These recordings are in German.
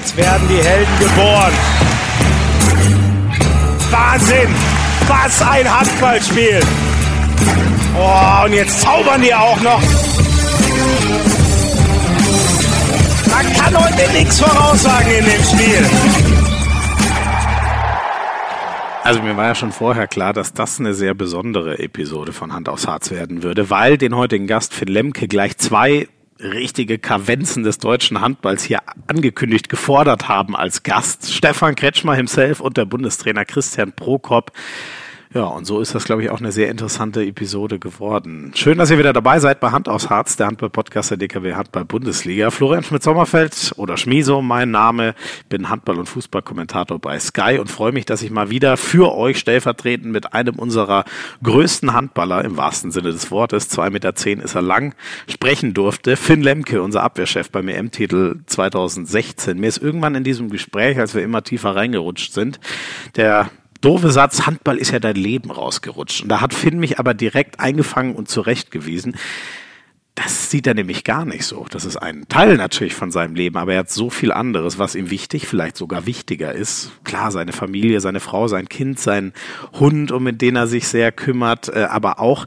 Jetzt werden die Helden geboren. Wahnsinn! Was ein Handballspiel! Oh, und jetzt zaubern die auch noch. Man kann heute nichts voraussagen in dem Spiel. Also mir war ja schon vorher klar, dass das eine sehr besondere Episode von Hand aufs Harz werden würde, weil den heutigen Gast Finn Lemke gleich zwei richtige Kavenzen des deutschen Handballs hier angekündigt, gefordert haben als Gast. Stefan Kretschmer himself und der Bundestrainer Christian Prokop. Ja, und so ist das, glaube ich, auch eine sehr interessante Episode geworden. Schön, dass ihr wieder dabei seid bei Hand aus Harz, der Handball-Podcast der DKW Handball-Bundesliga. Florian Schmidt-Sommerfeld oder Schmiso, mein Name. Bin Handball- und Fußballkommentator bei Sky und freue mich, dass ich mal wieder für euch stellvertretend mit einem unserer größten Handballer im wahrsten Sinne des Wortes, zwei Meter zehn ist er lang, sprechen durfte. Finn Lemke, unser Abwehrchef beim EM-Titel 2016. Mir ist irgendwann in diesem Gespräch, als wir immer tiefer reingerutscht sind, der doofe Satz, Handball ist ja dein Leben rausgerutscht. Und da hat Finn mich aber direkt eingefangen und zurechtgewiesen. Das sieht er nämlich gar nicht so. Das ist ein Teil natürlich von seinem Leben, aber er hat so viel anderes, was ihm wichtig, vielleicht sogar wichtiger ist. Klar, seine Familie, seine Frau, sein Kind, sein Hund, um den er sich sehr kümmert, äh, aber auch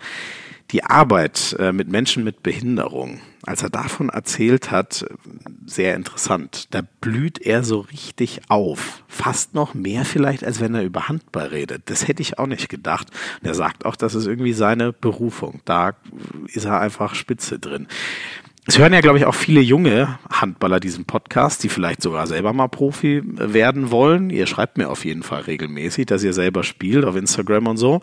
die Arbeit äh, mit Menschen mit Behinderung, als er davon erzählt hat, sehr interessant. Da blüht er so richtig auf. Fast noch mehr vielleicht, als wenn er über Handball redet. Das hätte ich auch nicht gedacht. Und er sagt auch, das ist irgendwie seine Berufung. Da ist er einfach spitze drin. Es hören ja, glaube ich, auch viele junge Handballer diesen Podcast, die vielleicht sogar selber mal Profi werden wollen. Ihr schreibt mir auf jeden Fall regelmäßig, dass ihr selber spielt auf Instagram und so.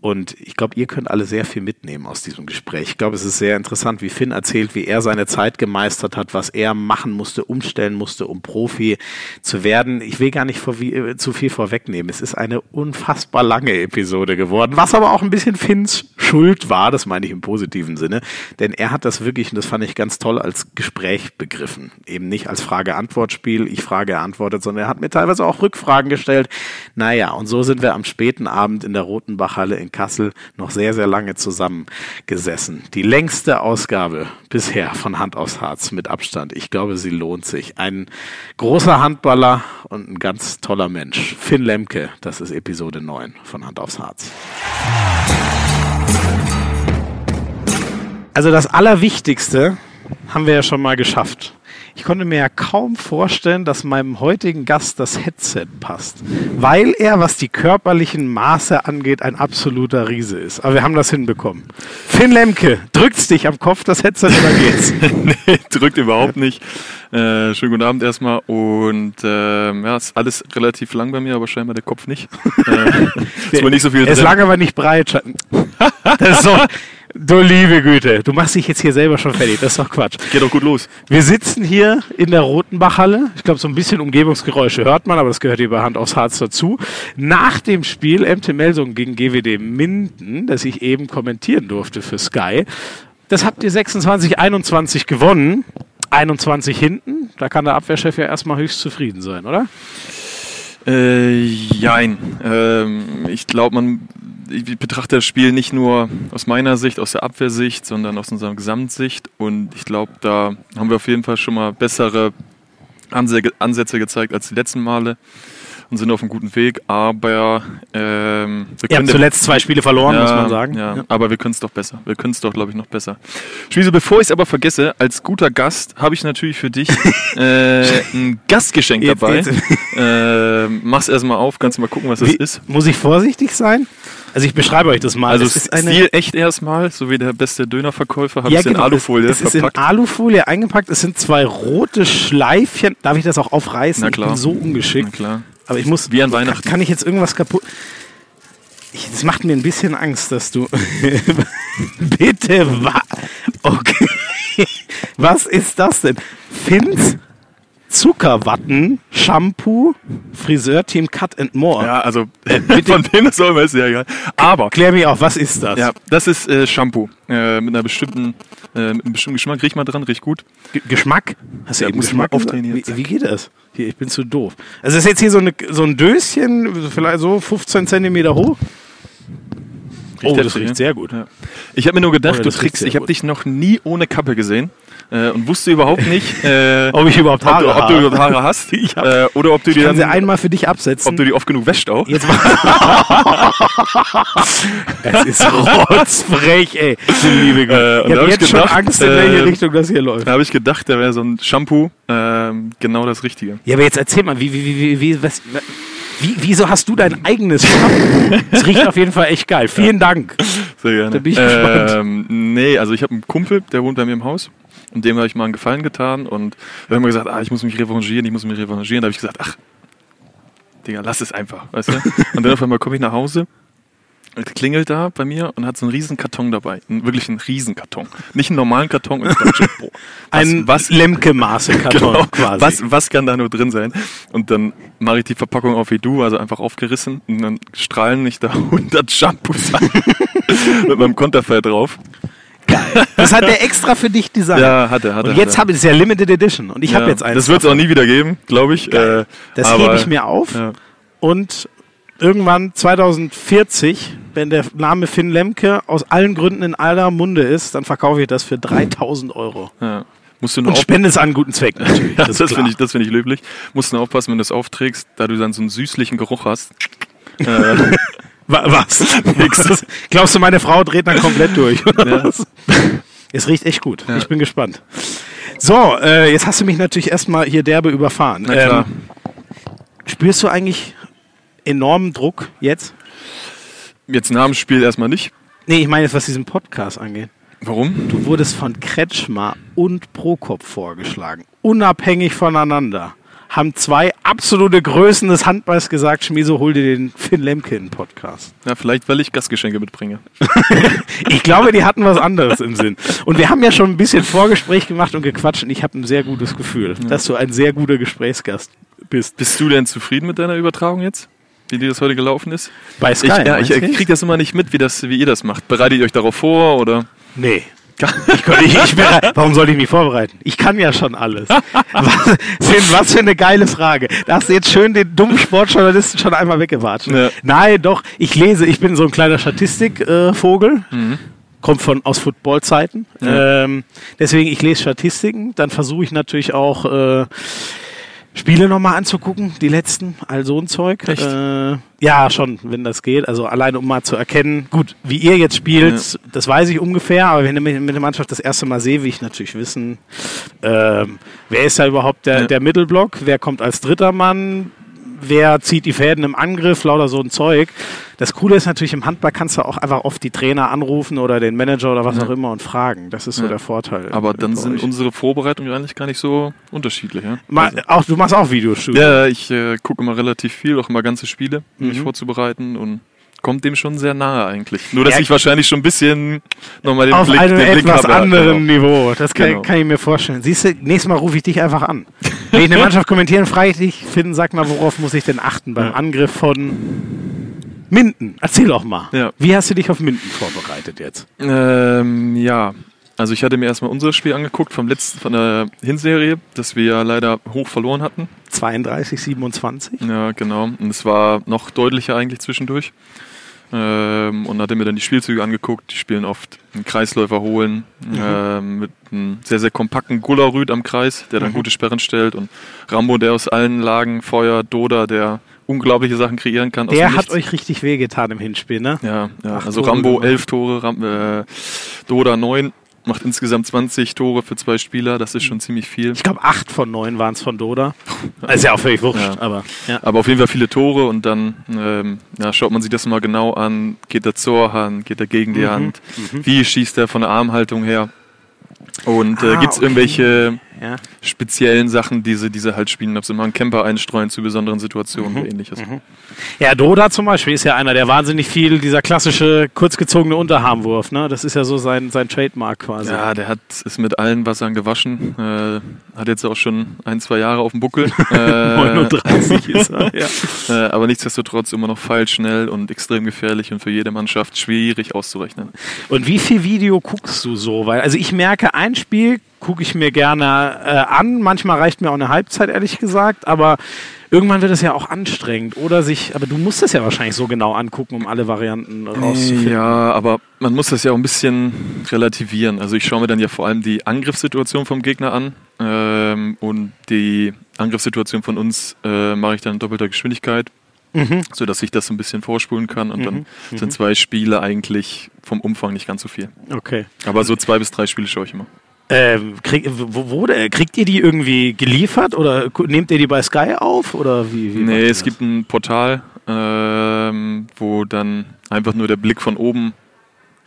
Und ich glaube, ihr könnt alle sehr viel mitnehmen aus diesem Gespräch. Ich glaube, es ist sehr interessant, wie Finn erzählt, wie er seine Zeit gemeistert hat, was er machen musste, umstellen musste, um Profi zu werden. Ich will gar nicht wie, äh, zu viel vorwegnehmen. Es ist eine unfassbar lange Episode geworden, was aber auch ein bisschen Finns Schuld war, das meine ich im positiven Sinne. Denn er hat das wirklich, und das fand ich ganz toll, als Gespräch begriffen. Eben nicht als Frage-Antwort-Spiel, ich frage, er antwortet, sondern er hat mir teilweise auch Rückfragen gestellt. Naja, und so sind wir am späten Abend in der Rotenbachhalle in Kassel noch sehr, sehr lange zusammengesessen. Die längste Ausgabe bisher von Hand aufs Harz mit Abstand. Ich glaube, sie lohnt sich. Ein großer Handballer und ein ganz toller Mensch. Finn Lemke, das ist Episode 9 von Hand aufs Harz. Also das Allerwichtigste haben wir ja schon mal geschafft. Ich konnte mir ja kaum vorstellen, dass meinem heutigen Gast das Headset passt, weil er, was die körperlichen Maße angeht, ein absoluter Riese ist. Aber wir haben das hinbekommen. Finn Lemke, drückt's dich am Kopf das Headset oder geht's? nee, drückt überhaupt nicht. Äh, schönen guten Abend erstmal und äh, ja, ist alles relativ lang bei mir, aber scheinbar der Kopf nicht. äh, ist wohl nicht so viel Er ist lang, aber nicht breit. Das ist so, du liebe Güte, du machst dich jetzt hier selber schon fertig. Das ist doch Quatsch. Geht doch gut los. Wir sitzen hier in der Rotenbachhalle. Ich glaube, so ein bisschen Umgebungsgeräusche hört man, aber das gehört hier bei Hand aufs Harz dazu. Nach dem Spiel MT Melsung gegen GWD Minden, das ich eben kommentieren durfte für Sky. Das habt ihr 26, 21 gewonnen. 21 hinten. Da kann der Abwehrchef ja erstmal höchst zufrieden sein, oder? Äh, jein. Ähm, ich glaube, man ich betrachte das Spiel nicht nur aus meiner Sicht, aus der Abwehrsicht, sondern aus unserer Gesamtsicht. Und ich glaube, da haben wir auf jeden Fall schon mal bessere Ansätze gezeigt als die letzten Male und sind auf einem guten Weg. Aber ähm, wir habt zuletzt zwei Spiele verloren, muss man sagen. Ja, aber wir können es doch besser. Wir können es doch, glaube ich, noch besser. Schmiese, bevor ich es aber vergesse, als guter Gast habe ich natürlich für dich äh, ein Gastgeschenk Jetzt dabei. geht's. äh, mach's erstmal auf, kannst du mal gucken, was das Wie, ist. Muss ich vorsichtig sein? Also ich beschreibe euch das mal. Also es ist eine, Stil echt erstmal, so wie der beste Dönerverkäufer, habe ja, ich in genau, Alufolie es, es ist verpackt. in Alufolie eingepackt. Es sind zwei rote Schleifchen. Darf ich das auch aufreißen? Na klar. Ich bin so ungeschickt. Na klar. Aber ich muss. Wie an Weihnachten. Kann ich jetzt irgendwas kaputt. Ich, das macht mir ein bisschen Angst, dass du. Bitte, wa Okay. Was ist das denn? Finns Zuckerwatten, Shampoo, Friseurteam Cut and More. Ja, also von wem das auch immer ist ja egal. Aber Klär mich auf, was ist das? ja, das ist äh, Shampoo äh, mit einer bestimmten, äh, mit einem bestimmten Geschmack. Riech mal dran, riecht gut. G Geschmack? Hast du Ja, eben Geschmack auftrainieren. Wie, wie geht das? Hier, ich bin zu doof. Also ist jetzt hier so, eine, so ein Döschen, vielleicht so 15 Zentimeter hoch. oh, das riecht ne? sehr gut. Ja. Ich habe mir nur Oh gedacht, ja, du riecht kriegst, sehr ich habe dich noch nie ohne Kappe gesehen. Äh, und wusste überhaupt nicht, äh, Ob ich überhaupt ob, Haare du, ob du überhaupt Haare hast Ich hab- äh, oder ob du die kann sie dann, einmal für dich absetzen. ob du die oft genug wäscht auch. Jetzt Es ist rotzfrech, ey. Liebe. Äh, und ich habe ich jetzt schon gedacht, Angst, in welche äh, Richtung das hier läuft. Da habe ich gedacht, da wäre so ein Shampoo ähm, genau das Richtige. Ja, aber jetzt erzähl mal, wie, wie, wie, wie, wie, was, wie, wieso hast du dein eigenes Shampoo? Es riecht auf jeden Fall echt geil. Vielen Dank. Sehr gerne. Da bin ich gespannt. ähm, Nee, also ich habe einen Kumpel, der wohnt bei mir im Haus. Und dem habe ich mal einen Gefallen getan. Und wir haben gesagt, ah, ich muss mich revanchieren, ich muss mich revanchieren. Da habe ich gesagt, ach, Digga, lass es einfach, weißt du? Und dann auf einmal komme ich nach Hause, und klingelt da bei mir und hat so einen riesen Karton dabei. Einen, wirklich einen riesen Karton. Nicht einen normalen Karton. Dachte, boah, was, Ein was, Lemke-Maße-Karton genau, quasi. was, was kann da nur drin sein? Und dann mache ich die Verpackung auf wie du, also einfach aufgerissen. Und dann strahlen mich da 100 Shampoos an. mit meinem Konterfei drauf. Das hat er extra für dich designt. Ja, hat er, hat er. Und jetzt habe ich es ja Limited Edition. Und ich habe Ja, jetzt eins. Das wird es auch nie wieder geben, glaube ich. Äh, Das hebe ich mir auf. Ja. Und irgendwann 2040, wenn der Name Finn Lemke aus allen Gründen in aller Munde ist, dann verkaufe ich das für 3000 Euro. Ja. Musst du nur Und spende es an guten Zweck natürlich. das klar. finde ich, das finde ich löblich. Musst du nur aufpassen, wenn du es aufträgst, da du dann so einen süßlichen Geruch hast. äh, Was? Nix. Glaubst du, meine Frau dreht dann komplett durch? Ja. Es riecht echt gut. Ja. Ich bin gespannt. So, äh, jetzt hast du mich natürlich erstmal hier derbe überfahren. Ähm, spürst du eigentlich enormen Druck jetzt? Jetzt nach dem Spiel erstmal nicht. Nee, ich meine jetzt, was diesen Podcast angeht. Warum? Du wurdest von Kretschmer und Prokop vorgeschlagen. Unabhängig voneinander. Haben zwei absolute Größen des Handballs gesagt, Schmieso, hol dir den Finn Lemke in den Podcast. Ja, vielleicht, weil ich Gastgeschenke mitbringe. Ich glaube, die hatten was anderes im Sinn. Und wir haben ja schon ein bisschen Vorgespräch gemacht und gequatscht und ich habe ein sehr gutes Gefühl, dass du ein sehr guter Gesprächsgast bist. Bist du denn zufrieden mit deiner Übertragung jetzt? Wie dir das heute gelaufen ist? Bei Ich, ja, ich kriege das immer nicht mit, wie, das, wie ihr das macht. Bereitet ihr euch darauf vor oder? Nee. Ich, könnte- ich, ich warum sollte ich mich vorbereiten? Ich kann ja schon alles. Was, Finn, was für eine geile Frage. Da hast du jetzt schön den dummen Sportjournalisten schon einmal weggewatscht. Ja. Nein, doch. Ich lese, ich bin so ein kleiner Statistikvogel. Äh, Vogel. Kommt von aus Footballzeiten. Ja. Ähm, deswegen, ich lese Statistiken. Dann versuche ich natürlich auch äh, Spiele nochmal anzugucken, die letzten, all so ein Zeug. Äh, ja, schon, wenn das geht. Also alleine um mal zu erkennen, gut, wie ihr jetzt spielt, das weiß ich ungefähr, aber wenn ich mit der Mannschaft das erste Mal sehe, will ich natürlich wissen, ähm, wer ist da überhaupt der, Ja. der Mittelblock, wer kommt als dritter Mann, wer zieht die Fäden im Angriff, lauter so ein Zeug. Das Coole ist natürlich, im Handball kannst du auch einfach oft die Trainer anrufen oder den Manager oder was Ja. auch immer und fragen. Das ist so Ja. der Vorteil. Aber dann sind euch. unsere Vorbereitungen eigentlich gar nicht so unterschiedlich. Ja? Ma, Also- auch, du machst auch Videostudios. Ja, ich äh, gucke immer relativ viel, auch immer ganze Spiele, um mich Mhm. vorzubereiten und kommt dem schon sehr nahe eigentlich. Nur, dass Ja. ich wahrscheinlich schon ein bisschen nochmal den auf Blick, einem den Blick etwas habe. anderen Genau. Niveau. Das kann, Genau. kann ich mir vorstellen. Siehst du, nächstes Mal rufe ich dich einfach an. Wenn ich eine Mannschaft kommentieren, frage ich dich, Finn, sag mal, worauf muss ich denn achten beim Ja. Angriff von Minden? Erzähl doch mal. Ja. Wie hast du dich auf Minden vorbereitet jetzt? Ähm, ja, also ich hatte mir erstmal unser Spiel angeguckt vom letzten, von der Hinserie, das wir ja leider hoch verloren hatten. 32, 27? Ja, genau. Und es war noch deutlicher eigentlich zwischendurch. Ähm, und hatte mir dann die Spielzüge angeguckt. Die spielen oft einen Kreisläufer holen ähm, mit einem sehr, sehr kompakten Gullerrüd am Kreis, der dann gute Sperren stellt. Und Rambo, der aus allen Lagen Feuer, Doda, der unglaubliche Sachen kreieren kann. Der hat euch richtig wehgetan im Hinspiel, ne? Ja, ja. Also Tore Rambo elf Tore, Ram äh, Doda neun, macht insgesamt 20 Tore für zwei Spieler. Das ist schon ziemlich viel. Ich glaube, acht von neun waren es von Doda. ist ja auch völlig wurscht, Ja. aber ja. Aber auf jeden Fall viele Tore und dann ähm, ja, schaut man sich das mal genau an. Geht er zur Hand, geht er gegen die Mhm, Hand? Wie schießt er von der Armhaltung her? Und äh, Ah, gibt es okay. irgendwelche ja. speziellen Sachen, die sie, die sie halt spielen? Ob sie mal einen Camper einstreuen zu besonderen Situationen Mhm. oder ähnliches. Ja, Doda zum Beispiel ist ja einer, der wahnsinnig viel, dieser klassische kurzgezogene Unterarmwurf, ne? Das ist ja so sein, sein Trademark quasi. Ja, der hat ist mit allen Wassern gewaschen. Äh, hat jetzt auch schon ein, zwei Jahre auf dem Buckel. Äh, 39 ist er. Ja. äh, aber nichtsdestotrotz immer noch feilschnell und extrem gefährlich und für jede Mannschaft schwierig auszurechnen. Und wie viel Video guckst du so? Weil, also ich merke, ein Spiel gucke ich mir gerne äh, an. Manchmal reicht mir auch eine Halbzeit, ehrlich gesagt. Aber irgendwann wird es ja auch anstrengend. Oder sich, aber du musst es ja wahrscheinlich so genau angucken, um alle Varianten rauszufinden. Ja, aber man muss das ja auch ein bisschen relativieren. Also ich schaue mir dann ja vor allem die Angriffssituation vom Gegner an. Ähm, und die Angriffssituation von uns äh, mache ich dann in doppelter Geschwindigkeit. Mhm. sodass ich das so ein bisschen vorspulen kann und mhm. dann mhm. sind zwei Spiele eigentlich vom Umfang nicht ganz so viel. Okay. Aber so zwei bis drei Spiele schaue ich immer. Ähm, krieg, wo, wo, kriegt ihr die irgendwie geliefert oder nehmt ihr die bei Sky auf? Oder wie, wie nee, es gibt ein Portal, ähm, wo dann einfach nur der Blick von oben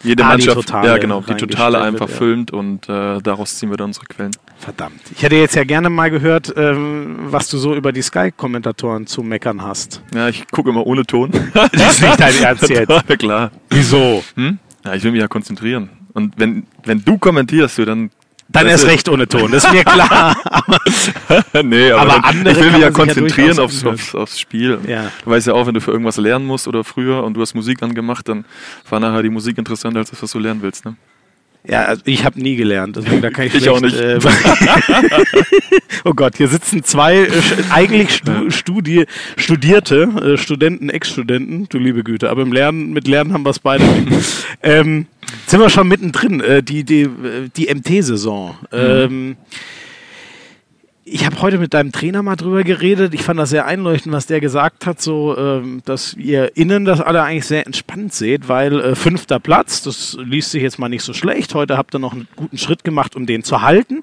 jede ah, Mannschaft, die Totale ja genau, die Totale einfach wird, filmt und äh, daraus ziehen wir dann unsere Quellen. Verdammt. Ich hätte jetzt ja gerne mal gehört, ähm, was du so über die Sky-Kommentatoren zu meckern hast. Ja, ich gucke immer ohne Ton. das ist nicht dein Ernst jetzt. Ja, klar. Wieso? Hm? Ja, ich will mich ja konzentrieren. Und wenn, wenn du kommentierst, du, dann dann erst recht ohne Ton, das ist mir klar. nee, aber, aber andere ich will mich ja konzentrieren ja aufs, aufs, aufs, Spiel. Ja. Du weißt ja auch, wenn du für irgendwas lernen musst oder früher und du hast Musik angemacht, dann war nachher die Musik interessanter als das, was du lernen willst. Ne? Ja, also ich habe nie gelernt, deswegen da kann ich, ich auch nicht. Äh, oh Gott, hier sitzen zwei äh, eigentlich Stu Studi Studierte, äh, Studenten, Ex-Studenten, du liebe Güte, aber im Lernen, mit Lernen haben wir es beide ähm, sind wir schon mittendrin, äh, die, die, äh, die MT-Saison. Mhm. Ähm, ich habe heute mit deinem Trainer mal drüber geredet. Ich fand das sehr einleuchtend, was der gesagt hat, so, ähm, dass ihr innen das alle eigentlich sehr entspannt seht, weil äh, fünfter Platz, das liest sich jetzt mal nicht so schlecht. Heute habt ihr noch einen guten Schritt gemacht, um den zu halten.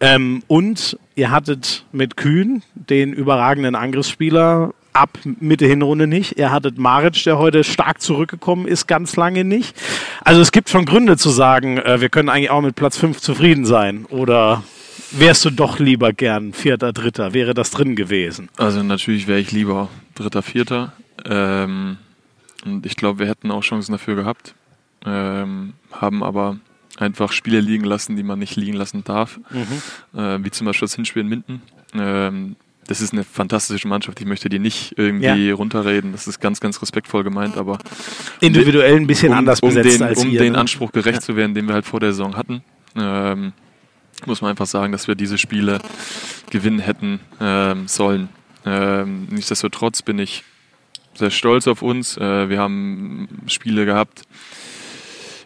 Ähm, und ihr hattet mit Kühn den überragenden Angriffsspieler ab Mitte Hinrunde nicht. Ihr hattet Maric, der heute stark zurückgekommen ist, ganz lange nicht. Also es gibt schon Gründe zu sagen, äh, wir können eigentlich auch mit Platz 5 zufrieden sein. Oder wärst du doch lieber gern Vierter, Dritter? Wäre das drin gewesen? Also natürlich wäre ich lieber Dritter, Vierter. Ähm, und ich glaube, wir hätten auch Chancen dafür gehabt. Ähm, haben aber einfach Spiele liegen lassen, die man nicht liegen lassen darf. Mhm. Äh, wie zum Beispiel das Hinspiel in Minden. Ähm, das ist eine fantastische Mannschaft. Ich möchte die nicht irgendwie ja. runterreden. Das ist ganz, ganz respektvoll gemeint, aber individuell ein bisschen um, anders besetzt um den, als Um ihr, den ne? Anspruch gerecht ja. zu werden, den wir halt vor der Saison hatten, ähm, muss man einfach sagen, dass wir diese Spiele gewinnen hätten ähm, sollen. Ähm, nichtsdestotrotz bin ich sehr stolz auf uns. Äh, wir haben Spiele gehabt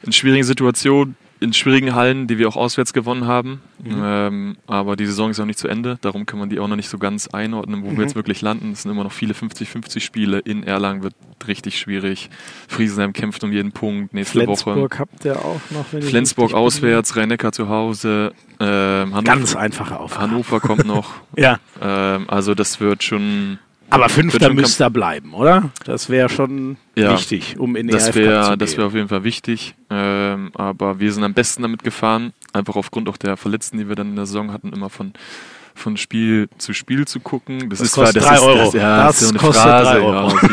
in schwierigen Situationen, in schwierigen Hallen, die wir auch auswärts gewonnen haben. Mhm. Ähm, aber die Saison ist auch nicht zu Ende, darum kann man die auch noch nicht so ganz einordnen, wo mhm. wir jetzt wirklich landen. Es sind immer noch viele 50-50 Spiele. In Erlangen wird richtig schwierig. Friesenheim kämpft um jeden Punkt. Nächste Flensburg Woche. habt ihr auch noch. Flensburg auswärts, Rhein-Neckar zu Hause. Ähm, Hannover, ganz einfache Aufgabe. Hannover kommt noch. ja. Ähm, also das wird schon aber Fünfter müsste er bleiben, oder? Das wäre schon ja, wichtig, um in die das wär, zu gehen. Das wäre auf jeden Fall wichtig. Ähm, aber wir sind am besten damit gefahren, einfach aufgrund auch der Verletzten, die wir dann in der Saison hatten, immer von von Spiel zu Spiel zu gucken. Das, das ist kostet zwar, das drei Euro. Das, ja, das, das ist so kostet Phrase. drei Euro. Ja,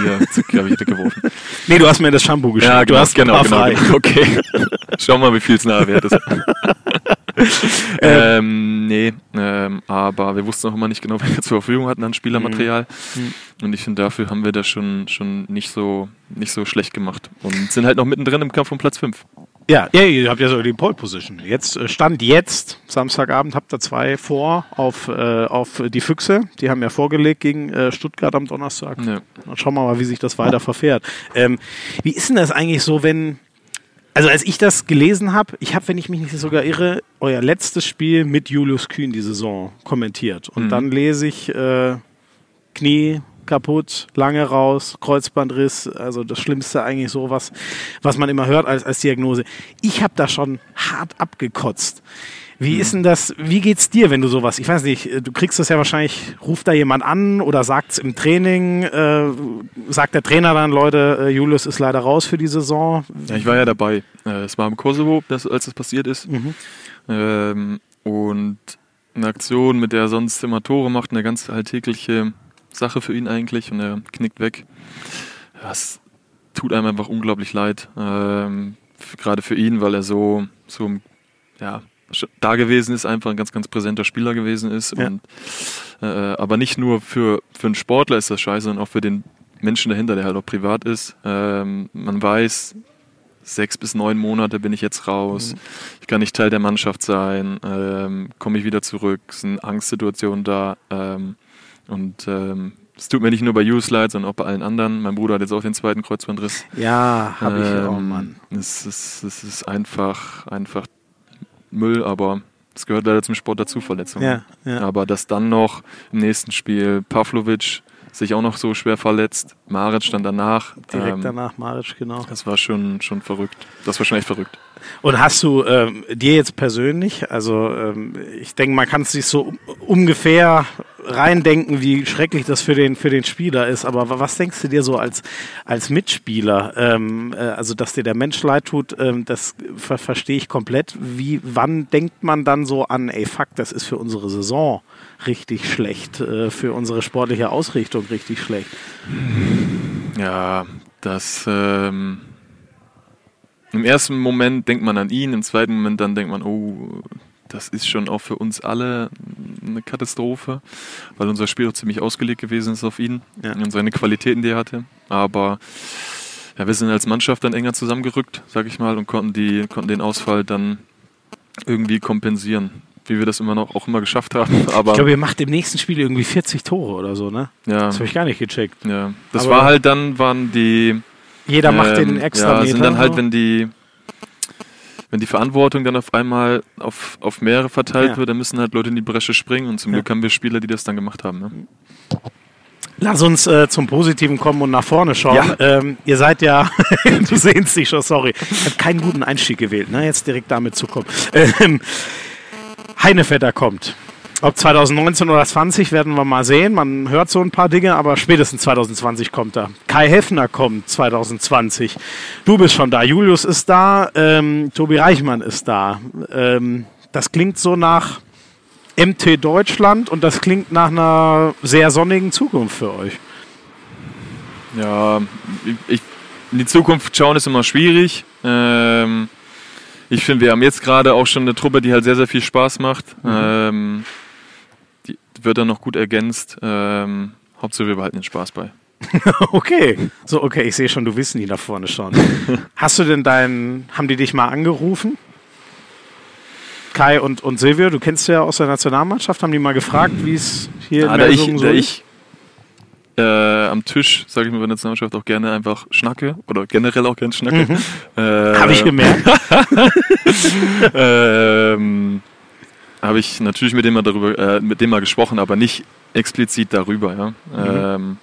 hier, habe ich weggeworfen. Nee, du hast mir das Shampoo geschenkt. Ja, genau, du hast genau, genau, genau. Okay. Schau mal, wie viel es nachher wert ist. ähm, nee, ähm, aber wir wussten auch immer nicht genau, wer wir zur Verfügung hatten an Spielermaterial. Mhm. Und ich finde, dafür haben wir das schon, schon nicht, so, nicht so schlecht gemacht. Und sind halt noch mittendrin im Kampf um Platz 5. Ja, ja, ihr habt ja so die Pole Position. Jetzt äh, stand jetzt, Samstagabend, habt ihr zwei vor auf, äh, auf die Füchse. Die haben ja vorgelegt gegen äh, Stuttgart am Donnerstag. Ja. Dann schauen wir mal, wie sich das weiter verfährt. Ähm, wie ist denn das eigentlich so, wenn, also als ich das gelesen habe, ich habe, wenn ich mich nicht sogar irre, euer letztes Spiel mit Julius Kühn die Saison kommentiert. Und mhm. dann lese ich äh, Knie kaputt, lange raus, Kreuzbandriss, also das Schlimmste eigentlich so was, was man immer hört als, als Diagnose. Ich habe da schon hart abgekotzt. Wie ist denn das, wie geht's dir, wenn du sowas, ich weiß nicht, du kriegst das ja wahrscheinlich, ruft da jemand an oder sagt's im Training, äh, sagt der Trainer dann, Leute, äh, Julius ist leider raus für die Saison? Ja, ich war ja dabei. Äh, es war im Kosovo, als das passiert ist. Mhm. Ähm, und eine Aktion, mit der er sonst immer Tore macht, eine ganz alltägliche Sache für ihn eigentlich und er knickt weg. Das tut einem einfach unglaublich leid. Ähm, Gerade für ihn, weil er so, so ja, da gewesen ist, einfach ein ganz, ganz präsenter Spieler gewesen ist. Ja. Und, äh, aber nicht nur für, für einen Sportler ist das scheiße, sondern auch für den Menschen dahinter, der halt auch privat ist. Ähm, man weiß, sechs bis neun Monate bin ich jetzt raus. Mhm. Ich kann nicht Teil der Mannschaft sein. Ähm, Komme ich wieder zurück? Es sind Angstsituationen da. Ähm, und ähm, es tut mir nicht nur bei U-Slide, sondern auch bei allen anderen. Mein Bruder hat jetzt auch den zweiten Kreuzbandriss. Ja, habe ich auch, ähm, Mann. Es ist, es ist einfach, einfach Müll, aber es gehört leider zum Sport dazu, Verletzungen. Ja, ja. Aber dass dann noch im nächsten Spiel Pavlovic sich auch noch so schwer verletzt, Maric dann danach. Direkt ähm, danach Maric, genau. Das war schon, schon verrückt. Das war schon echt verrückt. Und hast du ähm, dir jetzt persönlich, also ähm, ich denke, man kann es sich so ungefähr reindenken, wie schrecklich das für den, für den Spieler ist. Aber was denkst du dir so als, als Mitspieler? Ähm, äh, also, dass dir der Mensch leid tut, ähm, das ver verstehe ich komplett. Wie, wann denkt man dann so an, ey, fuck, das ist für unsere Saison richtig schlecht, äh, für unsere sportliche Ausrichtung richtig schlecht? Ja, das. Ähm im ersten Moment denkt man an ihn, im zweiten Moment dann denkt man, oh, das ist schon auch für uns alle eine Katastrophe, weil unser Spiel auch ziemlich ausgelegt gewesen ist auf ihn ja. und seine Qualitäten, die er hatte. Aber ja, wir sind als Mannschaft dann enger zusammengerückt, sag ich mal, und konnten, die, konnten den Ausfall dann irgendwie kompensieren. Wie wir das immer noch auch immer geschafft haben. Aber ich glaube, ihr macht im nächsten Spiel irgendwie 40 Tore oder so, ne? Ja. Das habe ich gar nicht gecheckt. Ja. Das Aber war halt dann, waren die. Jeder ähm, macht den extra ja, Meter. sind dann halt, wenn die wenn die Verantwortung dann auf einmal auf, auf mehrere verteilt ja. wird, dann müssen halt Leute in die Bresche springen und zum ja. Glück haben wir Spieler, die das dann gemacht haben. Ne? Lass uns äh, zum Positiven kommen und nach vorne schauen. Ja. Ähm, ihr seid ja, du sehnst dich schon, sorry. Ich habe keinen guten Einstieg gewählt, ne? jetzt direkt damit zu kommen. Ähm, Heinevetter kommt. Ob 2019 oder 20 werden wir mal sehen. Man hört so ein paar Dinge, aber spätestens 2020 kommt er. Kai Heffner kommt 2020. Du bist schon da. Julius ist da. Ähm, Tobi Reichmann ist da. Ähm, das klingt so nach MT Deutschland und das klingt nach einer sehr sonnigen Zukunft für euch. Ja, ich, in die Zukunft schauen ist immer schwierig. Ähm, ich finde, wir haben jetzt gerade auch schon eine Truppe, die halt sehr, sehr viel Spaß macht. Mhm. Ähm, wird dann noch gut ergänzt. Ähm, Hauptsache wir behalten den Spaß bei. okay. So, okay, ich sehe schon, du willst nie nach vorne schauen. Hast du denn deinen, haben die dich mal angerufen? Kai und, und Silvio, du kennst ja aus der Nationalmannschaft, haben die mal gefragt, wie es hier ja, in der ich, so da ich äh, am Tisch, sage ich mal bei der Nationalmannschaft, auch gerne einfach schnacke oder generell auch gerne schnacke. Mhm. Äh, Habe ich gemerkt. ähm, habe ich natürlich mit dem mal darüber, äh, mit dem mal gesprochen, aber nicht explizit darüber, ja. Mhm. Ähm,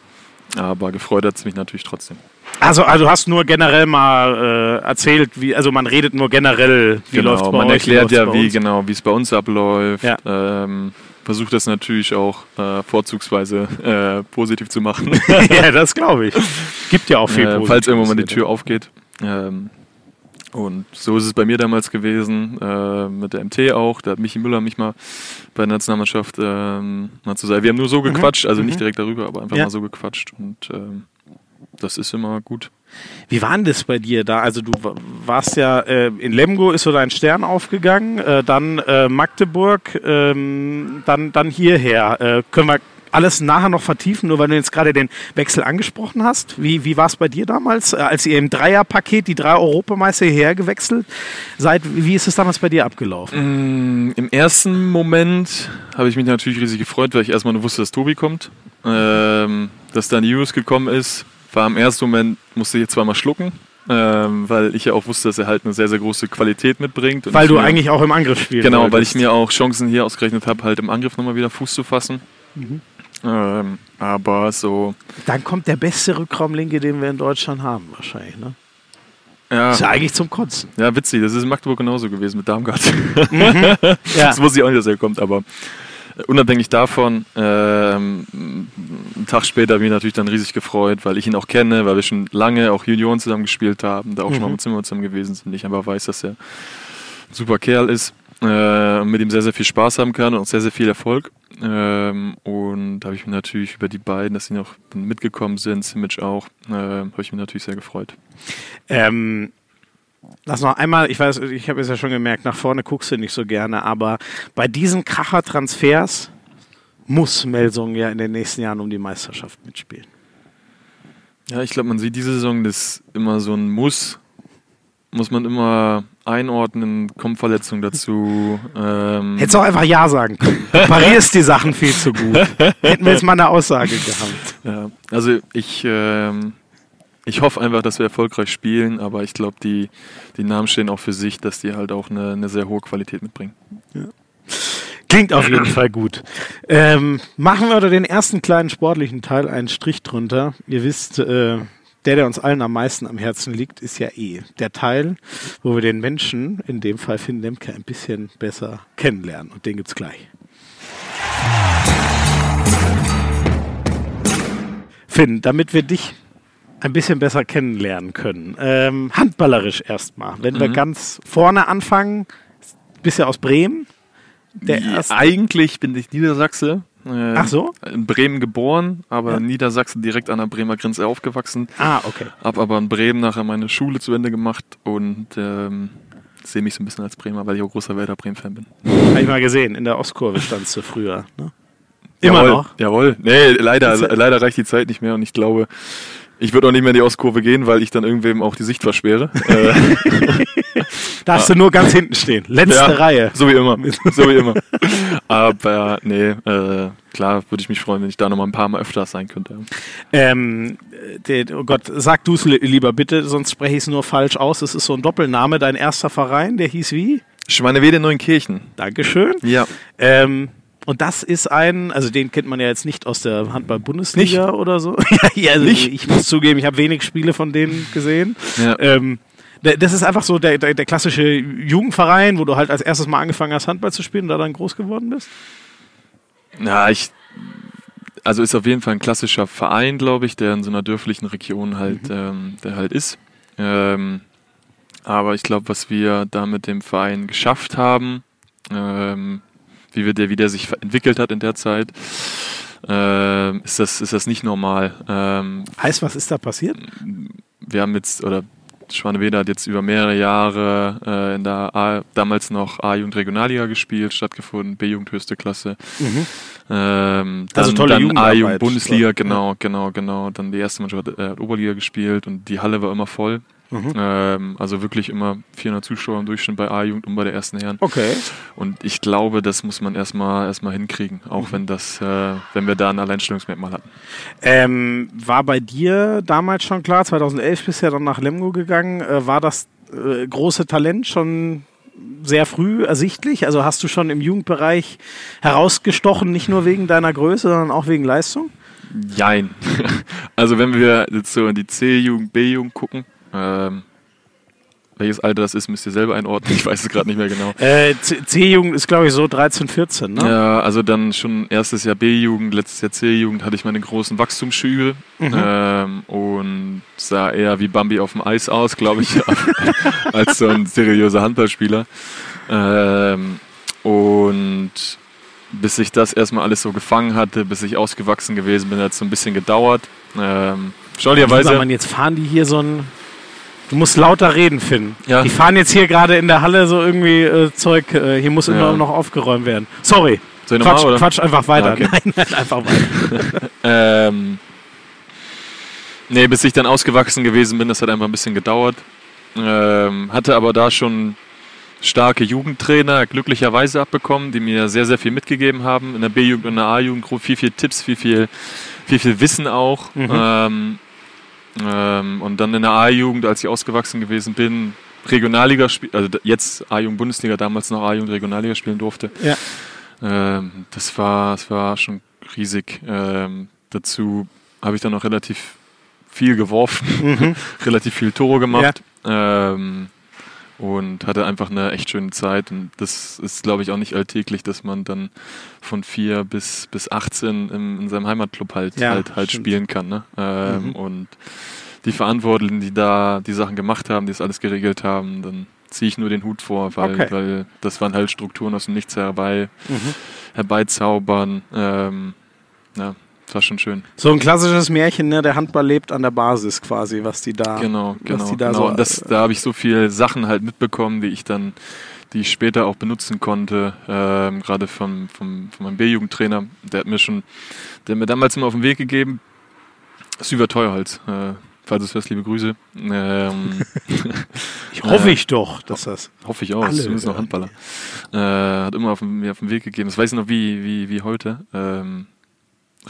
aber gefreut hat es mich natürlich trotzdem. Also, also du hast nur generell mal äh, erzählt, wie, also man redet nur generell, wie genau, läuft bei man euch, erklärt ja, wie genau, wie es bei uns abläuft. Ja. Ähm, versucht das natürlich auch äh, vorzugsweise äh, positiv zu machen. ja, das glaube ich. Gibt ja auch viel äh, Falls irgendwann mal die Tür aufgeht. Ähm, und so ist es bei mir damals gewesen, äh, mit der MT auch. Da hat Michi Müller mich mal bei der Nationalmannschaft ähm, mal zu sagen. Wir haben nur so mhm. gequatscht, also nicht mhm. direkt darüber, aber einfach ja. mal so gequatscht. Und ähm, das ist immer gut. Wie war denn das bei dir da? Also du warst ja äh, in Lemgo ist so dein Stern aufgegangen, äh, dann äh, Magdeburg, ähm, dann, dann hierher. Äh, können wir alles nachher noch vertiefen, nur weil du jetzt gerade den Wechsel angesprochen hast. Wie, wie war es bei dir damals, äh, als ihr im Dreierpaket die drei Europameister hierher gewechselt seid? Wie ist es damals bei dir abgelaufen? Mm, Im ersten Moment habe ich mich natürlich riesig gefreut, weil ich erstmal nur wusste, dass Tobi kommt. Ähm, dass dann News gekommen ist, war im ersten Moment, musste ich zweimal schlucken. Ähm, weil ich ja auch wusste, dass er halt eine sehr, sehr große Qualität mitbringt. weil du eigentlich auch im Angriff spielst. Genau, wolltest. weil ich mir auch Chancen hier ausgerechnet habe, halt im Angriff nochmal wieder Fuß zu fassen. Mhm. Ähm, aber so. Dann kommt der beste Rückraumlinke, den wir in Deutschland haben, wahrscheinlich, ne? Ja. Ist ja eigentlich zum Kotzen. Ja, witzig. Das ist in Magdeburg genauso gewesen mit Darmgard. Mhm. ja. Das wusste ich auch nicht, dass er kommt, aber äh, unabhängig davon, ähm, einen Tag später habe ich mich natürlich dann riesig gefreut, weil ich ihn auch kenne, weil wir schon lange auch Junioren zusammen gespielt haben, da auch mhm. schon mal mit Zimmer zusammen gewesen sind. Ich einfach weiß, dass er ein super Kerl ist äh, mit ihm sehr, sehr viel Spaß haben kann und auch sehr, sehr viel Erfolg. Ähm, und da habe ich mich natürlich über die beiden, dass sie noch mitgekommen sind, Simic auch, äh, habe ich mich natürlich sehr gefreut. Ähm, Lass noch einmal, ich weiß, ich habe es ja schon gemerkt, nach vorne guckst du nicht so gerne, aber bei diesen Kracher-Transfers muss Melsung ja in den nächsten Jahren um die Meisterschaft mitspielen. Ja, ich glaube, man sieht diese Saison, das immer so ein Muss muss man immer einordnen, kommt Verletzung dazu. Ähm Hättest du auch einfach Ja sagen können. Du parierst die Sachen viel zu gut. Hätten wir jetzt mal eine Aussage gehabt. Ja, also ich, ähm, ich hoffe einfach, dass wir erfolgreich spielen, aber ich glaube, die, die Namen stehen auch für sich, dass die halt auch eine, eine sehr hohe Qualität mitbringen. Ja. Klingt auf jeden Fall gut. Ähm, machen wir unter den ersten kleinen sportlichen Teil einen Strich drunter. Ihr wisst, äh, der, der uns allen am meisten am Herzen liegt, ist ja eh der Teil, wo wir den Menschen, in dem Fall Finn Lemke, ein bisschen besser kennenlernen. Und den gibt's gleich. Finn, damit wir dich ein bisschen besser kennenlernen können. Ähm, handballerisch erstmal. Wenn mhm. wir ganz vorne anfangen, bist du aus Bremen? Der ja, eigentlich bin ich Niedersachse. Äh, Ach so? In Bremen geboren, aber ja. Niedersachsen direkt an der Bremer Grenze aufgewachsen. Ah, okay. Hab aber in Bremen nachher meine Schule zu Ende gemacht und ähm, sehe mich so ein bisschen als Bremer, weil ich auch großer Werder Bremen-Fan bin. Habe ich mal gesehen, in der Ostkurve standst du früher. Ne? Immer jawohl, noch? Jawohl. Nee, leider, leider reicht die Zeit nicht mehr und ich glaube, ich würde auch nicht mehr in die Ostkurve gehen, weil ich dann irgendwem auch die Sicht versperre. Äh, Darfst du nur ganz hinten stehen. Letzte ja, Reihe. So wie immer. So wie immer. Aber nee, äh, klar würde ich mich freuen, wenn ich da noch mal ein paar Mal öfter sein könnte. Ähm, oh Gott, sag du es lieber bitte, sonst spreche ich es nur falsch aus. Es ist so ein Doppelname. Dein erster Verein, der hieß wie? Schweinewede Neunkirchen. Dankeschön. Ja. Ähm, und das ist ein, also den kennt man ja jetzt nicht aus der Handball-Bundesliga oder so. ja, also nicht? ich muss zugeben, ich habe wenig Spiele von denen gesehen. Ja. Ähm, das ist einfach so der, der, der, klassische Jugendverein, wo du halt als erstes mal angefangen hast, Handball zu spielen und da dann groß geworden bist? Na, ich. Also ist auf jeden Fall ein klassischer Verein, glaube ich, der in so einer dörflichen Region halt, mhm. ähm, der halt ist. Ähm, aber ich glaube, was wir da mit dem Verein geschafft haben, ähm, wie, wir der, wie der sich entwickelt hat in der Zeit, äh, ist, das, ist das nicht normal. Ähm, heißt, was ist da passiert? Wir haben jetzt, oder Schwanewede hat jetzt über mehrere Jahre äh, in der A, damals noch A-Jugend Regionalliga gespielt, stattgefunden, B-Jugend höchste Klasse. Mhm. Ähm, also dann, also dann A-Jugend Bundesliga, genau, genau, genau. Dann die erste Mannschaft hat, äh, hat Oberliga gespielt und die Halle war immer voll. Mhm. Ähm, also wirklich immer 400 Zuschauer im Durchschnitt bei A-Jugend und bei der ersten Herren. Okay. Und ich glaube, das muss man erstmal erstmal hinkriegen, auch mhm. wenn das, äh, wenn wir da ein Alleinstellungsmerkmal hatten. Ähm, war bei dir damals schon klar, 2011 bist du ja dann nach Lemgo gegangen, äh, war das äh, große Talent schon sehr früh ersichtlich? Also hast du schon im Jugendbereich herausgestochen, nicht nur wegen deiner Größe, sondern auch wegen Leistung? Jein. Also wenn wir jetzt so in die C-Jugend, B-Jugend gucken, ähm, welches Alter das ist, müsst ihr selber einordnen. Ich weiß es gerade nicht mehr genau. Äh, C-Jugend ist, glaube ich, so 13, 14, ne? Ja, also dann schon erstes Jahr B-Jugend, letztes Jahr C-Jugend hatte ich meine großen Wachstumsschübe mhm. ähm, und sah eher wie Bambi auf dem Eis aus, glaube ich, als so ein seriöser Handballspieler. Ähm, und bis ich das erstmal alles so gefangen hatte, bis ich ausgewachsen gewesen bin, hat es so ein bisschen gedauert. Ähm, Schau dir Weise. Jetzt fahren die hier so ein Du musst lauter reden, Finn. Ja. Die fahren jetzt hier gerade in der Halle so irgendwie äh, Zeug. Äh, hier muss immer noch aufgeräumt werden. Sorry. Quatsch, normal, Quatsch, einfach weiter. Ja, okay. Nein, nein, einfach weiter. ähm, nee, bis ich dann ausgewachsen gewesen bin, das hat einfach ein bisschen gedauert. Ähm, hatte aber da schon starke Jugendtrainer glücklicherweise abbekommen, die mir sehr, sehr viel mitgegeben haben. In der B-Jugend und der A-Jugend viel, viel Tipps, viel, viel, viel, viel Wissen auch. Mhm. Ähm, ähm, und dann in der A-Jugend, als ich ausgewachsen gewesen bin, Regionalliga, also jetzt A-Jugend Bundesliga, damals noch A-Jugend Regionalliga spielen durfte. Ja. Ähm, das, war, das war schon riesig. Ähm, dazu habe ich dann noch relativ viel geworfen, mhm. relativ viel Tore gemacht. Ja. Ähm, und hatte einfach eine echt schöne Zeit. Und das ist, glaube ich, auch nicht alltäglich, dass man dann von 4 bis, bis 18 im, in seinem Heimatclub halt, ja, halt, halt spielen kann. Ne? Ähm, mhm. Und die Verantwortlichen, die da die Sachen gemacht haben, die das alles geregelt haben, dann ziehe ich nur den Hut vor, weil, okay. weil das waren halt Strukturen aus dem Nichts herbei, mhm. herbeizaubern. Ähm, ja, das war schon schön. So ein klassisches Märchen, ne? Der Handball lebt an der Basis quasi, was die da. Genau, genau. Da, genau. So, das, da habe ich so viele Sachen halt mitbekommen, die ich dann, die ich später auch benutzen konnte. Ähm, Gerade vom, vom, von meinem B-Jugendtrainer. Der hat mir schon, der hat mir damals immer auf den Weg gegeben, Süver Teuerholz. Äh, falls es hörst, liebe Grüße. Ähm, Ich hoffe ich doch, dass das. hoffe ich auch, Alle zumindest noch. Handballer. Äh, hat immer auf, den- mir auf den Weg gegeben. Das weiß ich noch wie, wie, wie heute. Ähm,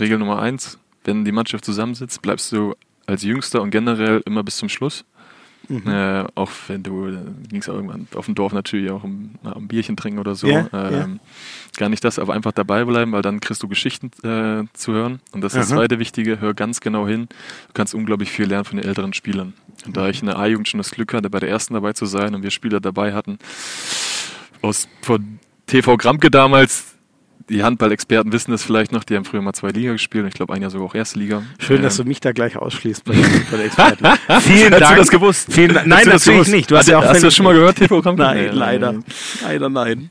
Regel Nummer eins, wenn die Mannschaft zusammensitzt, bleibst du als Jüngster und generell immer bis zum Schluss. Mhm. Äh, auch wenn du, ging es auch irgendwann auf dem Dorf natürlich auch um, na, um Bierchen trinken oder so. Ja, ähm, Gar nicht das, aber einfach dabei bleiben, weil dann kriegst du Geschichten äh, zu hören. Und das ist das zweite Wichtige, hör ganz genau hin. Du kannst unglaublich viel lernen von den älteren Spielern. Und da ich in der A-Jugend schon das Glück hatte, bei der ersten dabei zu sein und wir Spieler dabei hatten, aus von TV Gramke damals, die Handball-Experten wissen das vielleicht noch, die haben früher mal zwei Liga gespielt und ich glaube ein Jahr sogar auch erste Liga. Schön, dass du Ähm, mich da gleich ausschließt bei den, bei den Experten. Vielen Hast Dank. du das gewusst? Vielen. Nein, Hast das natürlich gewusst? nicht. Du hast Hast, ja auch hast du das schon mal gehört, Gramke? Nein, Nee, leider. Leider nein.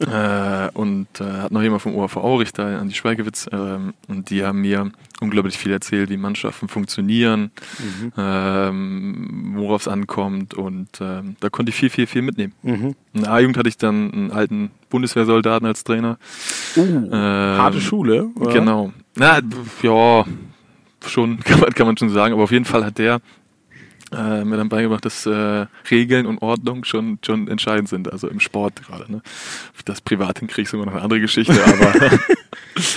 Äh, und äh, hat noch jemand vom ORV Aurich da an die Schweigewitz ähm, und die haben mir unglaublich viel erzählt, wie Mannschaften funktionieren, Mhm. ähm, worauf es ankommt und ähm, da konnte ich viel, viel, viel mitnehmen. Mhm. In der A-Jugend hatte ich dann einen alten Bundeswehrsoldaten als Trainer. Uh, Ähm, harte Schule. oder? Genau. Na, ja, schon, kann man, kann man schon sagen, aber auf jeden Fall hat der äh, mir dann beigebracht, dass äh, Regeln und Ordnung schon, schon entscheidend sind, also im Sport gerade. Ne? Das privat hinkriege, ist immer noch eine andere Geschichte, aber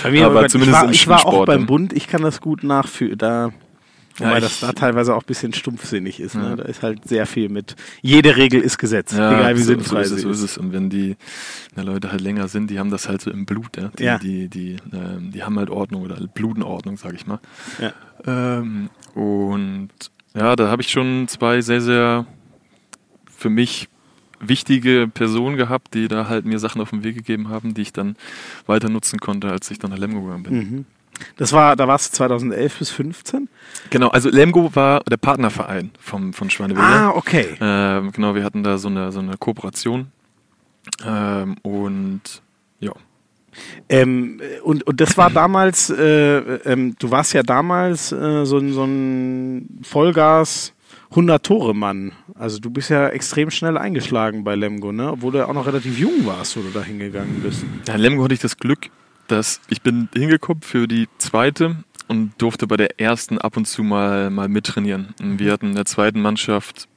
Bei mir Aber aber zumindest ich war, ich war auch Sport beim dann. Bund, ich kann das gut nachfühlen. Da, Ja, wobei das da teilweise auch ein bisschen stumpfsinnig ist. Ne? Ja. Da ist halt sehr viel mit. Jede Regel ist Gesetz, egal wie so, sinnfrei so ist es, sie so ist ist. es. Und wenn die na, Leute halt länger sind, die haben das halt so im Blut, ja. Die, Ja. die, die, ähm, die haben halt Ordnung oder Blutenordnung, sag ich mal. Ja. Ähm, und ja, da habe ich schon zwei sehr, sehr für mich wichtige Personen gehabt, die da halt mir Sachen auf den Weg gegeben haben, die ich dann weiter nutzen konnte, als ich dann nach Lemgo gegangen bin. Mhm. Das war, da warst du 2011 bis 15? Genau, also Lemgo war der Partnerverein vom, von Schweinewille. Ah, okay. Ähm, genau, wir hatten da so eine, so eine Kooperation. Ähm, und. Ähm, und, und das war damals, äh, ähm, du warst ja damals äh, so, ein- so ein Vollgas 100-Tore-Mann. Also du bist ja extrem schnell eingeschlagen bei Lemgo, ne? Obwohl du ja auch noch relativ jung warst, wo du da hingegangen bist. Ja, Lemgo hatte ich das Glück, dass ich bin hingekommen für die zweite und durfte bei der ersten ab und zu mal, mal mittrainieren. Und wir hatten in der zweiten Mannschaft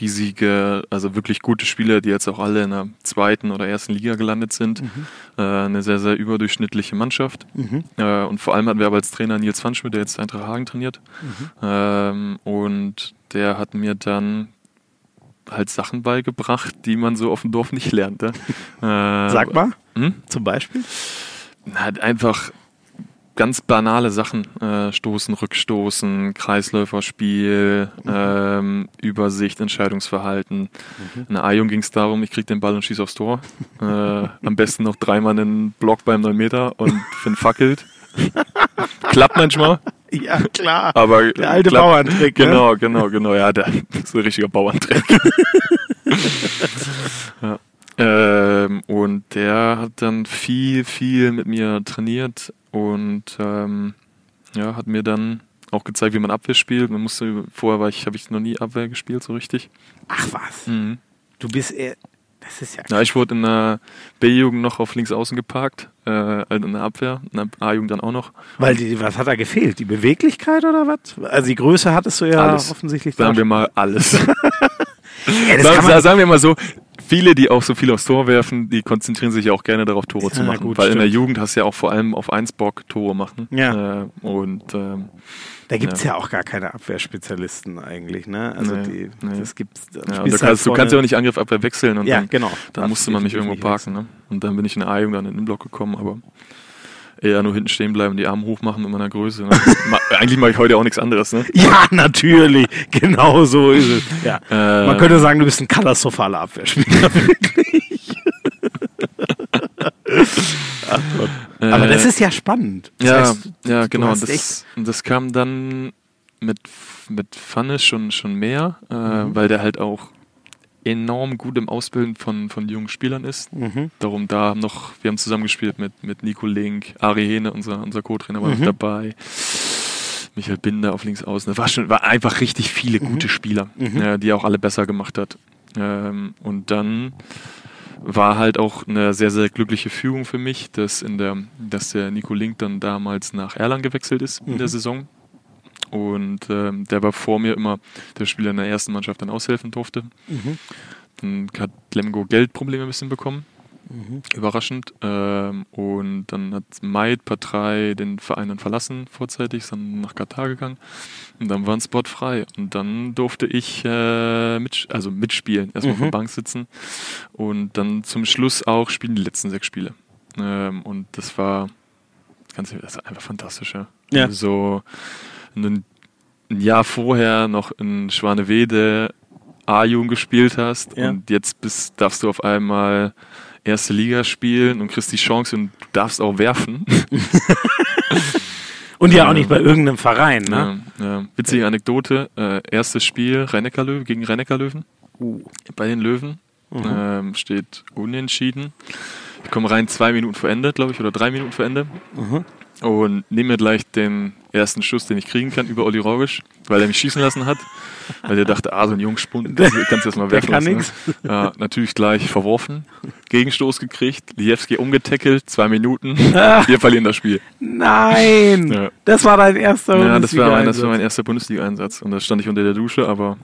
riesige, also wirklich gute Spieler, die jetzt auch alle in der zweiten oder ersten Liga gelandet sind. Äh, eine sehr, sehr überdurchschnittliche Mannschaft. Äh, und vor allem hatten wir aber als Trainer Nils Pfannschmidt, der jetzt Eintracht Hagen trainiert. Ähm, und der hat mir dann halt Sachen beigebracht, die man so auf dem Dorf nicht lernt. Ja? Äh, Sag mal, Hm? zum Beispiel. Halt einfach ganz banale Sachen. Äh, Stoßen, Rückstoßen, Kreisläuferspiel, ähm, Übersicht, Entscheidungsverhalten. In der A-Jung ging es darum, ich krieg den Ball und schieß aufs Tor. Äh, am besten noch dreimal einen Block beim 9 Meter und Finn fackelt. Klappt manchmal, Ja, klar. aber Der alte klappt. Bauerntrick, ne? Genau, genau, genau. Ja, der, so ein richtiger Bauerntrick. ja. Ähm, und der hat dann viel, viel mit mir trainiert und ähm, ja, hat mir dann auch gezeigt, wie man Abwehr spielt. Man musste, vorher war ich, habe ich noch nie Abwehr gespielt, so richtig. Ach was. Mhm. Du bist eher. Das ist ja. Ja, ich wurde in der B-Jugend noch auf links außen geparkt, äh, also in der Abwehr, in der A-Jugend dann auch noch. Weil die, was hat da gefehlt? Die Beweglichkeit oder was? Also die Größe hattest du ja Alles. offensichtlich Sagen wir mal alles. Ja, Sagen, sagen wir mal so, viele, die auch so viel aufs Tor werfen, die konzentrieren sich ja auch gerne darauf, Tore zu Ja, machen. gut, weil in der stimmt. Jugend hast du ja auch vor allem auf eins Bock Tore machen. Ja. Äh, und ähm, da gibt es ja. auch gar keine Abwehrspezialisten eigentlich, ne? Also Nee, die, nee. das gibt's. ja, spielst und du, halt kannst, du kannst ja auch nicht Angriff Abwehr wechseln und Ja, dann, genau. dann musste man mich irgendwo parken. Ne? Und dann bin ich in der A-Jugend dann in den Block gekommen, aber eher nur hinten stehen bleiben, die Arme hochmachen mit meiner Größe. Ne? Eigentlich mache ich heute auch nichts anderes. Ne? Ja, natürlich. Genau so ist es. Ja. Äh, Man könnte sagen, du bist ein katastrophaler Abwehrspieler. wirklich. Ach Gott. Aber Äh, das ist ja spannend. Das ja, heißt, ja, genau. das, das kam dann mit, mit Pfanne schon, schon mehr, äh, Mhm. weil der halt auch enorm gut im Ausbilden von, von jungen Spielern ist. Mhm. Darum da noch, wir haben zusammengespielt mit, mit Nico Link, Ari Hene, unser, unser Co-Trainer, war Mhm. noch dabei. Michael Binder auf links außen. Da war schon, war einfach richtig viele Mhm. gute Spieler, äh, die auch alle besser gemacht hat. Ähm, und dann war halt auch eine sehr, sehr glückliche Fügung für mich, dass, in der, dass der Nico Link dann damals nach Erlangen gewechselt ist in Mhm. der Saison. Und ähm, der war vor mir immer der Spieler in der ersten Mannschaft dann aushelfen durfte. Dann hat Lemgo Geldprobleme ein bisschen bekommen. Überraschend. Ähm, und dann hat Maid Partei den Verein dann verlassen vorzeitig, ist dann nach Katar gegangen. Und dann war ein Spot frei. Und dann durfte ich äh, mit, also mitspielen, erstmal auf der Bank sitzen. Und dann zum Schluss auch spielen die letzten sechs Spiele. Ähm, und das war ganz das war einfach fantastisch. Ja. Ja. So ein, ein Jahr vorher noch in Schwanewede A-Jugend gespielt hast Ja. und jetzt bist, darfst du auf einmal erste Liga spielen und kriegst die Chance und du darfst auch werfen. Und ja auch nicht bei irgendeinem Verein, ne? Ja, ja. Witzige Anekdote. Äh, erstes Spiel Rhein-Neckar Löwen gegen Rhein-Neckar Löwen. Bei den Löwen ähm, steht unentschieden. Ich komme rein zwei Minuten vor Ende, glaube ich, oder drei Minuten vor Ende. Und nehme mir gleich den ersten Schuss, den ich kriegen kann, über Olli Rogisch, weil er mich schießen lassen hat. Weil der dachte, ah, so ein Jungspund, kannst du das mal werfen kann lassen. Ne? Ja, natürlich gleich verworfen, Gegenstoß gekriegt, Liewski umgetackelt, zwei Minuten, wir verlieren das Spiel. Nein! Ja. Das war dein erster Ja, das war, mein, das war Bundesliga-Einsatz. mein erster Bundesliga-Einsatz. Und da stand ich unter der Dusche, aber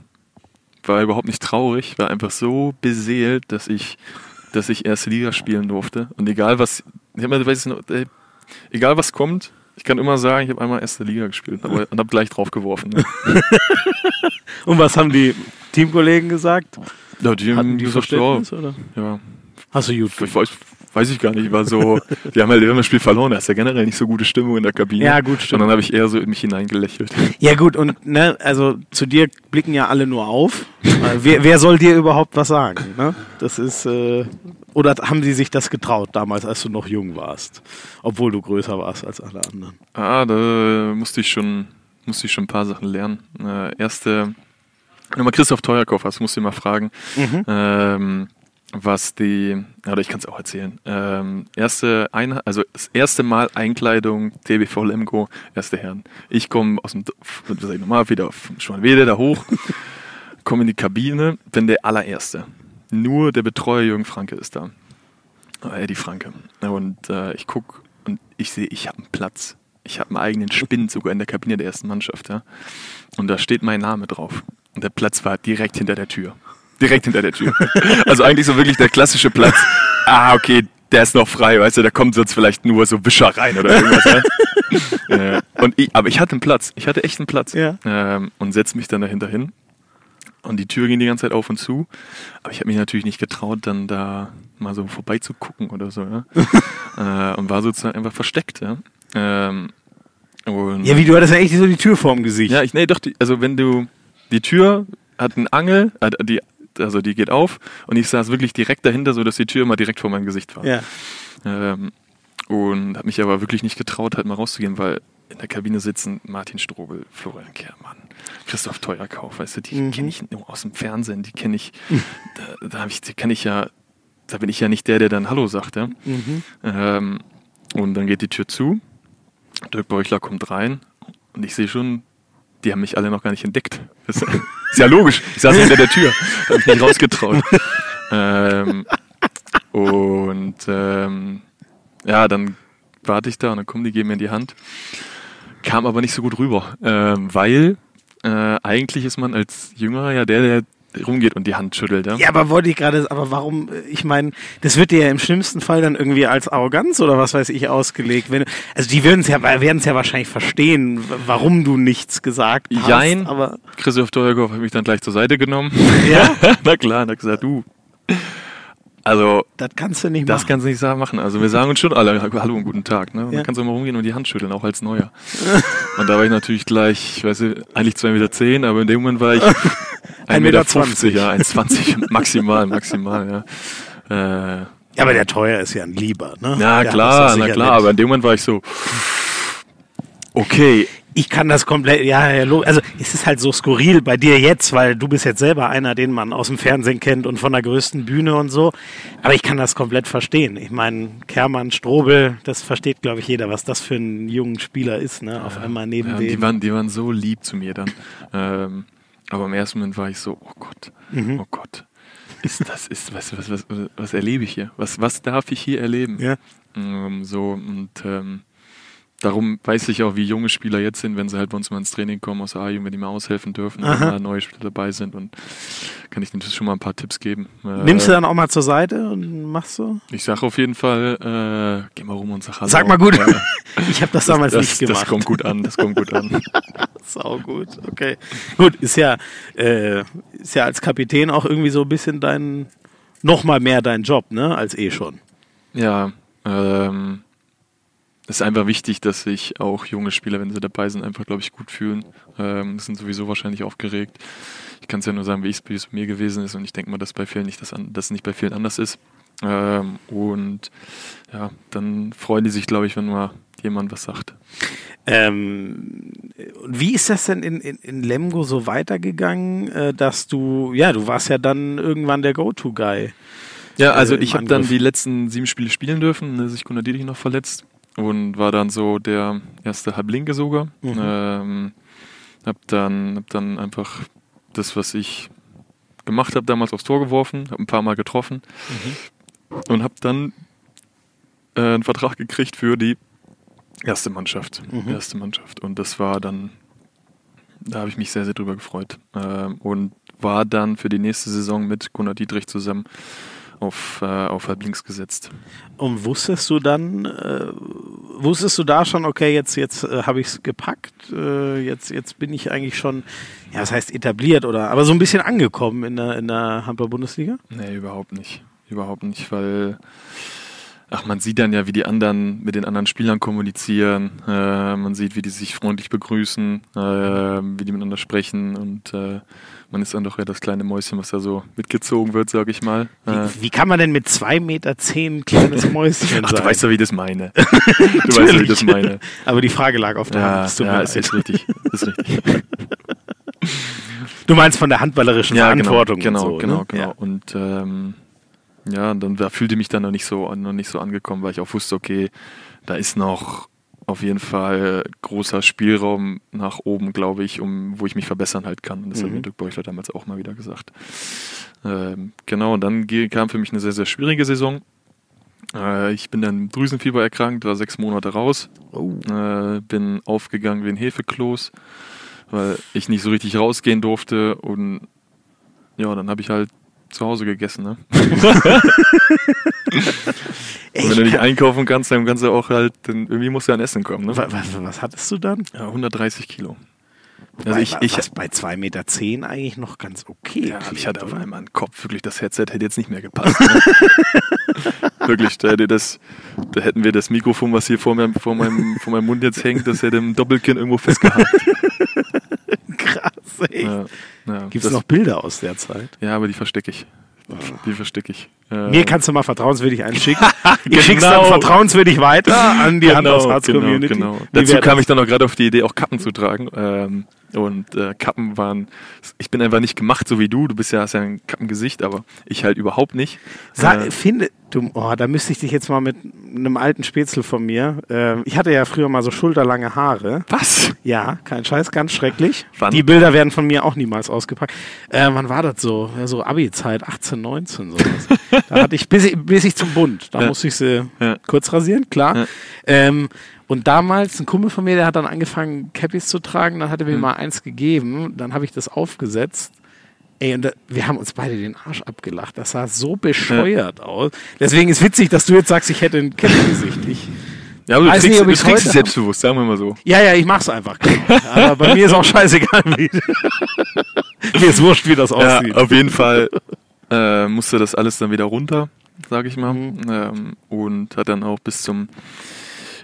war überhaupt nicht traurig, war einfach so beseelt, dass ich, dass ich erste Liga spielen durfte. Und egal was, ich weiß noch, ey, egal was kommt, ich kann immer sagen, ich habe einmal erste Liga gespielt aber, und habe gleich drauf geworfen. Ne? Und was haben die Teamkollegen gesagt? Ja, die Hatten die Verständnis, oder? ja, Hast du gut ich weiß, weiß ich gar nicht, war so, die haben halt haben das Spiel verloren, da ist ja generell nicht so gute Stimmung in der Kabine. Ja, gut, stimmt. Und dann habe ich eher so in mich hineingelächelt. Ja gut, und ne, also zu dir blicken ja alle nur auf. Wer, wer soll dir überhaupt was sagen? Ne? Das ist äh, oder haben sie sich das getraut damals, als du noch jung warst, obwohl du größer warst als alle anderen? Ah, da musste ich schon, musste ich schon ein paar Sachen lernen. Äh, erste, wenn du mal Christoph Teuerkauf hast, musst du mal fragen, ähm, was die, oder ich kann es auch erzählen. Ähm, erste Einheit, also das erste Mal Einkleidung TBV Lemgo, erste Herren. Ich komme aus dem, sag ich nochmal, wieder auf Schwanwede da hoch, komme in die Kabine, bin der allererste. Nur der Betreuer Jürgen Franke ist da. Äh, Eddie Franke. Und äh, ich gucke und ich sehe, ich habe einen Platz. Ich habe einen eigenen Spind sogar in der Kabine der ersten Mannschaft. Ja? Und da steht mein Name drauf. Und der Platz war direkt hinter der Tür. Direkt hinter der Tür. Also eigentlich so wirklich der klassische Platz. Ah, okay, der ist noch frei, weißt du, da kommt sonst vielleicht nur so Wischer rein oder irgendwas. Ja? äh, und ich, aber ich hatte einen Platz. Ich hatte echt einen Platz. Ja. Ähm, und setze mich dann dahinter hin. Und die Tür ging die ganze Zeit auf und zu. Aber ich habe mich natürlich nicht getraut, dann da mal so vorbeizugucken oder so. Ja? äh, und war sozusagen einfach versteckt. Ja? Ähm, Ja, wie du hattest ja echt so die Tür vorm Gesicht. ja, ich, nee, doch, die, also wenn du, die Tür hat einen Angel, äh, die, also die geht auf und ich saß wirklich direkt dahinter, so dass die Tür immer direkt vor meinem Gesicht war. ja. Ähm, und habe mich aber wirklich nicht getraut, halt mal rauszugehen, weil in der Kabine sitzen Martin Strobel, Florian Kehrmann, Christoph Teuerkauf, weißt du, die Mhm. kenne ich nur aus dem Fernsehen, die kenne ich, da, da, hab ich, die kann ich ja, da bin ich ja nicht der, der dann Hallo sagt, ja. Mhm. Ähm, und dann geht die Tür zu, Dirk Beuchler kommt rein und ich sehe schon, die haben mich alle noch gar nicht entdeckt. Das ist, ist ja logisch, ich saß hinter der Tür, habe mich nicht rausgetraut. ähm, und ähm, ja, dann warte ich da und dann kommen die, geben mir in die Hand. Kam aber nicht so gut rüber, ähm, weil äh, eigentlich ist man als Jüngerer ja der, der rumgeht und die Hand schüttelt. Ja? Ja, aber wollte ich gerade, aber warum, ich meine, das wird dir ja im schlimmsten Fall dann irgendwie als Arroganz oder was weiß ich ausgelegt. Wenn, also die würden es ja, werden es ja wahrscheinlich verstehen, warum du nichts gesagt hast. Jein. Aber Christoph Teuerkauf hat mich dann gleich zur Seite genommen. Ja? Na klar, hat gesagt, du. Also, das kannst du nicht das machen. kannst du nicht machen. Also, wir sagen uns schon alle Hallo und guten Tag. Ne? Und Ja. Dann kannst du immer rumgehen und die Hand schütteln, auch als Neuer. und da war ich natürlich gleich, ich weiß nicht, eigentlich 2,10 Meter, zehn, aber in dem Moment war ich 1,50 Meter, 50, ja, 1,20 maximal, maximal, ja. Äh, ja, aber der Teuer ist ja ein Lieber, ne? na Der klar, das na klar, mit. aber in dem Moment war ich so, okay, ich kann das komplett, ja, ja, also es ist halt so skurril bei dir jetzt, weil du bist jetzt selber einer, den man aus dem Fernsehen kennt und von der größten Bühne und so. Aber ich kann das komplett verstehen. Ich meine, Kermann, Strobel, das versteht, glaube ich, jeder, was das für ein jungen Spieler ist, ne? Auf einmal neben Ja, dem. die, waren, die waren so lieb zu mir dann. Ähm, aber im ersten Moment war ich so, oh Gott, Mhm. oh Gott. Ist das, ist, was, was, was, was erlebe ich hier? Was, was darf ich hier erleben? Ja. Ähm, so, und ähm, darum weiß ich auch, wie junge Spieler jetzt sind, wenn sie halt bei uns mal ins Training kommen aus der A-Jugend, wenn die mal aushelfen dürfen, wenn da neue Spieler dabei sind und kann ich denen schon mal ein paar Tipps geben. Äh, Nimmst du dann auch mal zur Seite und machst so? Ich sage auf jeden Fall, äh, geh mal rum und sag Hallo. Sag mal gut. Ich habe das damals das, nicht gemacht. das kommt gut an, das kommt gut an. Sau gut, okay. Gut, ist ja, äh, ist ja als Kapitän auch irgendwie so ein bisschen dein, noch mal mehr dein Job, ne, als eh schon. Ja, ähm, es ist einfach wichtig, dass sich auch junge Spieler, wenn sie dabei sind, einfach, glaube ich, gut fühlen. Ähm, sind sowieso wahrscheinlich aufgeregt. Ich kann es ja nur sagen, wie es bei mir gewesen ist und ich denke mal, dass bei vielen nicht das, an, dass es nicht bei vielen anders ist. Ähm, und ja, dann freuen die sich, glaube ich, wenn mal jemand was sagt. Ähm, und wie ist das denn in, in, in Lemgo so weitergegangen, äh, dass du, ja, du warst ja dann irgendwann der Go-To-Guy. Ja, also äh, ich habe dann die letzten sieben Spiele spielen dürfen, ist sich Gunnar Dietrich noch verletzt und war dann so der erste Halblinke sogar. Mhm. Ähm, hab dann, hab dann einfach das, was ich gemacht habe, damals aufs Tor geworfen, habe ein paar Mal getroffen Mhm. und habe dann äh, einen Vertrag gekriegt für die erste Mannschaft. Mhm. Erste Mannschaft. Und das war dann, da habe ich mich sehr, sehr drüber gefreut. Ähm, und war dann für die nächste Saison mit Gunnar Dietrich zusammen auf, äh, auf halb links gesetzt. Und wusstest du dann, äh, wusstest du da schon, okay, jetzt, jetzt äh, habe ich es gepackt, äh, jetzt, jetzt bin ich eigentlich schon, ja, das heißt etabliert oder, aber so ein bisschen angekommen in der, in der Handball-Bundesliga? Nee, überhaupt nicht. Überhaupt nicht, weil ach, man sieht dann ja, wie die anderen mit den anderen Spielern kommunizieren. Äh, man sieht, wie die sich freundlich begrüßen, äh, wie die miteinander sprechen und äh, man ist dann doch ja das kleine Mäuschen, was da so mitgezogen wird, sag ich mal. Äh, Wie, wie kann man denn mit zwei Meter zehn kleines Mäuschen ach, sein? du weißt ja, wie ich das meine. du weißt ja, wie ich das meine. Aber die Frage lag auf der Ja, Hand. ja ist, ist richtig. Ist richtig. Du meinst von der handballerischen Verantwortung genau, und so, genau, ne? genau. Ja. Und ähm, ja, dann da fühlte ich mich dann noch nicht so noch nicht so angekommen, weil ich auch wusste, okay, da ist noch auf jeden Fall großer Spielraum nach oben, glaube ich, um wo ich mich verbessern halt kann. Und das hat Mhm. mir Dirk Beuchler damals auch mal wieder gesagt. Ähm, genau, und dann kam für mich eine sehr, sehr schwierige Saison. Äh, ich bin dann Drüsenfieber erkrankt, war sechs Monate raus. Oh. Äh, bin aufgegangen wie ein Hefekloß, weil ich nicht so richtig rausgehen durfte. Und ja, dann habe ich halt zu Hause gegessen. Ne? Und wenn du nicht einkaufen kannst, dann kannst du auch halt, dann irgendwie musst du an Essen kommen. Ne? was, was, was hattest du dann? Ja, 130 Kilo. Wobei, Also ich, ich, was bei zwei Meter zehn eigentlich noch ganz okay ja, klingt, ich hatte auf einmal einen Kopf, wirklich das Headset hätte jetzt nicht mehr gepasst. Ne? wirklich, da, hätte das, da hätten wir das Mikrofon, was hier vor meinem, vor meinem, vor meinem Mund jetzt hängt, das hätte im Doppelkinn irgendwo festgehalten. Krass, ey. Ja, ja, Gibt es noch Bilder aus der Zeit? Ja, aber die verstecke ich. Die verstecke ich. Äh, Mir kannst du mal vertrauenswürdig einschicken. Ich schick's dann Genau. vertrauenswürdig weiter an die Hand aus Harz genau, Community. genau. Wie Dazu kam ich dann auch gerade auf die Idee, auch Kappen zu tragen. Ähm, und äh, Kappen waren, ich bin einfach nicht gemacht so wie du. Du bist ja, hast ja ein Kappengesicht, aber ich halt überhaupt nicht. Sa Äh, finde, du, oh, da müsste ich dich jetzt mal mit einem alten Spätzle von mir. Ähm, ich hatte ja früher mal so schulterlange Haare. was? Ja, kein Scheiß, ganz schrecklich. Wann? Die Bilder werden von mir auch niemals ausgepackt. Äh, wann war das so? Ja, so Abi-Zeit, 18, 19 sowas. da hatte ich, bis ich, bis ich zum Bund, da Ja. musste ich sie Ja. kurz rasieren, klar. Ja. Ähm, und damals, ein Kumpel von mir, der hat dann angefangen, Cappies zu tragen, dann hat er mir Hm. mal eins gegeben, dann habe ich das aufgesetzt. Ey, und da, wir haben uns beide den Arsch abgelacht. Das sah so bescheuert aus. Deswegen ist witzig, dass du jetzt sagst, ich hätte ein Cappy-Gesicht. Ich, Ja, aber du Weiß trägst, nicht, du heute es selbstbewusst, sagen wir mal so. ja, ja, ich mach's einfach. Aber bei mir ist auch scheißegal, wie. mir ist wurscht, wie das Ja, aussieht. auf jeden Fall äh, musste das alles dann wieder runter, sage ich mal. Mhm. Ähm, und hat dann auch bis zum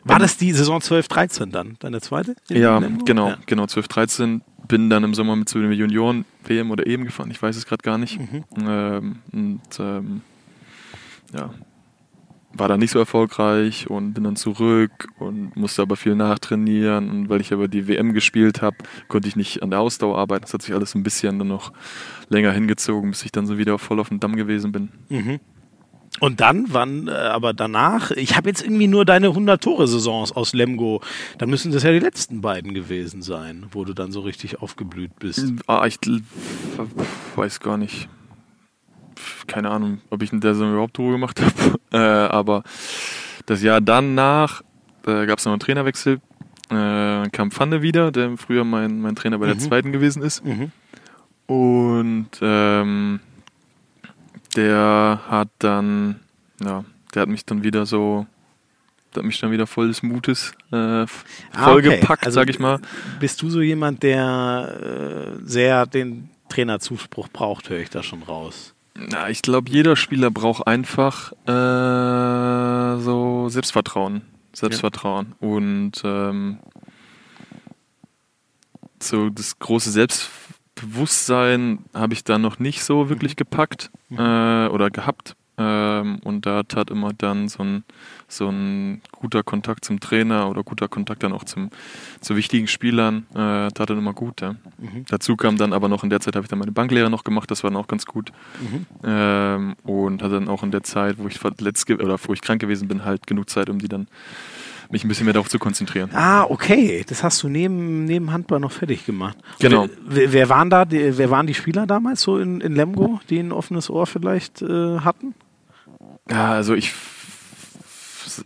War das die Saison 12, 13 dann? Deine zweite? Ja, genau, Ja. genau, 12, 13. Bin dann im Sommer mit zu den Junioren WM oder EM gefahren, ich weiß es gerade gar nicht. Mhm. Ähm, und ähm, ja, war dann nicht so erfolgreich und bin dann zurück und musste aber viel nachtrainieren. Und weil ich aber die WM gespielt habe, konnte ich nicht an der Ausdauer arbeiten. Das hat sich alles ein bisschen dann noch länger hingezogen, bis ich dann so wieder voll auf dem Damm gewesen bin. Mhm. Und dann, wann, äh, aber danach, ich habe jetzt irgendwie nur deine 100-Tore-Saisons aus Lemgo, dann müssen das ja die letzten beiden gewesen sein, wo du dann so richtig aufgeblüht bist. Ah, ich weiß gar nicht. Keine Ahnung, ob ich in der Saison überhaupt Tore gemacht habe. Äh, aber das Jahr danach äh, gab es noch einen Trainerwechsel äh, kam Pfanne wieder, der früher mein, mein Trainer bei der Mhm. zweiten gewesen ist. Mhm. Und ähm, der hat dann, ja, der hat mich dann wieder so, der hat mich dann wieder voll des Mutes äh, Ah, vollgepackt, okay. Also- sag ich mal. Bist du so jemand, der äh, sehr den Trainerzuspruch braucht, höre ich da schon raus. Na, ich glaube, jeder Spieler braucht einfach äh, so Selbstvertrauen. Selbstvertrauen. Und ähm, so das große Selbstbewusstsein habe ich da noch nicht so wirklich gepackt äh, oder gehabt. Ähm, und da tat immer dann so ein, so ein guter Kontakt zum Trainer oder guter Kontakt dann auch zum, zu wichtigen Spielern, äh, tat dann immer gut. Ja. Dazu kam dann aber noch in der Zeit, habe ich dann meine Banklehre noch gemacht, das war dann auch ganz gut. Ähm, und hatte dann auch in der Zeit, wo ich verletzt oder wo ich krank gewesen bin, halt genug Zeit, um die dann mich ein bisschen mehr darauf zu konzentrieren. Ah, okay. Das hast du neben, neben Handball noch fertig gemacht. Genau. Wer, wer waren da, die, wer waren die Spieler damals so in, in Lemgo, die ein offenes Ohr vielleicht äh, hatten? Ja, also ich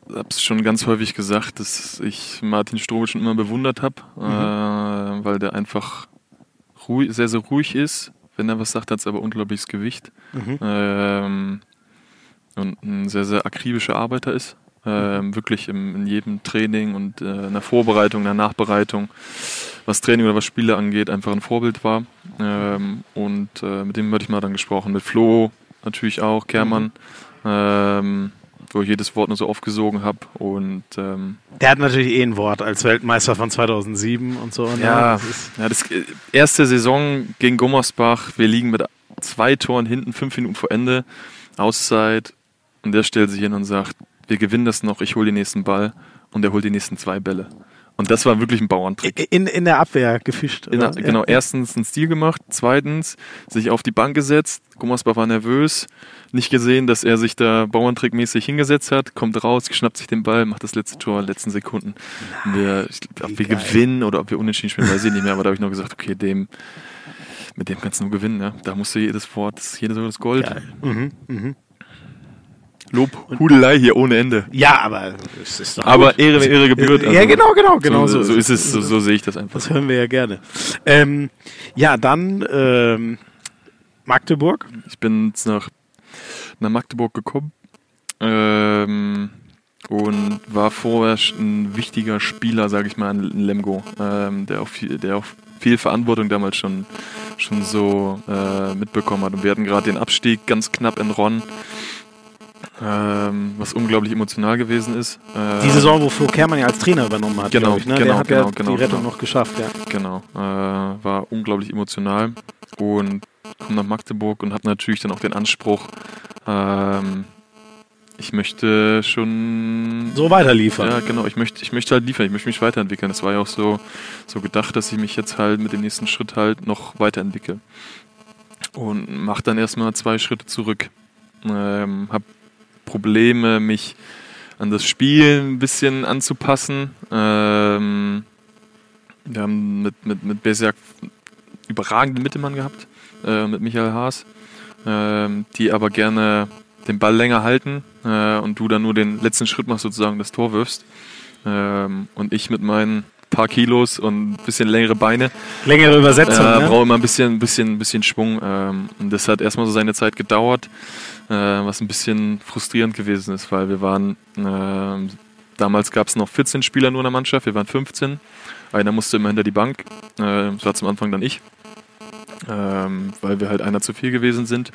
habe es schon ganz häufig gesagt, dass ich Martin Strobe schon immer bewundert habe, äh, weil der einfach ruhig, sehr, sehr ruhig ist. Wenn er was sagt, hat es aber unglaubliches Gewicht. Ähm, und ein sehr, sehr akribischer Arbeiter ist. Ähm, wirklich im, in jedem Training und äh, in der Vorbereitung, in der Nachbereitung, was Training oder was Spiele angeht, einfach ein Vorbild war. Ähm, und äh, mit dem hatte ich mal dann gesprochen. Mit Flo natürlich auch, Kermann, ähm, wo ich jedes Wort nur so aufgesogen habe. Und ähm, Der hat natürlich eh ein Wort als Weltmeister von 2007 und so. ne? ja, Das ist, ja, das äh, erste Saison gegen Gummersbach, wir liegen mit zwei Toren hinten, fünf Minuten vor Ende, Auszeit. Und der stellt sich hin und sagt, wir gewinnen das noch, ich hole den nächsten Ball und er holt die nächsten zwei Bälle. Und das war wirklich ein Bauerntrick. in, in der Abwehr gefischt. In, oder? genau, Ja. erstens einen Stil gemacht, zweitens sich auf die Bank gesetzt. Gummersbach war nervös, nicht gesehen, dass er sich da Bauerntrickmäßig hingesetzt hat, kommt raus, schnappt sich den Ball, macht das letzte Tor in den letzten Sekunden. Und wir, ob wir geil. gewinnen oder ob wir unentschieden spielen, weiß ich nicht mehr, aber da habe ich nur gesagt, okay, dem, mit dem kannst du nur gewinnen. Ja? Da musst du jedes Wort, jedes Wort das Gold. Geil. Mhm, mhm. Lob, Hudelei hier ohne Ende. Ja, aber es ist doch Aber gut. Ehre, wer Ehre gebührt. Ja, also genau, genau, genau So, so ist es, so, so sehe ich das einfach. Das hören wir ja gerne. Ähm, ja, dann ähm, Magdeburg. Ich bin jetzt nach, nach Magdeburg gekommen ähm, und war vorher ein wichtiger Spieler, sage ich mal, in Lemgo, ähm, der, auch viel, der auch viel Verantwortung damals schon, schon so äh, mitbekommen hat. Und wir hatten gerade den Abstieg ganz knapp in Ronn, ähm, was unglaublich emotional gewesen ist. Äh, Die Saison, wo Flo Kermann ja als Trainer übernommen hat, Genau, ich. Ne? Der genau, hat ja genau, genau, die Rettung genau. noch geschafft. Ja. Genau, äh, war unglaublich emotional und komme nach Magdeburg und habe natürlich dann auch den Anspruch, ähm, ich möchte schon So weiterliefern. ja, genau. Ich möchte, ich möchte halt liefern, ich möchte mich weiterentwickeln. Das war ja auch so, so gedacht, dass ich mich jetzt halt mit dem nächsten Schritt halt noch weiterentwickle. Und mach dann erstmal zwei Schritte zurück. Ähm, hab Probleme, mich an das Spiel ein bisschen anzupassen. Ähm, wir haben mit, mit, mit Berserk überragenden Mittelmann gehabt, äh, mit Michael Haas, ähm, die aber gerne den Ball länger halten äh, und du dann nur den letzten Schritt machst, sozusagen das Tor wirfst. Ähm, und ich mit meinen paar Kilos und ein bisschen längere Beine Längere Übersetzung. äh, ne? brauche immer ein bisschen, bisschen, bisschen Schwung. Ähm, und das hat erstmal so seine Zeit gedauert, äh, was ein bisschen frustrierend gewesen ist, weil wir waren, ähm, damals gab es noch 14 Spieler nur in der Mannschaft, wir waren 15. Einer musste immer hinter die Bank, äh, das war zum Anfang dann ich, ähm, weil wir halt einer zu viel gewesen sind.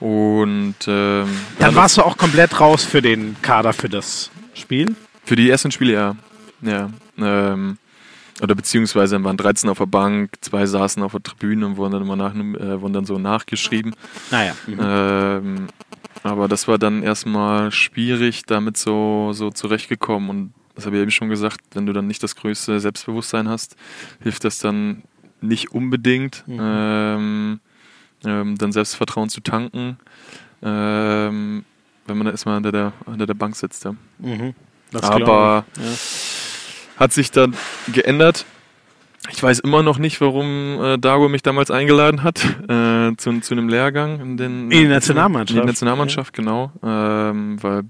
Und ähm, Dann ja, warst du auch komplett raus für den Kader für das Spiel. Für die ersten Spiele ja. Ja. Ähm, oder beziehungsweise waren 13 auf der Bank, zwei saßen auf der Tribüne und wurden dann immer nach, äh, wurden dann so nachgeschrieben. Naja. Ähm, aber das war dann erstmal schwierig, damit so, so zurechtgekommen. Und das habe ich eben schon gesagt, wenn du dann nicht das größte Selbstbewusstsein hast, hilft das dann nicht unbedingt, ähm, ähm, dann Selbstvertrauen zu tanken, ähm, wenn man da erstmal hinter der, hinter der Bank sitzt. Ja. Mhm. Das Aber ja. Hat sich dann geändert. Ich weiß immer noch nicht, warum äh, Dago mich damals eingeladen hat äh, zu, zu einem Lehrgang in, den, In die Nationalmannschaft. In die Nationalmannschaft, genau. Ähm, weil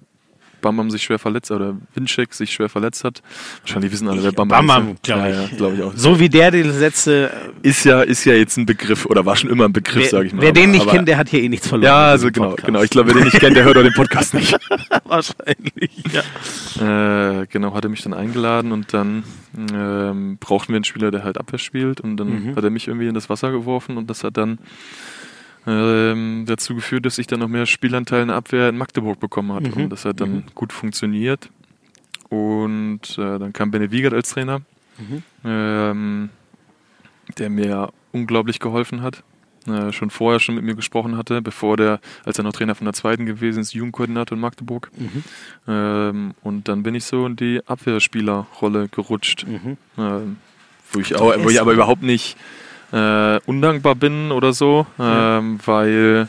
Bambam sich schwer verletzt oder Winczek sich schwer verletzt hat. Wahrscheinlich wissen alle, wer Bambam, Bambam ist. Bambam glaube ich. Ja, glaub ich auch. So wie der die Sätze. Ist ja, ist ja jetzt ein Begriff oder war schon immer ein Begriff, sage ich mal. Wer den nicht aber, kennt, der hat hier eh nichts verloren. Ja, also genau, Podcast. genau. Ich glaube, wer den nicht kennt, der hört auch den Podcast nicht. Wahrscheinlich, ja. Äh, genau, hat er mich dann eingeladen und dann ähm, brauchten wir einen Spieler, der halt Abwehr spielt und dann mhm. hat er mich irgendwie in das Wasser geworfen und das hat dann ähm, dazu geführt, dass ich dann noch mehr Spielanteile in Abwehr in Magdeburg bekommen habe. Mhm. Und das hat dann mhm. gut funktioniert. Und äh, dann kam Benne Wiegert als Trainer, mhm. ähm, der mir unglaublich geholfen hat. Äh, schon vorher schon mit mir gesprochen hatte, bevor der, als er noch Trainer von der zweiten gewesen ist, Jugendkoordinator in Magdeburg. Mhm. Ähm, und dann bin ich so in die Abwehrspielerrolle gerutscht. Mhm. Ähm, wo ich, auch, wo ich aber überhaupt nicht äh, undankbar bin oder so, ja. ähm, weil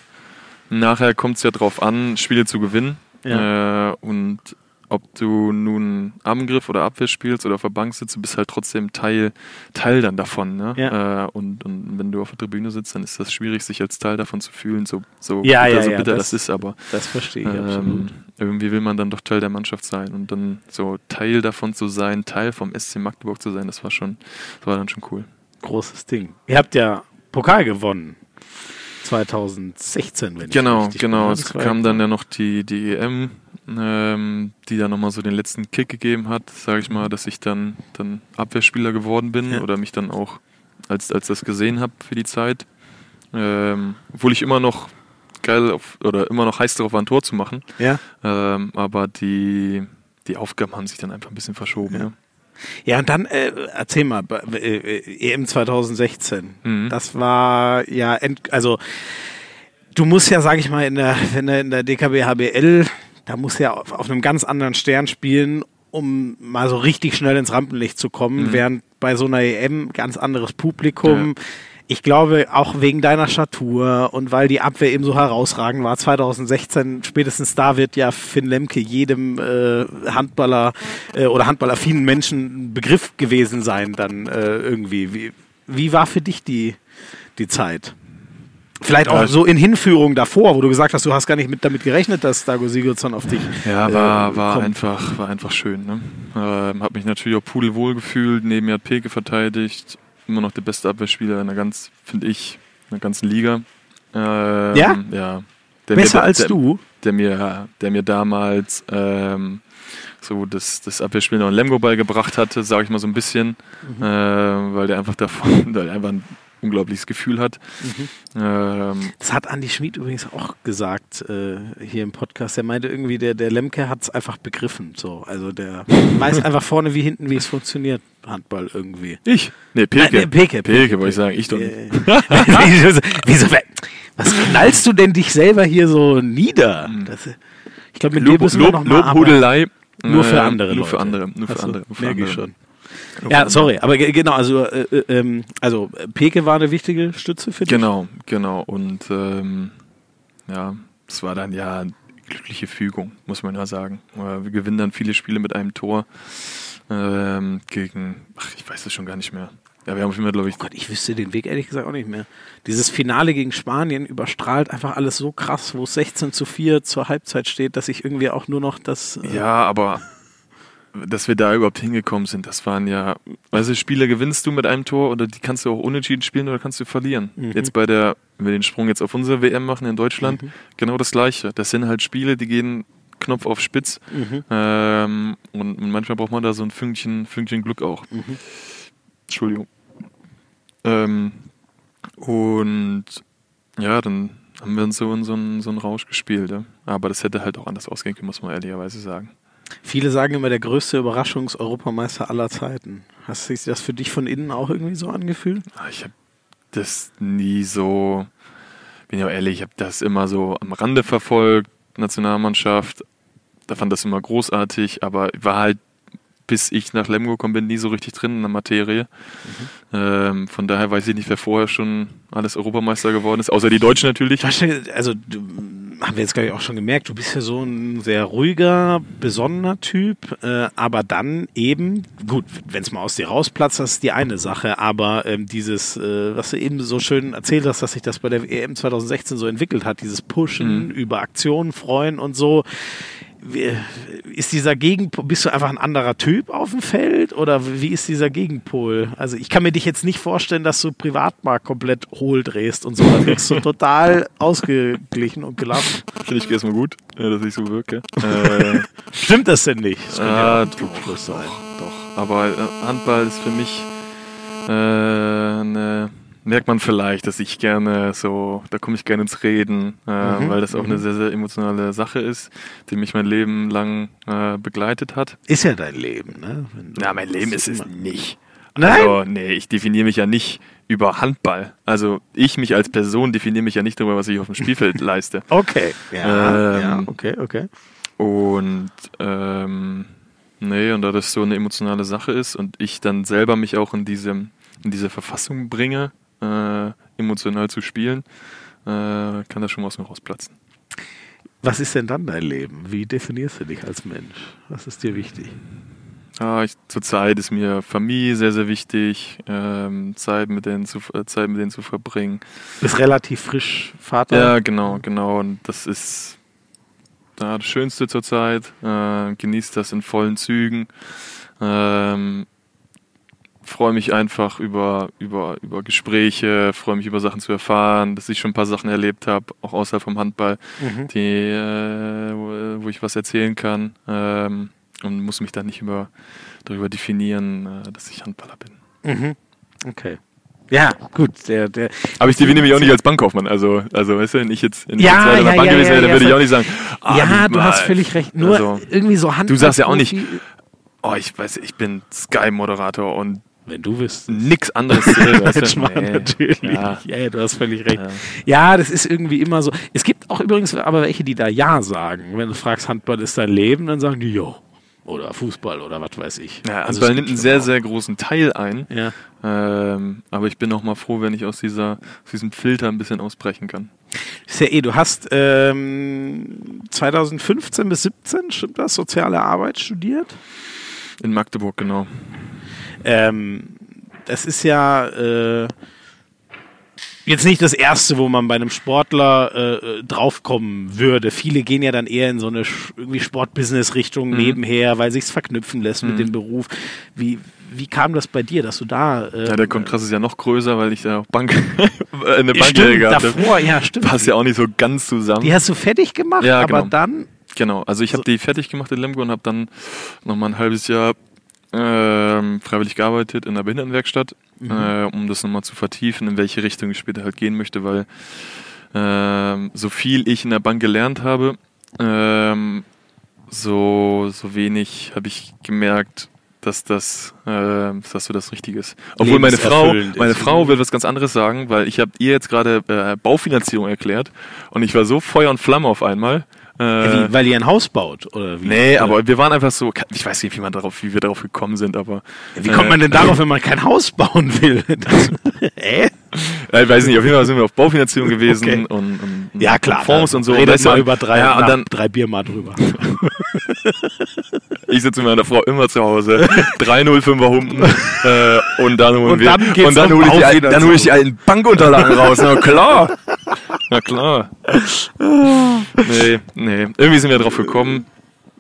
nachher kommt es ja drauf an, Spiele zu gewinnen. Ja. Äh, und ob du nun Angriff oder Abwehr spielst oder auf der Bank sitzt, du bist halt trotzdem Teil, Teil dann davon. Ne? Ja. Äh, und, und wenn du auf der Tribüne sitzt, dann ist das schwierig, sich als Teil davon zu fühlen, so, so ja, bitter, ja, so bitter das, das, ist. Aber das verstehe ich ähm, absolut. Irgendwie will man dann doch Teil der Mannschaft sein und dann so Teil davon zu sein, Teil vom SC Magdeburg zu sein, das war schon, das war dann schon cool großes Ding. Ihr habt ja Pokal gewonnen. 2016, wenn genau, ich Genau, genau. Es kam dann ja noch die, die EM, ähm, die dann nochmal so den letzten Kick gegeben hat, sage ich mal, dass ich dann, dann Abwehrspieler geworden bin ja. oder mich dann auch als, als das gesehen habe für die Zeit. Ähm, obwohl ich immer noch geil auf, oder immer noch heiß darauf war, ein Tor zu machen. Ja. Ähm, aber die, die Aufgaben haben sich dann einfach ein bisschen verschoben. Ja. Ja. Und dann äh, erzähl mal, äh, äh EM 2016. Mhm. Das war ja, also du musst ja, sag ich mal, in der, wenn du in der DKB HBL, da musst du ja auf, auf einem ganz anderen Stern spielen, um mal so richtig schnell ins Rampenlicht zu kommen, mhm. während bei so einer EM ganz anderes Publikum. Ja ich glaube, auch wegen deiner Statur und weil die Abwehr eben so herausragend war, 2016, spätestens da wird ja Finn Lemke jedem äh, Handballer äh, oder handballaffinen Menschen ein Begriff gewesen sein, dann äh, irgendwie. Wie, wie war für dich die, die Zeit? Vielleicht auch so in Hinführung davor, wo du gesagt hast, du hast gar nicht mit damit gerechnet, dass Dago Sigurdsson auf dich. Ja, war, äh, war einfach, war einfach schön. Ne? Ähm, hab mich natürlich auch pudelwohl gefühlt, neben mir hat Peke verteidigt immer noch der beste Abwehrspieler in der ganz, finde ich, in der ganzen Liga. Ähm, ja? Ja. Besser mir, als der, du? Der mir, der mir damals ähm, so das, das Abwehrspiel noch in Lemgo beigebracht hatte, sage ich mal so ein bisschen, mhm. äh, weil der einfach davon, weil er einfach ein unglaubliches Gefühl hat. Mhm. Ähm, das hat Andi Schmid übrigens auch gesagt äh, hier im Podcast. Er meinte irgendwie, der, der Lemke hat es einfach begriffen. So. Also der weiß einfach vorne wie hinten, wie es funktioniert. Handball irgendwie. Ich? Nee, Peke. Nein, nee, Peke. Peke, wollte ich sagen. Ich doch nicht. Wieso, was knallst du denn dich selber hier so nieder? Hm. Das, ich glaube, mit Lob, dir müssen wir noch mal Lobhudelei. Nur für andere. Nur für andere. Nur für andere. Merke ich schon. Ja, sorry, aber genau, also, äh, äh, ähm, also Peke war eine wichtige Stütze für dich. Genau, genau. Und ähm, ja, es war dann ja eine glückliche Fügung, muss man ja sagen. Wir gewinnen dann viele Spiele mit einem Tor ähm, gegen, ach, ich weiß es schon gar nicht mehr. Ja, wir haben immer, glaube ich. Oh Gott, ich wüsste den Weg ehrlich gesagt auch nicht mehr. Dieses Finale gegen Spanien überstrahlt einfach alles so krass, wo es 16 zu 4 zur Halbzeit steht, dass ich irgendwie auch nur noch das. Äh ja, aber dass wir da überhaupt hingekommen sind, das waren ja, weißt du, Spiele gewinnst du mit einem Tor oder die kannst du auch unentschieden spielen oder kannst du verlieren. Mhm. Jetzt bei der, wenn wir den Sprung jetzt auf unsere WM machen in Deutschland, mhm. genau das Gleiche. Das sind halt Spiele, die gehen Knopf auf Spitz mhm. ähm, und, manchmal braucht man da so ein Fünkchen, Fünkchen Glück auch. Mhm. Entschuldigung. Ähm, und ja, dann haben wir uns so in so einen, so einen Rausch gespielt. Ja. Aber das hätte halt auch anders ausgehen können, muss man ehrlicherweise sagen. Viele sagen immer, der größte Überraschungseuropameister aller Zeiten. Hast sich das für dich von innen auch irgendwie so angefühlt? Ah, ich habe das nie so, bin ja auch ehrlich, ich habe das immer so am Rande verfolgt, Nationalmannschaft. Da fand das immer großartig, aber war halt bis ich nach Lemgo gekommen bin, nie so richtig drin in der Materie. Mhm. Ähm, von daher weiß ich nicht, wer vorher schon alles Europameister geworden ist, außer die Deutschen natürlich. Also du, haben wir jetzt glaube ich auch schon gemerkt, du bist ja so ein sehr ruhiger, besonnener Typ, äh, aber dann eben, gut, wenn es mal aus dir rausplatzt, das ist die eine Sache, aber ähm, dieses, äh, was du eben so schön erzählt hast, dass sich das bei der EM 2016 so entwickelt hat, dieses Pushen mhm. über Aktionen freuen und so, ist dieser Gegenpol, bist du einfach ein anderer Typ auf dem Feld oder wie ist dieser Gegenpol? Also ich kann mir dich jetzt nicht vorstellen, dass du privat mal komplett hohl drehst und so. Da wirkst du total ausgeglichen und gelassen. Finde ich erstmal gut, äh, dass ich so wirke. Äh, Stimmt das denn nicht? Das könnte ja Trugschluss sein. Doch, aber äh, Handball ist für mich äh, eine, merkt man vielleicht, dass ich gerne so, da komme ich gerne ins Reden, äh, Mhm, weil das auch eine sehr, sehr emotionale Sache ist, die mich mein Leben lang äh, begleitet hat. Ist ja dein Leben, ne? Ja, mein Leben ist es nicht. Nein? Also, nee, ich definiere mich ja nicht über Handball. Also ich mich als Person definiere mich ja nicht darüber, was ich auf dem Spielfeld leiste. Okay. Ja, Ähm, ja, okay, okay. Und ähm, nee, und da das so eine emotionale Sache ist und ich dann selber mich auch in diesem, in diese Verfassung bringe, äh, emotional zu spielen, äh, kann das schon mal aus mir rausplatzen. Was ist denn dann dein Leben? Wie definierst du dich als Mensch? Was ist dir wichtig? Ja, ich, zurzeit ist mir Familie sehr, sehr wichtig, ähm, Zeit, mit denen zu, äh, Zeit mit denen zu verbringen. Bist relativ frisch Vater. Ja, genau, genau. Und das ist ja, das Schönste zurzeit. Äh, genießt das in vollen Zügen. Ähm, freue mich einfach über, über, über Gespräche, freue mich über Sachen zu erfahren, dass ich schon ein paar Sachen erlebt habe, auch außerhalb vom Handball, Mhm. die, äh, wo, wo ich was erzählen kann. Ähm, und muss mich dann nicht über, darüber definieren, äh, dass ich Handballer bin. Mhm. Okay. Ja, gut. Der, der, Aber ich definiere mich auch nicht als Bankkaufmann. Also, also weißt du, wenn ich jetzt, ich Ja, in der ja, Bank ja, gewesen ja, wäre, dann ja, würde ich auch nicht sagen, ah, ja, Handball. du hast völlig recht. Nur Also, irgendwie so Hand. du sagst ja auch nicht- Oh, ich weiß, ich bin Sky-Moderator und Wenn du wüsstest. nix anderes zu? Kretschmann, Nee. natürlich. Ja. Ja. du hast völlig recht. Ja. Ja. das ist irgendwie immer so. Es gibt auch übrigens aber welche, die da Ja sagen. Wenn du fragst, Handball ist dein Leben, dann sagen die Jo. Oder Fußball oder was weiß ich. Ja, Also Handball nimmt einen sehr, schon sehr großen Teil ein. auch- Ja. Ähm, aber ich bin auch mal froh, wenn ich aus, dieser, aus diesem Filter ein bisschen ausbrechen kann. Ist ja eh, du hast ähm, 2015 bis 17, stimmt das, soziale Arbeit studiert? In Magdeburg, genau. Ähm, das ist ja äh, jetzt nicht das Erste, wo man bei einem Sportler äh, äh, draufkommen würde. Viele gehen ja dann eher in so eine irgendwie Sportbusiness-Richtung nebenher, weil sich's verknüpfen lässt mit dem Beruf. Wie, wie kam das bei dir, dass du da... Äh, Ja, der Kontrast ist ja noch größer, weil ich da auch Bank, eine äh, Banklehre stimmt, gehabt habe. davor, ja, stimmt. Passt ja auch nicht so ganz zusammen. Die hast du fertig gemacht, Ja, aber genau. dann... Genau, also ich habe die fertig gemacht in Lemgo und habe dann nochmal ein halbes Jahr ähm, freiwillig gearbeitet in der Behindertenwerkstatt, äh, um das nochmal zu vertiefen, in welche Richtung ich später halt gehen möchte, weil ähm, so viel ich in der Bank gelernt habe, ähm, so, so wenig habe ich gemerkt, dass das, äh, dass das so das Richtige ist. Obwohl meine Frau, meine. Frau will was ganz anderes sagen, weil ich habe ihr jetzt gerade äh, Baufinanzierung erklärt und ich war so Feuer und Flamme auf einmal. Äh, Ja, wie, weil ihr ein Haus baut, oder wie? Nee, Oder- aber wir waren einfach so, ich weiß nicht, wie man darauf, wie wir darauf gekommen sind, aber Wie kommt man denn darauf, wenn man kein Haus bauen will? Das, äh? äh, ich weiß nicht, auf jeden Fall sind wir auf Baufinanzierung gewesen Okay. und, und, und Ja, klar. Fonds und so. Redet du, mal über drei, ja, und dann, drei Bier mal drüber. ich sitze mit meiner Frau immer zu Hause, 305er Humpen äh, und dann holen Und wir, dann und dann um hole ich, dann hole ich die alten Bankunterlagen raus, na klar. Na klar. Nee, nee. Irgendwie sind wir drauf gekommen.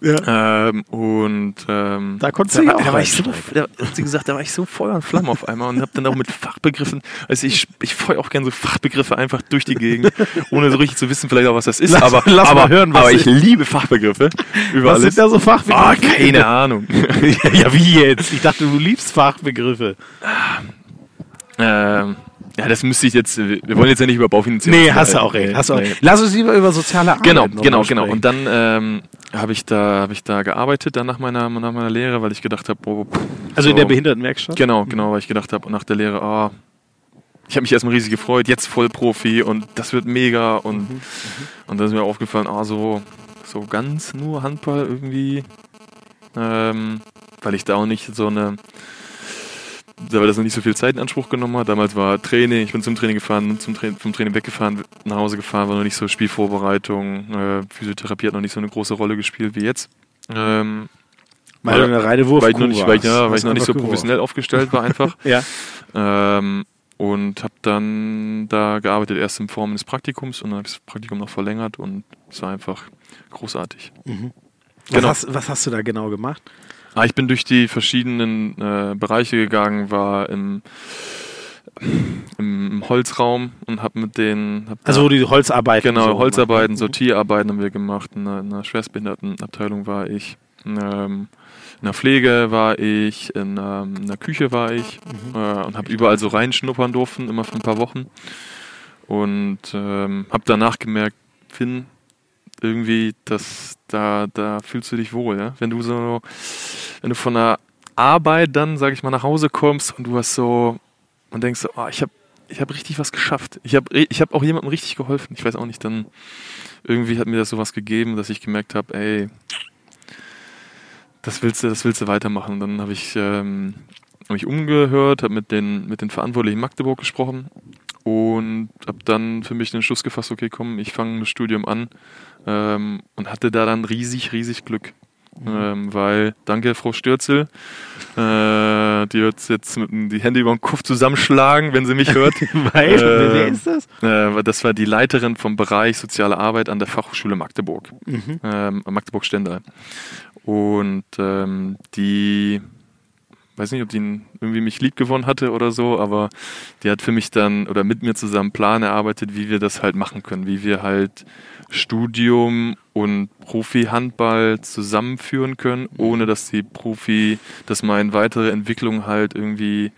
Ähm, und ähm, Da ja war- auch da war ich so, da, sie gesagt, da war ich so Feuer und Flamme auf einmal und habe dann auch mit Fachbegriffen, also ich, ich feuer auch gerne so Fachbegriffe einfach durch die Gegend, ohne so richtig zu wissen vielleicht auch, was das ist, Lass- aber, lass aber, mal hören, was aber ich liebe Fachbegriffe über Was alles. sind da so Fachbegriffe? Ah, keine Ahnung. ja, wie jetzt? Ich dachte, du liebst Fachbegriffe. ähm, ja, das müsste ich jetzt, wir wollen jetzt ja nicht über Baufinanzierung Nee, hast du auch recht. Hast du auch recht. Lass uns lieber über soziale Arbeit Genau, mal genau, genau. sprechen. Und dann ähm, habe ich da habe ich da gearbeitet dann nach meiner nach meiner Lehre, weil ich gedacht habe, oh, also in so- der Behindertenwerkstatt? Genau, genau, weil ich gedacht habe nach der Lehre, ah, ich habe mich erstmal riesig gefreut, jetzt Vollprofi und das wird mega und und dann ist mir aufgefallen, ah so so ganz nur Handball irgendwie, ähm, weil ich da auch nicht so eine weil das noch nicht so viel Zeit in Anspruch genommen hat. Damals war Training, ich bin zum Training gefahren, zum Tra vom Training weggefahren, nach Hause gefahren, war noch nicht so Spielvorbereitung, äh, Physiotherapie hat noch nicht so eine große Rolle gespielt wie jetzt. Ähm, Weil du eine reine Wurfkuh weil ich noch nicht, weil ich, ja, weil ich noch nicht so professionell aufgestellt war einfach. Ja. ähm, und habe dann da gearbeitet, erst in Form des Praktikums und dann habe ich das Praktikum noch verlängert und es war einfach großartig. Was, Genau. hast, was hast du da genau gemacht? Ah, ich bin durch die verschiedenen äh, Bereiche gegangen, war im, im, im Holzraum und habe mit den. Hab Also wo die Holzarbeiten. Genau, so Holzarbeiten, gemacht. Sortierarbeiten haben wir gemacht. In einer, in einer Schwerstbehindertenabteilung war ich. Ähm, in der Pflege war ich, in, ähm, in der Küche war ich Mhm. äh, und habe überall so reinschnuppern dürfen, immer für ein paar Wochen. Und ähm, habe danach gemerkt, Finn, irgendwie, dass da, da fühlst du dich wohl, ja? Wenn du so, wenn du von der Arbeit dann, sag ich mal, nach Hause kommst und du hast so, und denkst so, oh, ich habe ich hab richtig was geschafft. Ich habe ich hab auch jemandem richtig geholfen. Ich weiß auch nicht, dann irgendwie hat mir das sowas gegeben, dass ich gemerkt habe, ey, das willst du, das willst du weitermachen. Und dann habe ich ähm, hab mich umgehört, habe mit den, mit den Verantwortlichen Magdeburg gesprochen und habe dann für mich den Entschluss gefasst, okay, komm, ich fange das Studium an ähm, und hatte da dann riesig, riesig Glück. Ähm, weil, danke Frau Stürzel, äh, die wird jetzt mit den- die Hände über den Kopf zusammenschlagen, wenn sie mich hört. Weil, Äh, wer ist das? Äh, das war die Leiterin vom Bereich Soziale Arbeit an der Fachhochschule Magdeburg, ähm, Magdeburg-Stendal. Und ähm, die, weiß nicht, ob die irgendwie mich lieb gewonnen hatte oder so, aber die hat für mich dann oder mit mir zusammen einen Plan erarbeitet, wie wir das halt machen können, wie wir halt Studium und Profi-Handball zusammenführen können, ohne dass die Profi, dass meine weitere Entwicklung halt irgendwie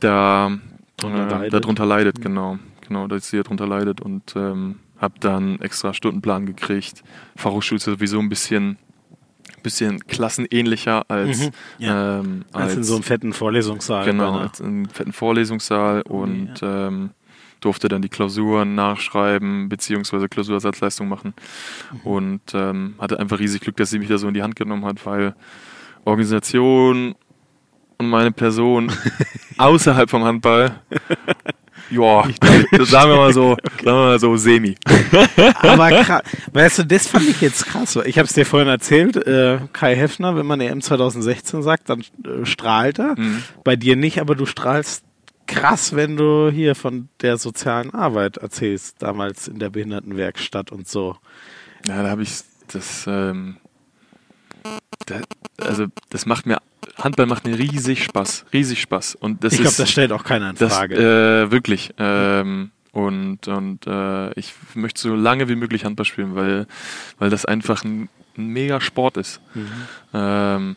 da Drunter äh, leidet. darunter leidet, genau. Genau, dass sie darunter leidet und ähm, habe dann extra Stundenplan gekriegt. Fachhochschule ist sowieso ein bisschen, bisschen klassenähnlicher als, Mhm, ja. ähm, Als in so einem fetten Vorlesungssaal. genau, als in einem fetten Vorlesungssaal und ähm, durfte dann die Klausuren nachschreiben beziehungsweise Klausurersatzleistung machen Mhm. und ähm, hatte einfach riesig Glück, dass sie mich da so in die Hand genommen hat, weil Organisation und meine Person außerhalb vom Handball, ja, das sagen wir mal so, sagen wir mal so semi. Aber krass, weißt du, das fand ich jetzt krass. Ich habe es dir vorhin erzählt, äh, Kai Heffner, wenn man EM 2016 sagt, dann äh, strahlt er. Mhm. Bei dir nicht, aber du strahlst krass, wenn du hier von der sozialen Arbeit erzählst, damals in der Behindertenwerkstatt und so. Ja, da habe ich das, ähm, also das macht mir, Handball macht mir riesig Spaß, riesig Spaß. Und das ich glaube, das stellt auch keiner in das, Frage. äh, wirklich. Ähm, und und äh, ich möchte so lange wie möglich Handball spielen, weil, weil das einfach ein, ein mega Sport ist. Mhm. Ähm,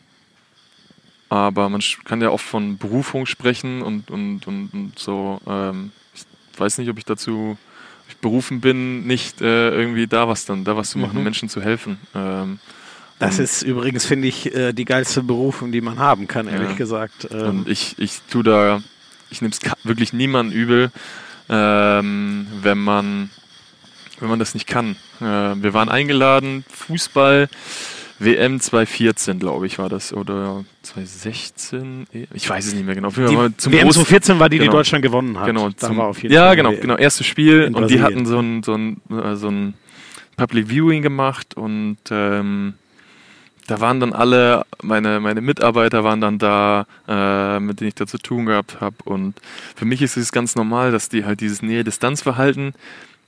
aber man kann ja oft von Berufung sprechen und, und, und, und so. Ähm, ich weiß nicht, ob ich dazu ich berufen bin, nicht äh, irgendwie da was dann, da was zu machen, Mhm. Menschen zu helfen. Ähm, das ist übrigens, finde ich, äh, die geilste Berufung, die man haben kann, ehrlich Ja. gesagt. Ähm, Und ich, ich tue da, ich nehme es wirklich niemandem übel, ähm, wenn man wenn man das nicht kann. Äh, wir waren eingeladen, Fußball, WM 2014, glaube ich, war das. Oder 2016? Ich weiß es nicht mehr genau. Die WM großen- 2014 war die, die Genau. Deutschland gewonnen hat. Genau, da zum, war auf jeden ja, Fall genau, WM. genau, erstes Spiel und die hatten so ein, so ein, äh, so ein Public Viewing gemacht und ähm, da waren dann alle, meine, meine Mitarbeiter waren dann da, äh, mit denen ich da zu tun gehabt habe und für mich ist es ganz normal, dass die halt dieses Nähe-Distanz-Verhalten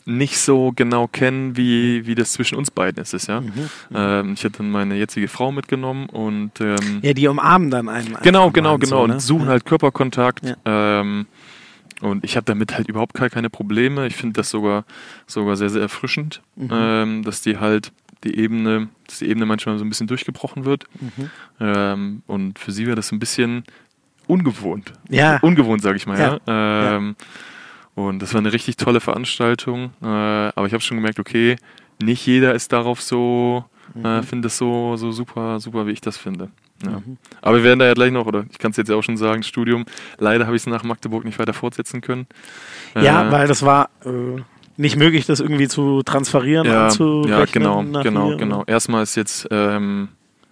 nicht so genau kennen, wie, wie das zwischen uns beiden ist. ja? Mhm. Ähm, ich hatte dann meine jetzige Frau mitgenommen und ähm, Ja, die umarmen dann einen. Genau, genau, und genau. So, und ne? suchen Ja. halt Körperkontakt. Ja. Ähm, und ich habe damit halt überhaupt gar keine Probleme. Ich finde das sogar, sogar sehr, sehr erfrischend, Mhm. ähm, dass die halt die Ebene, dass die Ebene manchmal so ein bisschen durchgebrochen wird. Mhm. Ähm, und für sie wäre das ein bisschen ungewohnt. Ja. Ungewohnt, sage ich mal, ja. Ja. Ähm, Und das war eine richtig tolle Veranstaltung. Äh, aber ich habe schon gemerkt, okay, nicht jeder ist darauf so, äh, findet das so, so super, super, wie ich das finde. Ja. Aber wir werden da ja gleich noch, oder ich kann es jetzt ja auch schon sagen, Studium. Leider habe ich es nach Magdeburg nicht weiter fortsetzen können. Ja, Äh, weil das war äh, nicht möglich, das irgendwie zu transferieren, ja, ja, genau, genau, genau. Erstmal ist jetzt ähm,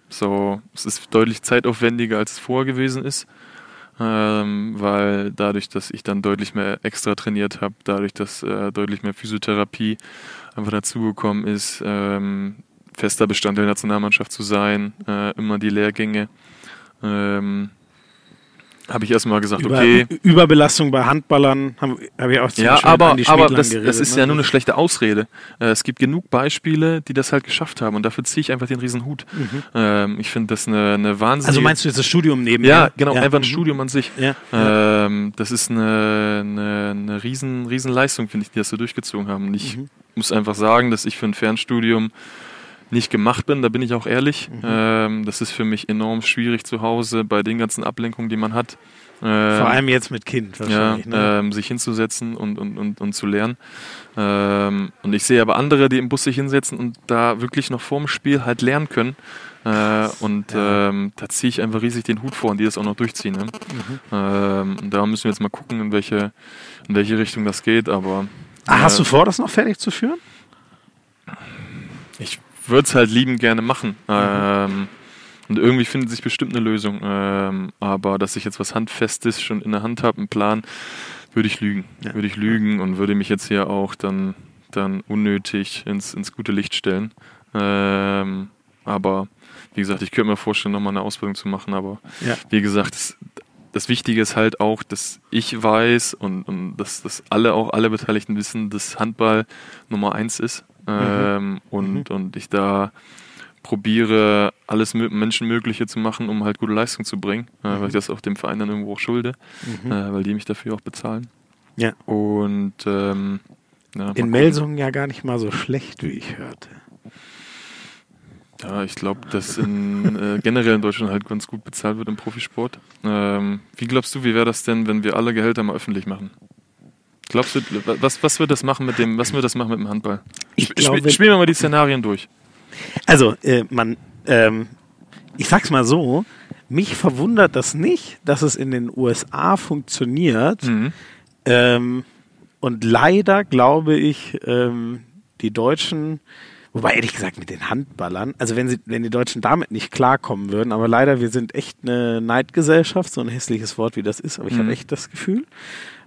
so, es ist deutlich zeitaufwendiger, als es vorher gewesen ist. Ähm, weil dadurch, dass ich dann deutlich mehr extra trainiert habe, dadurch, dass äh, deutlich mehr Physiotherapie einfach dazugekommen ist, ähm, fester Bestandteil der Nationalmannschaft zu sein, äh, immer die Lehrgänge. Ähm, habe ich erstmal gesagt, Über, okay. Überbelastung bei Handballern habe hab ich auch zum Ja, Beispiel aber, Andi aber Schmiedlang das, geredet, das ist ne? ja nur eine schlechte Ausrede. Äh, es gibt genug Beispiele, die das halt geschafft haben und dafür ziehe ich einfach den riesen Hut. Ähm, ich finde das eine, eine wahnsinnige... Also meinst du jetzt das Studium nebenher? Ja, genau, Ja. einfach ein Mhm. Studium an sich. Ja. Ähm, das ist eine, eine, eine riesen, riesen Leistung, finde ich, die das so durchgezogen haben. Und ich Mhm. muss einfach sagen, dass ich für ein Fernstudium nicht gemacht bin, da bin ich auch ehrlich. Mhm. Ähm, das ist für mich enorm schwierig zu Hause bei den ganzen Ablenkungen, die man hat. Ähm, Vor allem jetzt mit Kind ja, wahrscheinlich. ne? ähm, sich hinzusetzen und, und, und, und zu lernen. Ähm, und ich sehe aber andere, die im Bus sich hinsetzen und da wirklich noch vorm Spiel halt lernen können. Äh, und Ja. ähm, da ziehe ich einfach riesig den Hut vor und die das auch noch durchziehen. Ne? Mhm. Ähm, und da müssen wir jetzt mal gucken, in welche, in welche Richtung das geht. Aber Ah, hast äh, du vor, das noch fertig zu führen? ich würde es halt liebend gerne machen. Mhm. Ähm, und irgendwie findet sich bestimmt eine Lösung. Ähm, aber dass ich jetzt was Handfestes schon in der Hand habe, einen Plan, würde ich lügen. Ja. Würde ich lügen und würde mich jetzt hier auch dann, dann unnötig ins, ins gute Licht stellen. Ähm, aber wie gesagt, ich könnte mir vorstellen, nochmal eine Ausbildung zu machen. Aber Ja. wie gesagt, das, das Wichtige ist halt auch, dass ich weiß und, und dass, dass alle auch alle Beteiligten wissen, dass Handball Nummer eins ist. Ähm, und, und ich da probiere, alles mö- Menschenmögliche zu machen, um halt gute Leistung zu bringen, äh, weil ich das auch dem Verein dann irgendwo auch schulde, Mhm. äh, weil die mich dafür auch bezahlen. Ja. Und ähm, ja, In. Melsungen ja gar nicht mal so schlecht, wie ich hörte. Ja, ich glaube, dass in, äh, generell in Deutschland halt ganz gut bezahlt wird im Profisport. Ähm, wie glaubst du, wie wäre das denn, wenn wir alle Gehälter mal öffentlich machen? Glaubst du, was, was wird das machen mit dem, was wird das machen mit dem Handball? Ich glaube- spiel, spielen wir mal die Szenarien durch. Also, äh, man, ähm, ich sag's mal so, mich verwundert das nicht, dass es in den USA funktioniert. Mhm. Ähm, und leider glaube ich, ähm, die Deutschen, wobei ehrlich gesagt mit den Handballern, also wenn, sie, wenn die Deutschen damit nicht klarkommen würden, aber leider, wir sind echt eine Neidgesellschaft, so ein hässliches Wort wie das ist, aber ich Mhm. habe echt das Gefühl,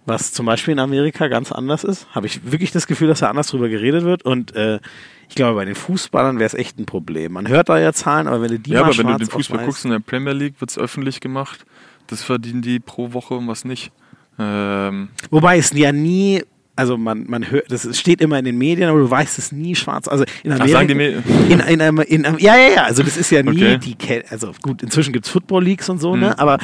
was zum Beispiel in Amerika ganz anders ist, habe ich wirklich das Gefühl, dass da anders drüber geredet wird und äh, ich glaube, bei den Fußballern wäre es echt ein Problem. Man hört da ja Zahlen, aber wenn du die Ja, aber wenn du den Fußball guckst in der Premier League, wird es öffentlich gemacht. Das verdienen die pro Woche und was nicht. Ähm, Wobei es ja nie, also man, man hört, das steht immer in den Medien, aber du weißt es nie schwarz. Also in ach, Amerika. sagen die mir, in, in, in, in, ja, ja, ja, also das ist ja nie Okay. die, Ke- also gut, inzwischen gibt es Football Leagues und so, Mhm. ne, aber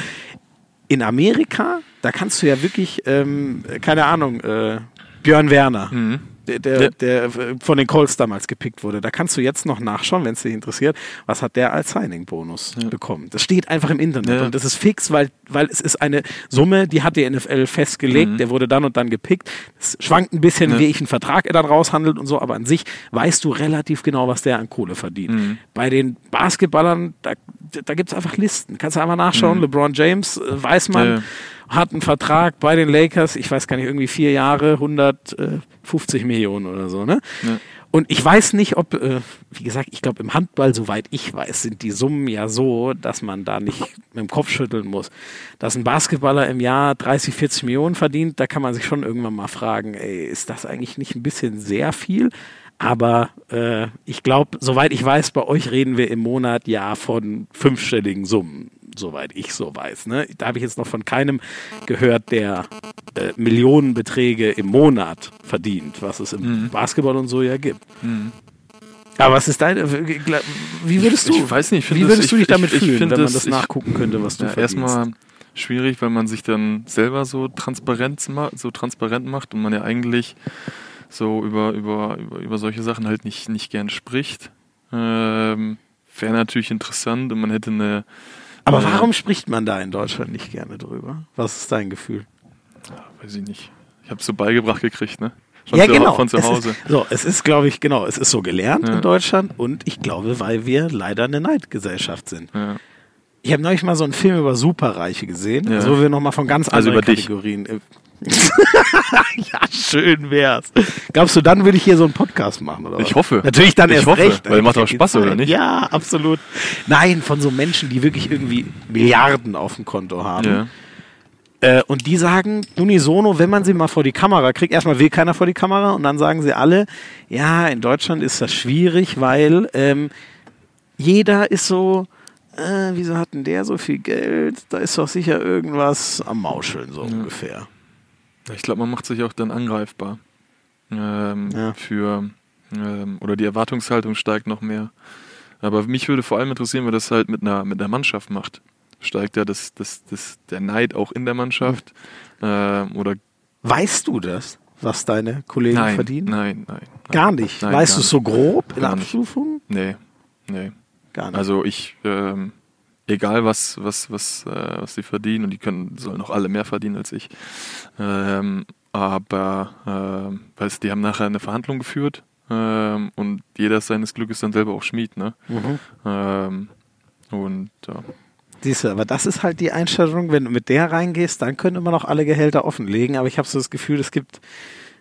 in Amerika, da kannst du ja wirklich, ähm, keine Ahnung, äh, Björn Werner, Mhm. Der, der, Ja. der äh, von den Colts damals gepickt wurde, da kannst du jetzt noch nachschauen, wenn es dich interessiert, was hat der als Signing-Bonus Ja. bekommen. Das steht einfach im Internet Ja. und das ist fix, weil, weil es ist eine Summe, die hat die NFL festgelegt, Mhm. der wurde dann und dann gepickt. Es schwankt ein bisschen, wie ich einen Vertrag er dann raushandelt und so, aber an sich weißt du relativ genau, was der an Kohle verdient. Mhm. Bei den Basketballern, da, da gibt es einfach Listen. Kannst du einfach nachschauen. Mhm. LeBron James, äh, weiß man. Hat einen Vertrag bei den Lakers, ich weiß gar nicht, irgendwie vier Jahre, 150 Millionen oder so. Ne? Ja. Und ich weiß nicht, ob, äh, wie gesagt, ich glaube, im Handball, soweit ich weiß, sind die Summen ja so, dass man da nicht mit dem Kopf schütteln muss. Dass ein Basketballer im Jahr 30, 40 Millionen verdient, da kann man sich schon irgendwann mal fragen, ey, ist das eigentlich nicht ein bisschen sehr viel? Aber äh, ich glaube, soweit ich weiß, bei euch reden wir im Monat ja von fünfstelligen Summen, soweit ich so weiß. Ne? Da habe ich jetzt noch von keinem gehört, der äh, Millionenbeträge im Monat verdient, was es im Mhm. Basketball und so ja gibt. Mhm. Aber was ist deine, wie würdest du, Ich weiß nicht, ich wie das- würdest du ich- dich damit ich- ich fühlen, wenn man das- das ich- nachgucken könnte, was du Ja, verdienst? erstmal schwierig, weil man sich dann selber so transparent, so transparent macht und man ja eigentlich so über, über, über, über solche Sachen halt nicht, nicht gern spricht. Ähm, Wäre natürlich interessant und man hätte eine. Aber äh, warum spricht man da in Deutschland nicht gerne drüber? Was ist dein Gefühl? Weiß ich nicht. Ich habe es so beigebracht gekriegt, ne? Von ja, zu, genau. Von zu Es Hause. Ist, so, es ist, glaube ich, genau, es ist so gelernt Ja. in Deutschland und ich glaube, weil wir leider eine Neidgesellschaft sind. Ja. Ich habe neulich mal so einen Film über Superreiche gesehen, Ja. also wo wir nochmal von ganz Also anderen über dich. Kategorien. äh, ja, schön wär's. Glaubst du, dann würde ich hier so einen Podcast machen, oder? Ich hoffe. Natürlich dann Ich erst hoffe, recht. weil macht auch Spaß, geht's oder nicht? Ja, absolut. Nein, von so Menschen, die wirklich irgendwie Milliarden auf dem Konto haben. Ja. Äh, und die sagen unisono, wenn man sie mal vor die Kamera kriegt, erstmal will keiner vor die Kamera und dann sagen sie alle, ja, in Deutschland ist das schwierig, weil ähm, jeder ist so, äh, wieso hat denn der so viel Geld? Da ist doch sicher irgendwas am Mauscheln, so ungefähr. Ich glaube, man macht sich auch dann angreifbar. Ähm, Ja. Für ähm, oder die Erwartungshaltung steigt noch mehr. Aber mich würde vor allem interessieren, wer das halt mit einer mit einer Mannschaft macht. Steigt ja das, das, das, der Neid auch in der Mannschaft? Ähm, oder Weißt du das, was deine Kollegen nein, verdienen? nein, nein, nein. Gar nicht. Nein, weißt du es so grob in nicht. Abstufung? Nee, nee. Gar nicht. Also ich, ähm, egal was, was, was, äh, was sie verdienen, und die können, sollen auch alle mehr verdienen als ich. Ähm, aber ähm, weißt, die haben nachher eine Verhandlung geführt ähm, und jeder ist seines Glückes dann selber auch Schmied, ne? Mhm. Ähm, und ja. Siehst du, aber das ist halt die Einstellung, wenn du mit der reingehst, dann könnte man auch alle Gehälter offenlegen. Aber ich habe so das Gefühl, es gibt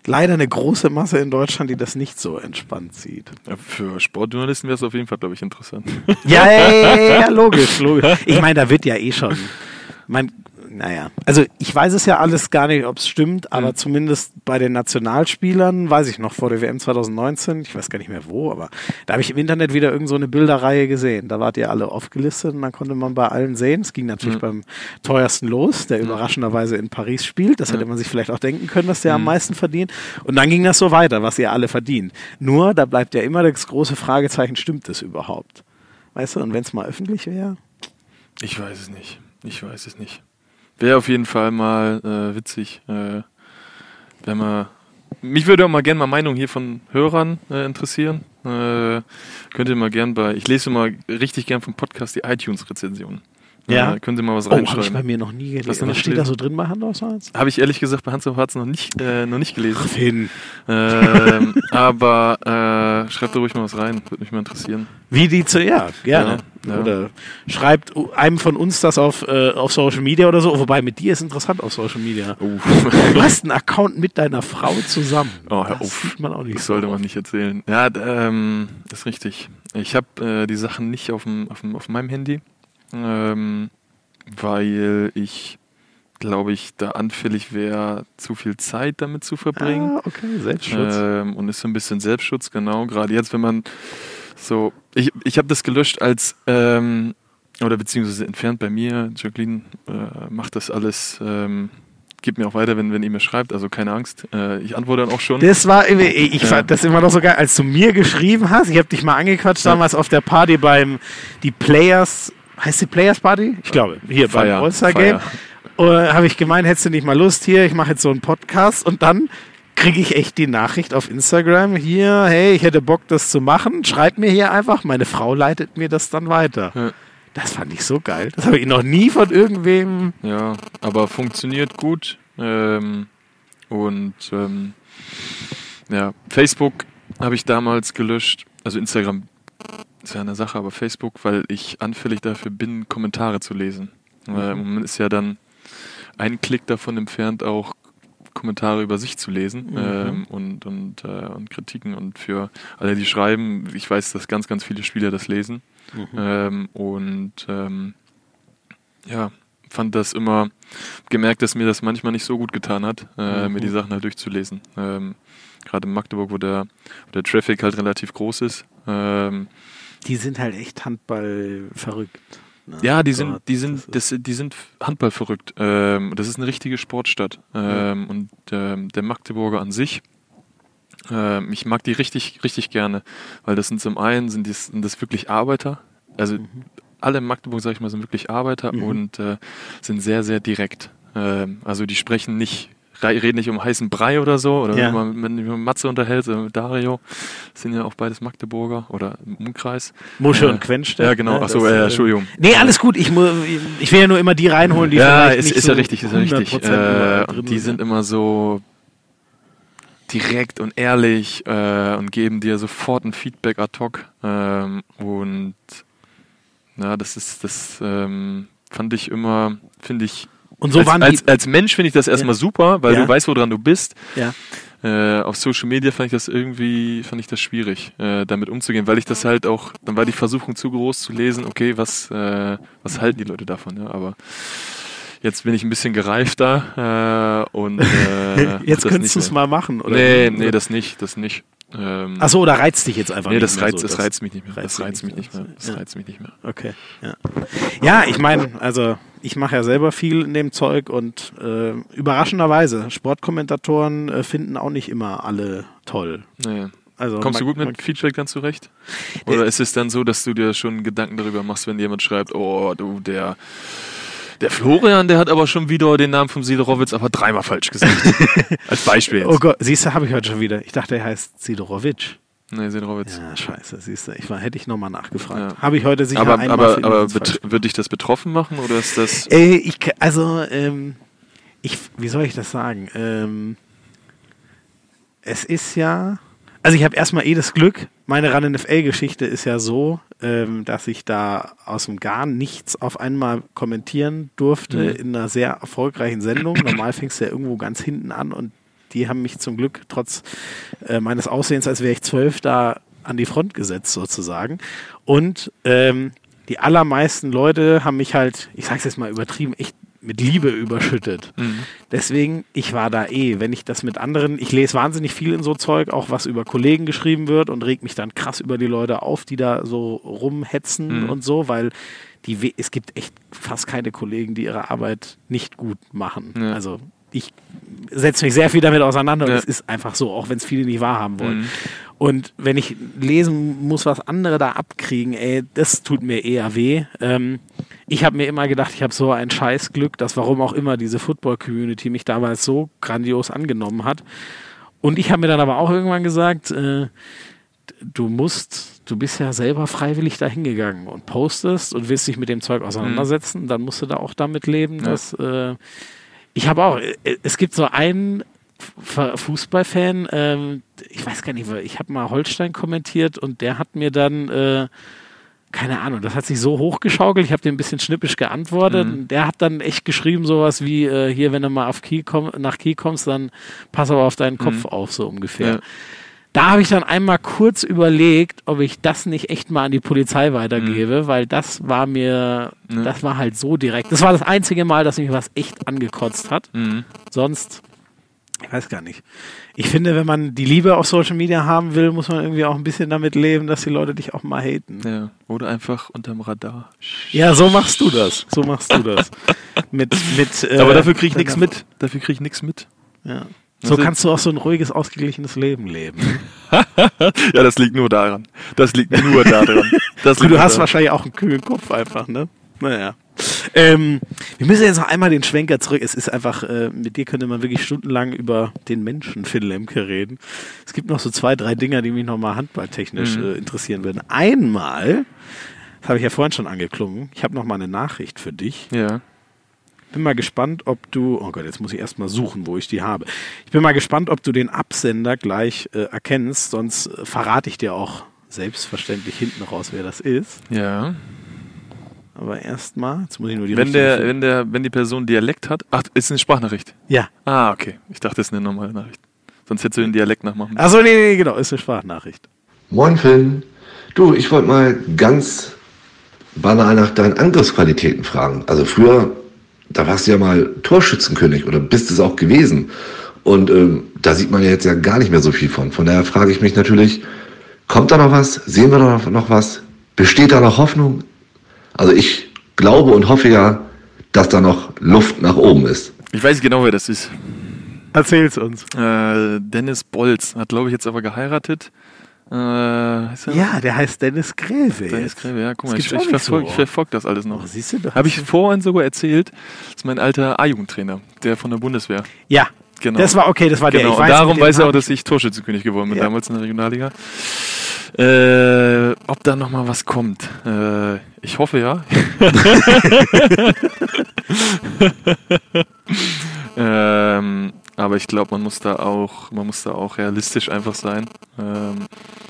leider eine große Masse in Deutschland, die das nicht so entspannt sieht. Ja, für Sportjournalisten wäre es auf jeden Fall, glaube ich, interessant. Ja, ja, ja, ja, logisch, logisch. Ich meine, da wird ja eh schon. Mein, naja, also ich weiß es ja alles gar nicht, ob es stimmt, aber zumindest bei den Nationalspielern, weiß ich noch, vor der WM 2019, ich weiß gar nicht mehr wo, aber da habe ich im Internet wieder irgend so eine Bilderreihe gesehen. Da wart ihr alle aufgelistet und dann konnte man bei allen sehen. Es ging natürlich beim teuersten los, der überraschenderweise in Paris spielt. Das hätte man sich vielleicht auch denken können, dass der am meisten verdient. Und dann ging das so weiter, was ihr alle verdient. Nur, da bleibt ja immer das große Fragezeichen, stimmt das überhaupt? Weißt du, und wenn es mal öffentlich wäre? Ich weiß es nicht. Ich weiß es nicht. Wäre auf jeden Fall mal äh, witzig, äh, wenn man. Mich würde auch mal gerne mal Meinung hier von Hörern äh, interessieren. Äh, könnt ihr mal gern bei. Ich lese mal richtig gern vom Podcast die iTunes-Rezension. Ja. Äh, könnt ihr mal was Oh, habe ich bei reinschreiben. mir noch nie gelesen. Was steht da so drin bei Hand aus Holz? Habe ich ehrlich gesagt bei Hans auf Harz noch nicht, äh, noch nicht gelesen. Finn. ähm, aber äh, schreibt da ruhig mal was rein, würde mich mal interessieren. Wie die zu, ja, gerne. Ja, ja. Oder schreibt einem von uns das auf, äh, auf Social Media oder so. Wobei mit dir ist interessant auf Social Media. Oh. Du hast einen Account mit deiner Frau zusammen. Oh, hör das auf. man auch nicht Das so sollte man nicht erzählen. Ja, ähm, das ist richtig. Ich habe äh, die Sachen nicht auf, dem, auf, dem, auf meinem Handy, ähm, weil ich, glaube ich, da anfällig wäre, zu viel Zeit damit zu verbringen. Ah, okay, Selbstschutz. Ähm, und ist so ein bisschen Selbstschutz, genau. Gerade jetzt, wenn man so. Ich, ich habe das gelöscht als. Ähm, oder beziehungsweise entfernt bei mir. Jacqueline äh, macht das alles. Ähm, gibt mir auch weiter, wenn, wenn ihr mir schreibt. Also keine Angst. Äh, ich antworte dann auch schon. Das war, ich Ja. fand das immer noch so geil, als du mir geschrieben hast. Ich habe dich mal angequatscht Ja. damals auf der Party beim die Players, heißt die Players Party? Ich glaube, hier beim Feier, All-Star Game. Und habe ich gemeint, hättest du nicht mal Lust hier, ich mache jetzt so einen Podcast und dann kriege ich echt die Nachricht auf Instagram hier, hey, ich hätte Bock, das zu machen. Schreib mir hier einfach, meine Frau leitet mir das dann weiter. Ja. Das fand ich so geil. Das habe ich noch nie von irgendwem. Ja, aber funktioniert gut. Ähm, und ähm, ja, Facebook habe ich damals gelöscht. Also Instagram ist ja eine Sache, aber Facebook, weil ich anfällig dafür bin, Kommentare zu lesen. Weil man ist ja dann einen Klick davon entfernt, auch Kommentare über sich zu lesen ähm, und, und, äh, und Kritiken. Und für alle, die schreiben, ich weiß, dass ganz, ganz viele Spieler das lesen. Ähm, und ähm, ja, fand das immer gemerkt, dass mir das manchmal nicht so gut getan hat, äh, mir die Sachen halt durchzulesen. Ähm, Gerade in Magdeburg, wo der, wo der Traffic halt relativ groß ist. Ähm, Die sind halt echt Handball verrückt. ne? ja, die sind, die sind, Das die sind Handball verrückt. Ähm, das ist eine richtige Sportstadt. Ähm, Und ähm, der Magdeburger an sich, ähm, ich mag die richtig, richtig gerne, weil das sind zum einen sind, dies, sind das wirklich Arbeiter. Also alle in Magdeburg, sag ich mal, sind wirklich Arbeiter und äh, sind sehr, sehr direkt. Ähm, also die sprechen nicht, reden nicht um heißen Brei oder so, oder Ja. wenn man man mit Matze unterhält, oder mit Dario, das sind ja auch beides Magdeburger oder im Umkreis. Musche Äh, und Quenstedt. Ja, genau. ne? Achso, äh, Entschuldigung. Nee, alles gut. Ich, ich will ja nur immer die reinholen, die ja, ist, ist so ja richtig, ist ja richtig. 100% überall Äh, und die sind immer so direkt und ehrlich äh, und geben dir sofort ein Feedback ad hoc. Ähm, und ja, das ist, das ähm, fand ich immer, finde ich, Und so als, waren als, als Mensch finde ich das erstmal Ja. super, weil Ja. du weißt, woran du bist. Ja. Äh, auf Social Media fand ich das irgendwie, fand ich das schwierig, äh, damit umzugehen, weil ich das halt auch, dann war die Versuchung zu groß zu lesen, okay, was, äh, was halten die Leute davon, ja, aber jetzt bin ich ein bisschen gereifter äh, und äh, Jetzt könntest du es mehr. mal machen, oder? Nee, nee, das nicht, das nicht. Ähm, Achso, oder reizt dich jetzt einfach nee, nicht das mehr reizt, so, das reizt mich nicht mehr. reizt Das reizt mich nicht mehr. Das Ja. reizt mich nicht mehr. Okay, ja. Ja, ich meine, also ich mache ja selber viel in dem Zeug und äh, überraschenderweise, Sportkommentatoren äh, finden auch nicht immer alle toll. Naja. Also Kommst du man- gut mit Feedback dann zurecht? Oder ist es dann so, dass du dir schon Gedanken darüber machst, wenn jemand schreibt, oh, du, der, der Florian, der hat aber schon wieder den Namen vom Sidorowitz aber dreimal falsch gesagt. Als Beispiel jetzt. Oh Gott, siehst du, habe ich heute schon wieder. Ich dachte, er heißt Sidorowitsch. Nee, Sidorowitz. Ja, scheiße, siehst du. Ich war, hätte ich nochmal nachgefragt. Ja. Habe ich heute sicher aber einmal aber, aber wird dich das betroffen machen oder ist das. Äh, ich, also, ähm, ich, wie soll ich das sagen? Ähm, es ist ja, also ich habe erstmal eh das Glück, meine Run NFL-Geschichte ist ja so, ähm, dass ich da aus dem Gar nichts auf einmal kommentieren durfte Mhm. in einer sehr erfolgreichen Sendung. Normal fängst du ja irgendwo ganz hinten an und die haben mich zum Glück trotz äh, meines Aussehens, als wäre ich zwölf, da an die Front gesetzt sozusagen. Und ähm, die allermeisten Leute haben mich halt, ich sag's jetzt mal übertrieben, echt mit Liebe überschüttet. Mhm. Deswegen, ich war da eh, wenn ich das mit anderen, ich lese wahnsinnig viel in so Zeug, auch was über Kollegen geschrieben wird und reg mich dann krass über die Leute auf, die da so rumhetzen Mhm. und so, weil die, es gibt echt fast keine Kollegen, die ihre Arbeit nicht gut machen. Ja. Also ich setze mich sehr viel damit auseinander und Ja. es ist einfach so, auch wenn es viele nicht wahrhaben wollen. Mhm. Und wenn ich lesen muss, was andere da abkriegen, ey, das tut mir eher weh. Ähm, ich habe mir immer gedacht, ich habe so ein Scheißglück, dass warum auch immer diese Football-Community mich damals so grandios angenommen hat. Und ich habe mir dann aber auch irgendwann gesagt, äh, du musst, du bist ja selber freiwillig da hingegangen und postest und willst dich mit dem Zeug auseinandersetzen, dann musst du da auch damit leben, Ja. dass äh, ich habe auch, äh, es gibt so einen Fußballfan, ähm, ich weiß gar nicht, ich habe mal Holstein kommentiert und der hat mir dann, äh, keine Ahnung, das hat sich so hochgeschaukelt, ich habe dem ein bisschen schnippisch geantwortet Mhm. der hat dann echt geschrieben sowas wie, äh, hier, wenn du mal auf Kiel komm, nach Kiel kommst, dann pass aber auf deinen Kopf Mhm. auf, so ungefähr. Ja. Da habe ich dann einmal kurz überlegt, ob ich das nicht echt mal an die Polizei weitergebe, weil das war mir, Mhm. das war halt so direkt. Das war das einzige Mal, dass mich was echt angekotzt hat. Mhm. Sonst, ich weiß gar nicht. Ich finde, wenn man die Liebe auf Social Media haben will, muss man irgendwie auch ein bisschen damit leben, dass die Leute dich auch mal haten. Ja. Oder einfach unterm Radar. Ja, so machst du das. So machst du das. mit, mit, äh, Aber dafür kriege ich nichts mit. Dafür kriege ich nichts mit. Ja. So Also- kannst du auch so ein ruhiges, ausgeglichenes Leben leben. Ja, das liegt nur daran. Das liegt nur daran. Das Du, liegt du nur hast daran. wahrscheinlich auch einen kühlen Kopf einfach, ne? Naja. Ähm, wir müssen jetzt noch einmal den Schwenker zurück. Es ist einfach, äh, mit dir könnte man wirklich stundenlang über den Menschen Finn Lemke reden. Es gibt noch so zwei, drei Dinger, die mich nochmal handballtechnisch Mhm. äh, interessieren würden. Einmal, das habe ich ja vorhin schon angeklungen, ich habe noch mal eine Nachricht für dich. Ja. Bin mal gespannt, ob du, oh Gott, jetzt muss ich erst mal suchen, wo ich die habe. Ich bin mal gespannt, ob du den Absender gleich äh, erkennst, sonst äh, verrate ich dir auch selbstverständlich hinten raus, wer das ist. Ja. Aber erstmal, jetzt muss ich nur die Wenn der, finden. wenn der, wenn die Person Dialekt hat. Ach, ist eine Sprachnachricht. Ja. Ah, okay. Ich dachte, das ist eine normale Nachricht. Sonst hättest du den Dialekt nachmachen. Achso, nee, nee, genau, ist eine Sprachnachricht. Moin Finn. Du, ich wollte mal ganz banal nach deinen Angriffsqualitäten fragen. Also früher, da warst du ja mal Torschützenkönig oder bist es auch gewesen. Und ähm, da sieht man ja jetzt ja gar nicht mehr so viel von. Von daher frage ich mich natürlich, kommt da noch was? Sehen wir da noch was? Besteht da noch Hoffnung? Also ich glaube und hoffe ja, dass da noch Luft nach oben ist. Ich weiß genau, wer das ist. Erzähl's uns. Äh, Dennis Bolz hat, glaube ich, jetzt aber geheiratet. Äh? Ja, der heißt Dennis Gräve. Dennis. Gräbe, ja, guck mal, ich, ich nicht verfolge so. verfolg das alles noch. Oh, siehst du, Habe ich vorhin sogar erzählt, das ist mein alter A-Jugendtrainer, der von der Bundeswehr. Ja, Genau. das war okay, das war der. Genau, und weiß, darum weiß er auch, dass ich Torschützenkönig geworden bin, Ja. damals in der Regionalliga. Äh, ob da noch mal was kommt? Äh, ich hoffe ja. ähm, aber ich glaube, man muss da auch, man muss da auch realistisch einfach sein. Ähm,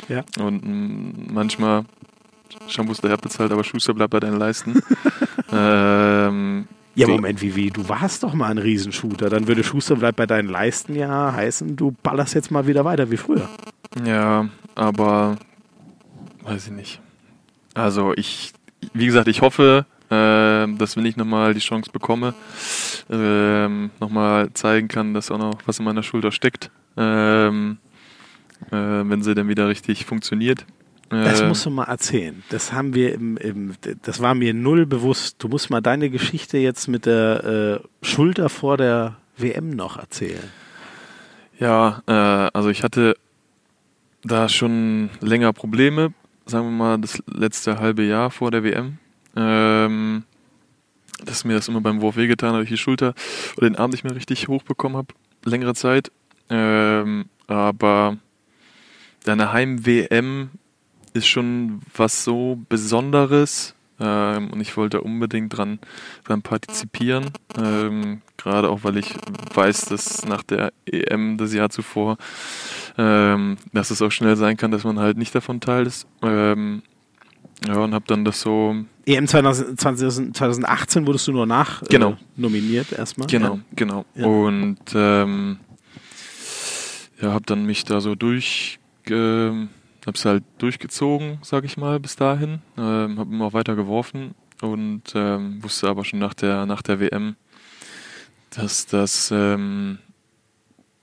Ja. Und mm, manchmal Shampoos der Herr bezahlt, aber Schuster bleibt bei deinen Leisten. ähm, Ja, Moment, wie, wie, du warst doch mal ein Riesenshooter. Dann würde Schuster bleibt bei deinen Leisten ja heißen, du ballerst jetzt mal wieder weiter wie früher. Ja, aber weiß ich nicht. Also ich, wie gesagt, ich hoffe, äh, dass wenn ich nochmal die Chance bekomme, ähm, nochmal zeigen kann, dass auch noch was in meiner Schulter steckt. Ähm, äh, wenn sie dann wieder richtig funktioniert. Das Äh, musst du mal erzählen. Das haben wir im, im, das war mir null bewusst. Du musst mal deine Geschichte jetzt mit der äh, Schulter vor der WM noch erzählen. Ja, äh, also ich hatte da schon länger Probleme, sagen wir mal das letzte halbe Jahr vor der WM. Ähm, dass mir das immer beim Wurf wehgetan hat, ich die Schulter oder den Arm nicht mehr richtig hochbekommen habe, längere Zeit. Ähm, aber deine Heim-WM ist schon was so Besonderes ähm, und ich wollte unbedingt dran, dran partizipieren. Ähm, Gerade auch, weil ich weiß, dass nach der EM das Jahr zuvor, ähm, dass es auch schnell sein kann, dass man halt nicht davon teil ist. Ähm, ja, und habe dann das so EM 2000, 2000, 2018 wurdest du nur nach äh, Genau. nominiert erstmal. Genau, Ja. genau. Ja. Und ähm, ja, habe dann mich da so durch, ähm, hab's halt durchgezogen, sag ich mal, bis dahin. Ähm, habe immer weiter geworfen und ähm, wusste aber schon nach der nach der WM, dass das ähm,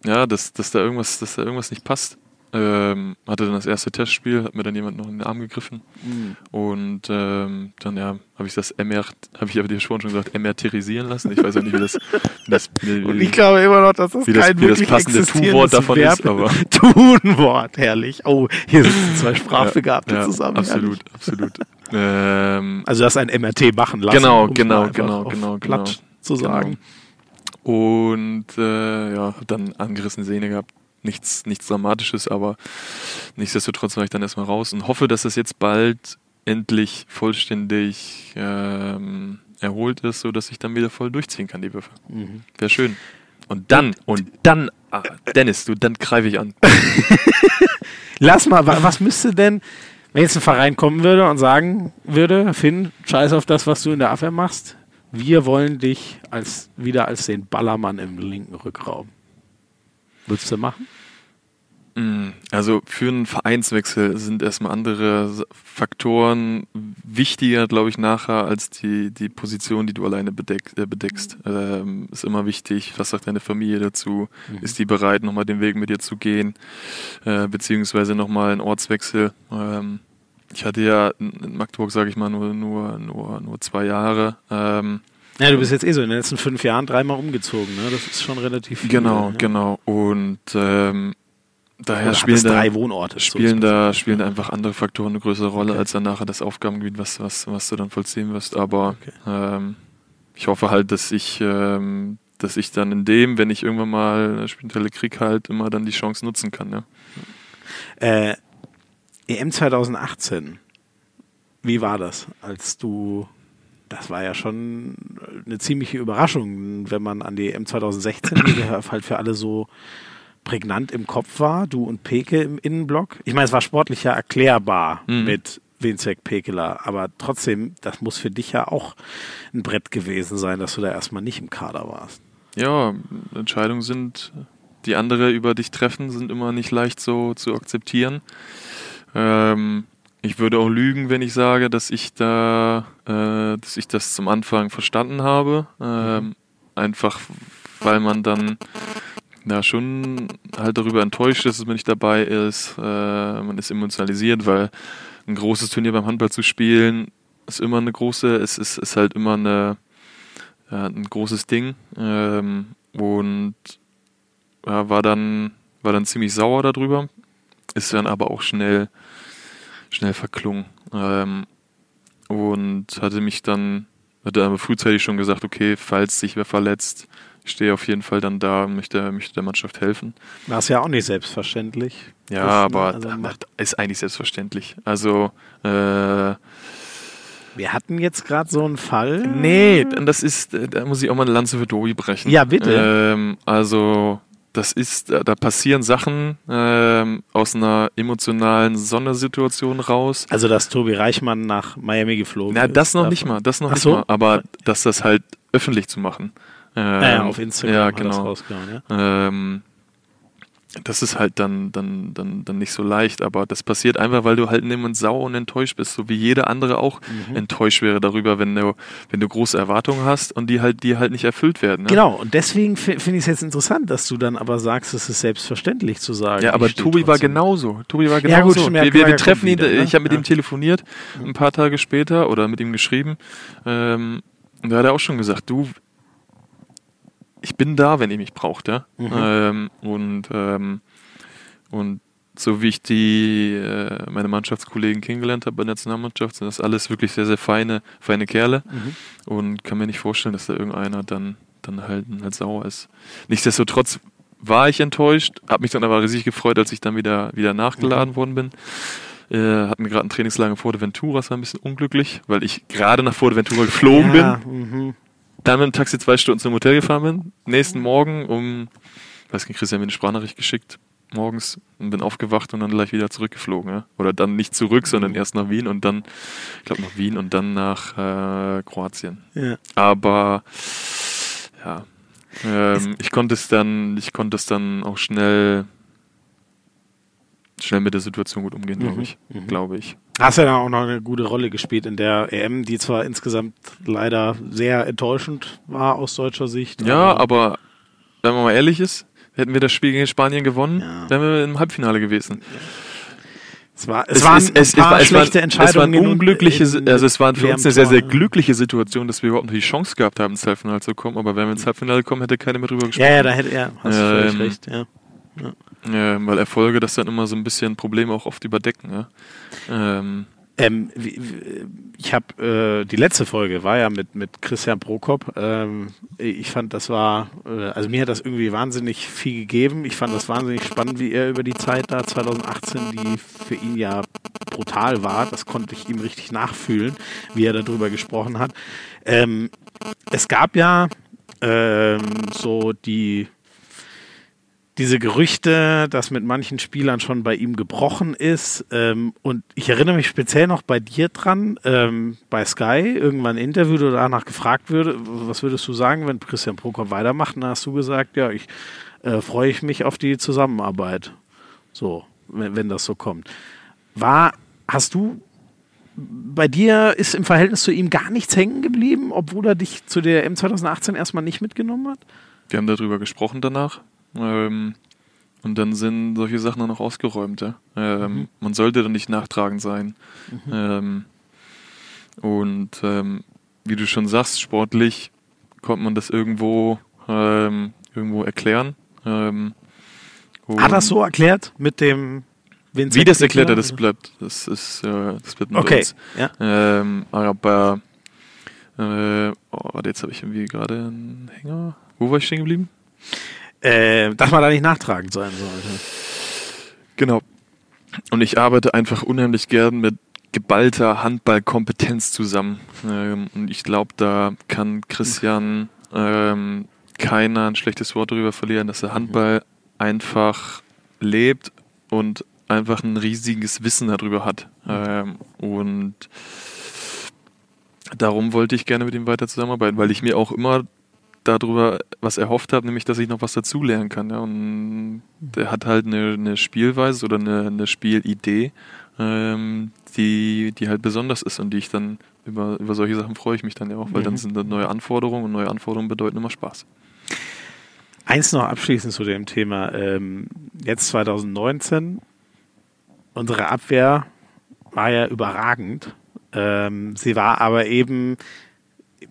ja, dass, dass da irgendwas, dass da irgendwas nicht passt. Ähm, hatte dann das erste Testspiel, hat mir dann jemand noch in den Arm gegriffen Mhm. und ähm, dann ja, habe ich das MR, habe ich aber dir schon schon gesagt, MRTerisieren lassen. Ich weiß auch nicht, wie das, wie das wie, Und ich glaube immer noch, dass das Wie das- kein wie das passende Tu-Wort davon Verb ist, aber- Tunwort, herrlich. Oh, hier sitzen zwei Sprachbegabte ja, zusammen. Absolut, herrlich. absolut. ähm, Also du hast ein MRT machen lassen. Genau, um's genau, genau, auf genau, Platt genau. zu sagen. und äh, ja, hab dann angerissene Sehne gehabt. Nichts, nichts Dramatisches, aber nichtsdestotrotz war ich dann erstmal raus und hoffe, dass es jetzt bald endlich vollständig ähm, erholt ist, sodass ich dann wieder voll durchziehen kann, die Würfe. Mhm. Wäre schön. Und dann, und dann, ah, Dennis, du, dann greife ich an. Lass mal, wa- was müsste denn, wenn jetzt ein Verein kommen würde und sagen würde, Finn, scheiß auf das, was du in der Abwehr machst, wir wollen dich als, wieder als den Ballermann im linken Rückraum. Würdest du machen? Mm, Also für einen Vereinswechsel sind erstmal andere Faktoren wichtiger, glaube ich, nachher als die, die Position, die du alleine bedeck, äh, bedeckst. Ähm, ist immer wichtig, was sagt deine Familie dazu? Ist die bereit, nochmal den Weg mit dir zu gehen? Äh, beziehungsweise nochmal einen Ortswechsel. Ähm, ich hatte ja in in Magdeburg, sage ich mal, nur, nur, nur, nur zwei Jahre. Ähm, Ja, du bist jetzt eh so in den letzten fünf Jahren dreimal umgezogen, ne? Das ist schon relativ viel. genau, ne? genau. Und ähm, daher Oder spielen da, drei Wohnorte. so spielen ist da spielen da einfach andere Faktoren eine größere Rolle Okay. als dann nachher das Aufgabengebiet, was, was, was du dann vollziehen wirst. Aber Okay. ähm, ich hoffe halt, dass ich, ähm, dass ich dann in dem, wenn ich irgendwann mal Spielteile krieg, halt immer dann die Chance nutzen kann. Ja. Äh, EM 2018. Wie war das, als du das war ja schon eine ziemliche Überraschung, wenn man an die EM 2016, die halt für alle so prägnant im Kopf war, du und Peke im Innenblock. Ich meine, es war sportlich ja erklärbar Mhm. mit Winzek Pekeler, aber trotzdem, das muss für dich ja auch ein Brett gewesen sein, dass du da erstmal nicht im Kader warst. ja, Entscheidungen sind, die andere über dich treffen, sind immer nicht leicht so zu akzeptieren. Ähm, ich würde auch lügen, wenn ich sage, dass ich da, äh, dass ich das zum Anfang verstanden habe. Ähm, einfach, weil man dann da schon halt darüber enttäuscht ist, dass man nicht dabei ist. Äh, man ist emotionalisiert, weil ein großes Turnier beim Handball zu spielen ist immer eine große, es ist, ist halt immer eine, ja, ein großes Ding. Ähm, und ja, war dann war dann ziemlich sauer darüber, ist dann aber auch schnell schnell verklungen ähm, und hatte mich dann hatte aber frühzeitig schon gesagt, okay, falls sich wer verletzt, ich stehe auf jeden Fall dann da und möchte, möchte der Mannschaft helfen. War es ja auch nicht selbstverständlich. Ja, Das, aber also ist eigentlich selbstverständlich. Also äh, wir hatten jetzt gerade so einen Fall. Nee, das ist, äh, da muss ich auch mal eine Lanze für Dobi brechen. Ja, bitte. Ähm, also, das ist, äh, da passieren Sachen ähm, aus einer emotionalen Sondersituation raus. Also, dass Tobi Reichmann nach Miami geflogen Na, ist. das noch nicht mal, das noch Ach nicht so. mal. Aber dass das halt öffentlich zu machen. Ähm, Naja, auf Instagram ja, hat das genau. rausgehauen, ja. Ähm, das ist halt dann, dann, dann, dann nicht so leicht. Aber das passiert einfach, weil du halt dem Moment sauer und enttäuscht bist, so wie jeder andere auch mhm. enttäuscht wäre darüber, wenn du, wenn du große Erwartungen hast und die halt, die halt nicht erfüllt werden. Ne? Genau, und deswegen finde ich es jetzt interessant, dass du dann aber sagst, es ist selbstverständlich zu sagen. Ja, aber Tobi war genauso. Tobi war genauso. Ja, gut, stimmt, wir, wir, wir treffen ihn, wieder, ne? ich habe mit ja. ihm telefoniert, ein paar Tage später oder mit ihm geschrieben. Ähm, und da hat er auch schon gesagt, du, ich bin da, wenn ihr mich braucht, ja. Mhm. Ähm, und, ähm, und so wie ich die äh, meine Mannschaftskollegen kennengelernt habe bei der Nationalmannschaft, sind das alles wirklich sehr, sehr feine, feine Kerle. Mhm. Und kann mir nicht vorstellen, dass da irgendeiner dann, dann halt, halt sauer ist. Nichtsdestotrotz war ich enttäuscht, habe mich dann aber riesig gefreut, als ich dann wieder, wieder nachgeladen mhm. worden bin. Äh, hatten gerade ein Trainingslager in Fuerteventura, das war ein bisschen unglücklich, weil ich gerade nach Fuerteventura geflogen ja, bin. Mhm dann mit dem Taxi zwei Stunden zum Hotel gefahren bin. Nächsten Morgen um, weiß nicht, Christian mir eine Sprachnachricht geschickt, morgens und bin aufgewacht und dann gleich wieder zurückgeflogen. Ja? Oder dann nicht zurück, sondern mhm. erst nach Wien und dann, ich glaube nach Wien und dann nach äh, Kroatien. Ja. Aber ja, ähm, ich konnte es dann, ich konnte es dann auch schnell schnell mit der Situation gut umgehen, glaube mhm. ich. Mhm. Glaube ich. Hast ja dann auch noch eine gute Rolle gespielt in der EM, die zwar insgesamt leider sehr enttäuschend war aus deutscher Sicht. Ja, aber, aber wenn man mal ehrlich ist, hätten wir das Spiel gegen Spanien gewonnen, ja. wären wir im Halbfinale gewesen. Es, war, es, es waren es, paar es, schlechte es Entscheidungen. Es waren unglückliche, also es war für uns eine sehr, sehr glückliche Situation, dass wir überhaupt noch die Chance gehabt haben, ins Halbfinale zu kommen. Aber wenn wir ins Halbfinale kommen, hätte keiner mehr drüber gesprochen. Ja, ja, da hätte er, hast ähm, du völlig recht, ja. ja. Ja, weil Erfolge das dann immer so ein bisschen Probleme auch oft überdecken. Ja? Ähm. Ähm, ich habe äh, die letzte Folge war ja mit mit Christian Prokop. Ähm, ich fand, das war, äh, also mir hat das irgendwie wahnsinnig viel gegeben. Ich fand das wahnsinnig spannend, wie er über die Zeit da 2018, die für ihn ja brutal war, das konnte ich ihm richtig nachfühlen, wie er darüber gesprochen hat. Ähm, es gab ja ähm, so die diese Gerüchte, dass mit manchen Spielern schon bei ihm gebrochen ist. Ähm, und ich erinnere mich speziell noch bei dir dran, ähm, bei Sky, irgendwann ein Interview oder danach gefragt würde, was würdest du sagen, wenn Christian Prokop weitermacht? Da hast du gesagt, ja, ich äh, freue ich mich auf die Zusammenarbeit. So, wenn, wenn das so kommt. War, hast du bei dir ist im Verhältnis zu ihm gar nichts hängen geblieben, obwohl er dich zu der M 2018 erstmal nicht mitgenommen hat? Wir haben darüber gesprochen danach. Ähm, und dann sind solche Sachen dann auch ausgeräumt. Ja? Ähm, mhm. Man sollte dann nicht nachtragend sein. Mhm. Ähm, und ähm, wie du schon sagst, sportlich konnte man das irgendwo, ähm, irgendwo erklären. Hat er so erklärt mit dem Vincent Wie das erklärt er, das bleibt, das ist, äh, das bleibt okay. uns. Ja. Ähm, aber, äh, oh, warte, jetzt habe ich irgendwie gerade einen Hänger. Wo war ich stehen geblieben? Äh, dass man da nicht nachtragend sein sollte. Genau. Und ich arbeite einfach unheimlich gern mit geballter Handballkompetenz zusammen. Ähm, und ich glaube, da kann Christian ähm, keiner ein schlechtes Wort darüber verlieren, dass er Handball einfach lebt und einfach ein riesiges Wissen darüber hat. Ähm, und darum wollte ich gerne mit ihm weiter zusammenarbeiten, weil ich mir auch immer darüber was erhofft habe, nämlich dass ich noch was dazulernen kann. Ja. Und der hat halt eine, eine Spielweise oder eine, eine Spielidee, ähm, die, die halt besonders ist und die ich dann über, über solche Sachen freue ich mich dann ja auch, weil mhm. dann sind dann neue Anforderungen und neue Anforderungen bedeuten immer Spaß. Eins noch abschließend zu dem Thema. Ähm, jetzt 2019, unsere Abwehr war ja überragend. Ähm, sie war aber eben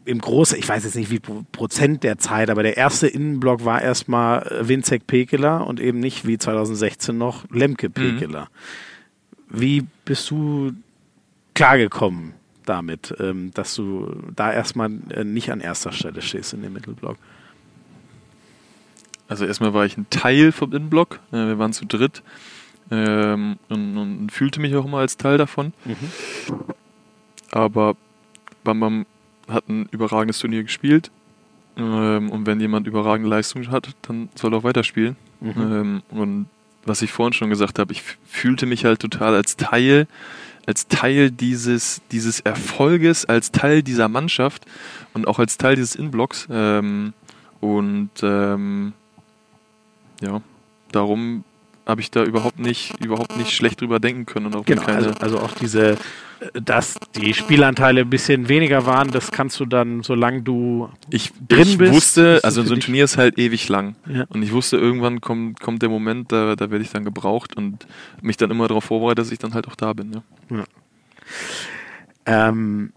im Großen, ich weiß jetzt nicht wie Prozent der Zeit, aber der erste Innenblock war erstmal äh, Winzek Pekeler und eben nicht wie 2016 noch Lemke mhm. Pekeler. Mhm. Wie bist du klargekommen damit, ähm, dass du da erstmal äh, nicht an erster Stelle stehst in dem Mittelblock? Also erstmal war ich ein Teil vom Innenblock. Äh, wir waren zu dritt ähm, und, und, fühlte mich auch immer als Teil davon. Mhm. Aber Bam Bam hat ein überragendes Turnier gespielt. Ähm, und wenn jemand überragende Leistung hat, dann soll er auch weiterspielen. Mhm. Ähm, und was ich vorhin schon gesagt habe, ich fühlte mich halt total als Teil, als Teil dieses, dieses Erfolges, als Teil dieser Mannschaft und auch als Teil dieses Inblocks. Ähm, und ähm, ja, darum habe ich da überhaupt nicht, überhaupt nicht schlecht drüber denken können. Und auch Genau, keine, also, also auch diese, dass die Spielanteile ein bisschen weniger waren, das kannst du dann, solange du ich, drin ich bist, wusste, ist also so ein Turnier ist halt ewig lang. Ja. Und ich wusste, irgendwann kommt, kommt der Moment, da, da werde ich dann gebraucht und mich dann immer darauf vorbereitet, dass ich dann halt auch da bin. Ja. Ähm,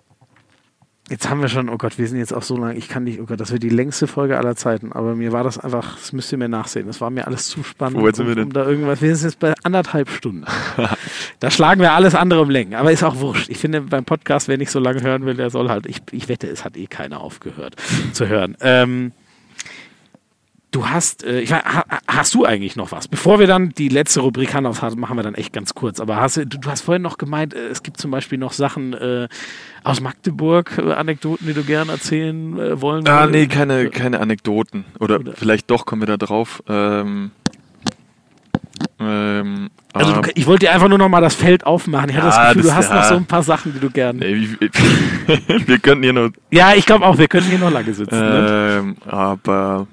jetzt haben wir schon, oh Gott, wir sind jetzt auch so lang, ich kann nicht, oh Gott, das wird die längste Folge aller Zeiten, aber mir war das einfach, das müsst ihr mir nachsehen, das war mir alles zu spannend. Wo sind um, wir denn? Um da irgendwas, wir sind jetzt bei anderthalb Stunden. da schlagen wir alles andere um Längen, aber ist auch wurscht. Ich finde, beim Podcast, wer nicht so lange hören will, der soll halt, ich, ich wette, es hat eh keiner aufgehört zu hören. Ähm, Du hast, äh, ich weiß, ha, hast du eigentlich noch was? Bevor wir dann die letzte Rubrik Hart machen wir dann echt ganz kurz. Aber hast du, du du hast vorhin noch gemeint, äh, es gibt zum Beispiel noch Sachen äh, aus Magdeburg, äh, Anekdoten, die du gerne erzählen äh, wollen Ah, nee, keine, keine Anekdoten. Oder, Oder- vielleicht doch, kommen wir da drauf. Ähm, ähm, Also ah, du, ich wollte dir einfach nur noch mal das Feld aufmachen. Ich hatte das Gefühl, du das- hast ja. noch so ein paar Sachen, die du gerne. nee, wir könnten hier noch. Ja, ich glaube auch, wir können hier noch lange sitzen. ne? Ähm, aber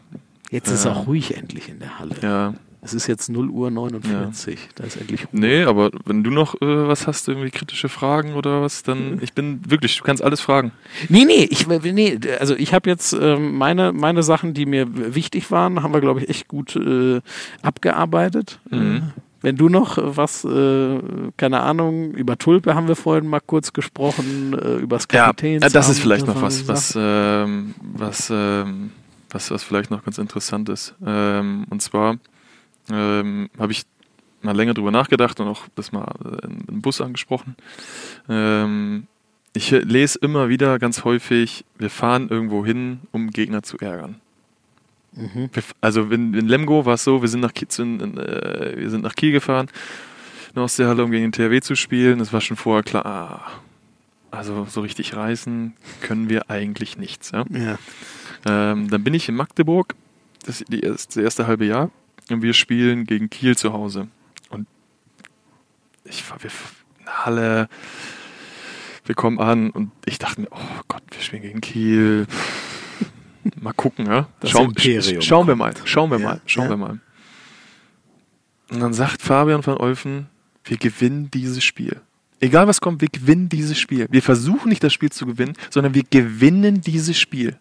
Jetzt ist es äh, auch ruhig endlich in der Halle. ja. Es ist jetzt 0 Uhr 49. Da ist endlich Ruhe. Nee, aber wenn du noch äh, was hast, irgendwie kritische Fragen oder was, dann ich bin wirklich, du kannst alles fragen. Nee, nee, ich, nee also ich habe jetzt ähm, meine, meine Sachen, die mir wichtig waren, haben wir, glaube ich, echt gut äh, abgearbeitet. Mhm. Äh, wenn du noch äh, was, äh, keine Ahnung, über Tulpe haben wir vorhin mal kurz gesprochen, äh, über das Ja, Kapitäns. äh, das ist vielleicht noch was, was, ähm, was, ähm, was, was vielleicht noch ganz interessant ist. Ähm, und zwar ähm, habe ich mal länger drüber nachgedacht und auch das mal äh, im Bus angesprochen. Ähm, ich lese immer wieder ganz häufig, wir fahren irgendwo hin, um Gegner zu ärgern. Mhm. Also in, in Lemgo war es so, wir sind nach Kiel, in, äh, wir sind nach Kiel gefahren, der Ostseehalle, um gegen den THW zu spielen. Es war schon vorher klar, ah, also so richtig reißen können wir eigentlich nichts. Ja? Ja. Ähm, dann bin ich in Magdeburg, das, die erste, das erste halbe Jahr, und wir spielen gegen Kiel zu Hause. Und ich war wir Halle, wir kommen an und ich dachte mir, oh Gott, wir spielen gegen Kiel. Mal gucken, ja. Das Schau, Imperium sch- schauen wir mal, schauen wir Ja, mal, schauen ja. wir mal. Und dann sagt Fabian van Olfen, wir gewinnen dieses Spiel. Egal was kommt, wir gewinnen dieses Spiel. Wir versuchen nicht das Spiel zu gewinnen, sondern wir gewinnen dieses Spiel.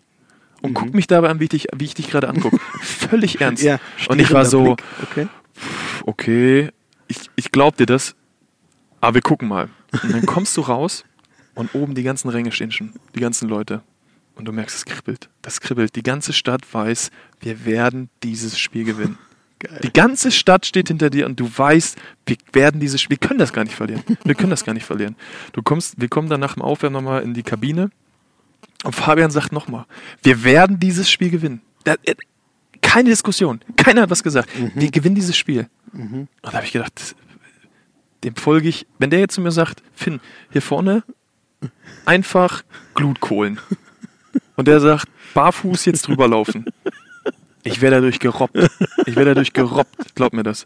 Und Mhm. guck mich dabei an, wie ich dich, wie ich dich gerade angucke. Völlig ernst. Ja, und ich war so. Okay. okay, ich, ich glaub dir das, aber wir gucken mal. Und dann kommst du raus und oben die ganzen Ränge stehen schon, die ganzen Leute. Und du merkst, es kribbelt. Das kribbelt. Die ganze Stadt weiß, wir werden dieses Spiel gewinnen. Die ganze Stadt steht hinter dir und du weißt, wir werden dieses Spiel, wir können das gar nicht verlieren. Wir können das gar nicht verlieren. Du kommst, wir kommen dann nach dem Aufwärmen nochmal in die Kabine und Fabian sagt nochmal, wir werden dieses Spiel gewinnen. Da, äh, keine Diskussion. Keiner hat was gesagt. Wir gewinnen dieses Spiel. Und da habe ich gedacht, dem folge ich, wenn der jetzt zu mir sagt, Finn, hier vorne einfach Glutkohlen. Und der sagt, barfuß jetzt drüber laufen. Ich werde dadurch gerobbt. Ich werde dadurch gerobbt, glaub mir das.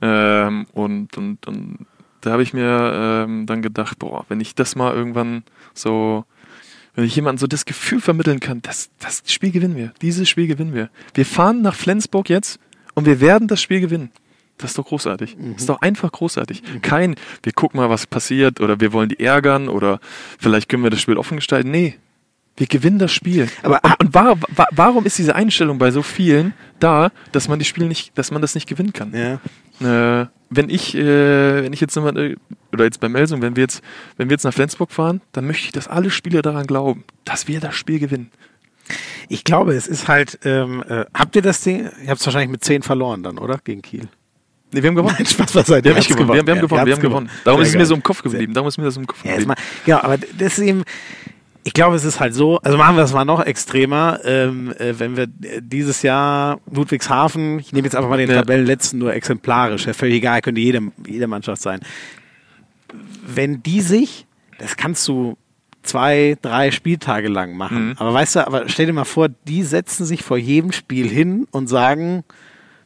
Ähm, und, und, und da habe ich mir ähm, dann gedacht, boah, wenn ich das mal irgendwann so, wenn ich jemandem so das Gefühl vermitteln kann, das, das Spiel gewinnen wir. Dieses Spiel gewinnen wir. Wir fahren nach Flensburg jetzt und wir werden das Spiel gewinnen. Das ist doch großartig. Das ist doch einfach großartig. Kein, wir gucken mal, was passiert oder wir wollen die ärgern oder vielleicht können wir das Spiel offen gestalten. Nee, wir gewinnen das Spiel. Aber- und, und wa wa warum ist diese Einstellung bei so vielen da, dass man die Spiele nicht, dass man das nicht gewinnen kann? Ja. Äh, wenn ich, äh, wenn ich jetzt nochmal, äh, oder jetzt bei Melsung, wenn wir jetzt, wenn wir jetzt nach Flensburg fahren, dann möchte ich, dass alle Spieler daran glauben, dass wir das Spiel gewinnen. Ich glaube, es ist halt, ähm, äh, habt ihr das Ding, ihr habt es wahrscheinlich mit 10 verloren dann, oder? Gegen Kiel. Nee, wir haben gewonnen. Nein, Spaß beiseite. Wir haben Ihr nicht habt's gewonnen. Wir haben, wir haben Ja, gewonnen. Wir haben gewonnen. Darum Sehr ist es mir so im Kopf geblieben. Darum ist mir das im Kopf Ja, geblieben. mal, genau, aber das ist eben, ich glaube, es ist halt so, also machen wir das mal noch extremer, ähm, äh, wenn wir äh, dieses Jahr Ludwigshafen, ich nehme jetzt einfach mal den Ja. Tabellenletzten nur exemplarisch, ja, völlig egal, könnte jede, jede Mannschaft sein. Wenn die sich, das kannst du zwei, drei Spieltage lang machen, Mhm. aber weißt du, aber stell dir mal vor, die setzen sich vor jedem Spiel hin und sagen,